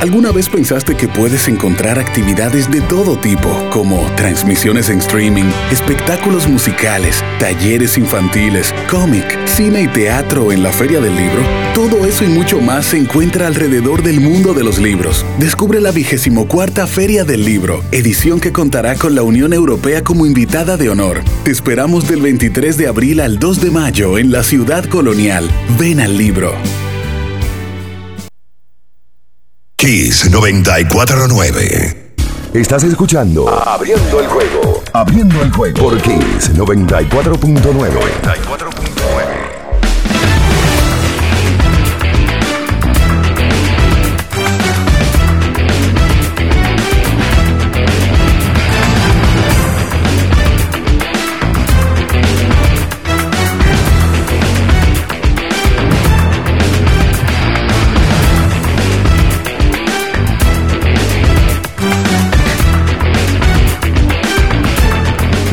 ¿Alguna vez pensaste que puedes encontrar actividades de todo tipo, como transmisiones en streaming, espectáculos musicales, talleres infantiles, cómic, cine y teatro en la Feria del Libro? Todo eso y mucho más se encuentra alrededor del mundo de los libros. Descubre la vigésimo cuarta Feria del Libro, edición que contará con la Unión Europea como invitada de honor. Te esperamos del 23 de abril al 2 de mayo en la ciudad colonial. Ven al libro. Kiss 949. Estás escuchando Abriendo el juego. Abriendo el juego por Kiss 94.9.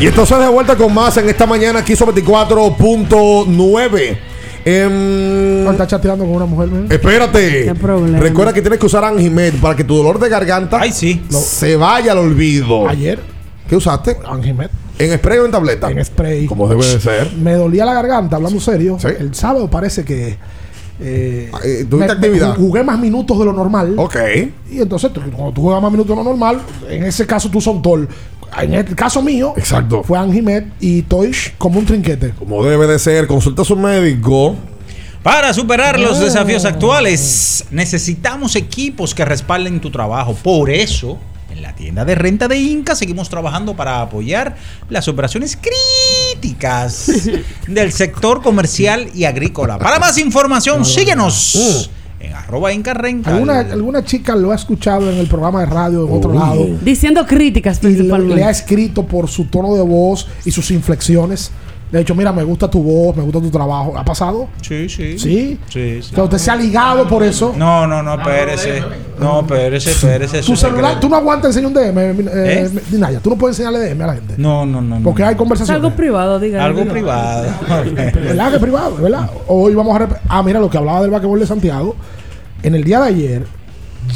Y entonces de vuelta con más en esta mañana aquí sobre 24.9. Em, está chateando con una mujer. ¿no? espérate. ¿Qué problema? Recuerda que tienes que usar Anjimed para que tu dolor de garganta se vaya al olvido. Ayer. ¿Qué usaste? Anjimed. ¿En spray o en tableta? En spray. Como debe de ser. Me dolía la garganta, hablando serio. El sábado parece que. Eh, ¿tuviste me- actividad? me jugué más minutos de lo normal. Ok. Y entonces, cuando tú juegas más minutos de lo normal, en ese caso tú son tol. En el caso mío, Exacto. fue Anjimed y Toish como un trinquete. Como debe de ser. Consulta a su médico. Para superar los Oh. desafíos actuales, necesitamos equipos que respalden tu trabajo. Por eso, en la tienda de renta de Inca seguimos trabajando para apoyar las operaciones críticas del sector comercial y agrícola. Para más información, síguenos en arroba Inca Rental. Alguna, alguna chica lo ha escuchado en el programa de radio en otro lado. Diciendo críticas Y le, principalmente. le ha escrito por su tono de voz y sus inflexiones. De hecho, mira, me gusta tu voz, me gusta tu trabajo. ¿Ha pasado? Sí, sí. ¿Sí? Sí, O sea, usted se ha ligado por eso. No, no, no, espérese. No, espérese, espérese. Tu celular, tú no aguantas enseñar un DM, eh, ¿Eh? Dinaya. Tú no puedes enseñarle DM a la gente. No, no, no. Porque hay Es conversaciones. algo privado, diga. Algo privado. ¿Verdad que es privado? ¿Verdad? Hoy vamos a... Ah, mira, lo que hablaba del basquetbol de Santiago. En el día de ayer,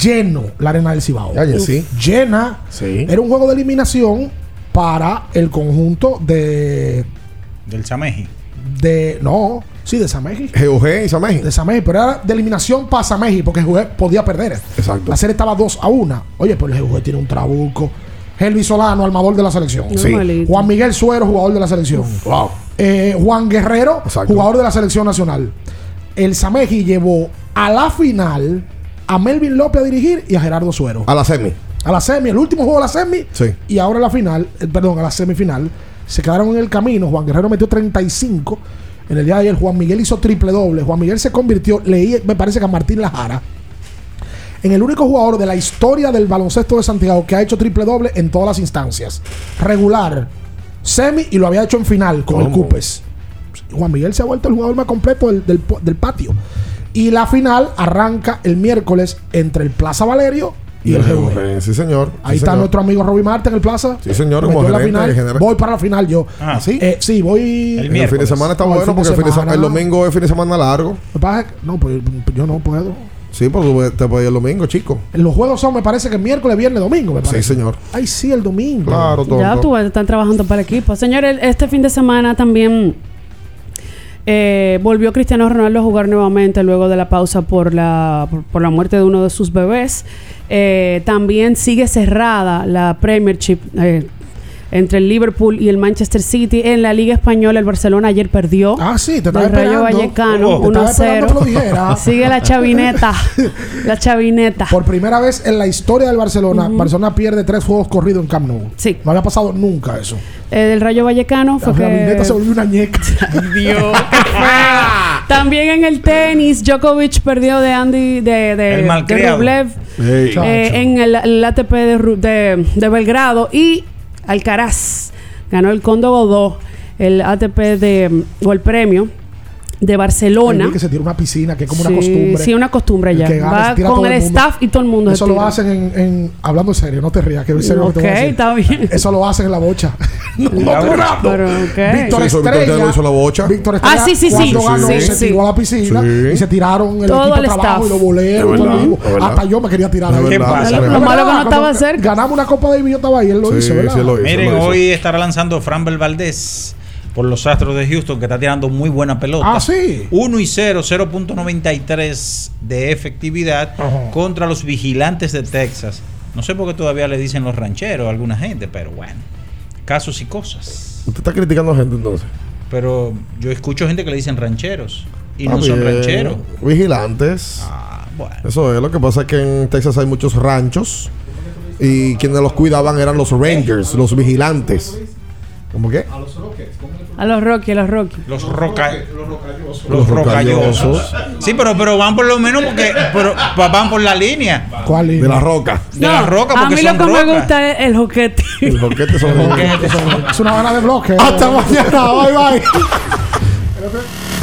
lleno la arena del Cibao. Ayer sí. Llena. Sí. Era un juego de eliminación para el conjunto de... Del Sameji. de no, sí, de Sameji. GUG y Sameji. De Sameji, pero era de eliminación para Sameji porque GUG podía perder. Exacto. La serie estaba 2 a 1. Oye, pero el GUG tiene un trabuco. Helvi Solano, armador de la selección. Sí. Juan Miguel Suero, jugador de la selección. Wow. Eh, Juan Guerrero, Exacto. jugador de la selección nacional. El Sameji llevó a la final a Melvin López a dirigir y a Gerardo Suero. A la semi. a la semi, el último juego de la semi. Sí. Y ahora la final, eh, perdón, a la semifinal. Se quedaron en el camino. Juan Guerrero metió 35. En el día de ayer, Juan Miguel hizo triple doble. Juan Miguel se convirtió, leí, me parece que a Martín Lajara, en el único jugador de la historia del baloncesto de Santiago que ha hecho triple doble en todas las instancias. Regular, semi y lo había hecho en final con el. Cupes. Juan Miguel se ha vuelto el jugador más completo del, del patio. Y la final arranca el miércoles entre el Plaza Valerio y el GV. Sí, señor. Ahí Sí, está señor. nuestro amigo Roby Marte en el Plaza. Sí, señor, como en la gerente final. Voy para la final yo. Ah, ¿sí? Eh, sí, voy. El, fin de semana está No, bueno porque el, fin de semana- el semana- domingo es fin de semana largo. No, pues yo no puedo. Sí, porque tú te puedes ir el domingo, chico. Los juegos son, me parece que miércoles, viernes, domingo. Me Sí, señor. Ay, sí, el domingo. Claro, Ya tú ves, están trabajando para el equipo. Señores, este fin de semana también eh, volvió Cristiano Ronaldo a jugar nuevamente luego de la pausa por la, por, por la muerte de uno de sus bebés. Eh, también sigue cerrada la Premiership eh, entre el Liverpool y el Manchester City. En la Liga Española, el Barcelona ayer perdió. Ah, sí, te estaba del Rayo. Vallecano, Oh, te estaba esperando que lo dijera. 1-0. Sigue la chavineta. la chavineta. Por primera vez en la historia del Barcelona, Barcelona pierde tres juegos corridos en Camp Nou. Sí. No había pasado nunca eso. Eh, del Rayo Vallecano fue La que... Ravineta se volvió una ñeca. Dios, También en el tenis, Djokovic perdió de Andy de, de, El de. Rublev eh, en el, el ATP de- de Belgrado y Alcaraz. Ganó el Condo Godó, el ATP de o el premio de Barcelona. El que se tira una piscina, que es como Sí, una costumbre. sí, una costumbre ya. Va con el staff y todo el mundo se Eso lo hacen en, en- Hablando en serio, no te rías, que en serio lo que te voy a Ok, decir. está bien. Eso lo hacen en la bocha. no, no jurando. Pero, ok. Víctor Sí, Víctor Estrella. Lo hizo en la bocha. Víctor Ah, Estrella. sí, sí, sí. cuando ganó, Sí, se sí. tiró a la piscina Sí. y se tiraron el Todo equipo el de trabajo staff. y los boleros. Verdad. Hasta yo me quería tirar. Lo malo que no estaba cerca. Ganamos una Copa de yo estaba ahí, él lo Sí, hizo, sí. Miren, hoy estará lanzando Fran Valdés por los Astros de Houston, que está tirando muy buena pelota. Ah, sí. 1 y 0, 0.93 de efectividad Ajá. contra los vigilantes de Texas. No sé por qué todavía le dicen los rancheros a alguna gente, pero bueno, casos y cosas. Usted está criticando a gente entonces. Pero yo escucho gente que le dicen rancheros y Ah, no son rancheros. Vigilantes. Ah, bueno. Eso es. Lo que pasa es que en Texas hay muchos ranchos. Y quienes los cuidaban eran los Rangers, los vigilantes. ¿Cómo qué? A los Rocky, a los Rocky. Los roca Los los rocallosos. rocallosos. Sí, pero, pero van por lo menos porque pero, van por la línea. ¿Cuál De la roca. De la roca a porque mí son lo que me gusta es el joquete. El joquete son los Es una gana de bloque. Hasta mañana. Bye bye.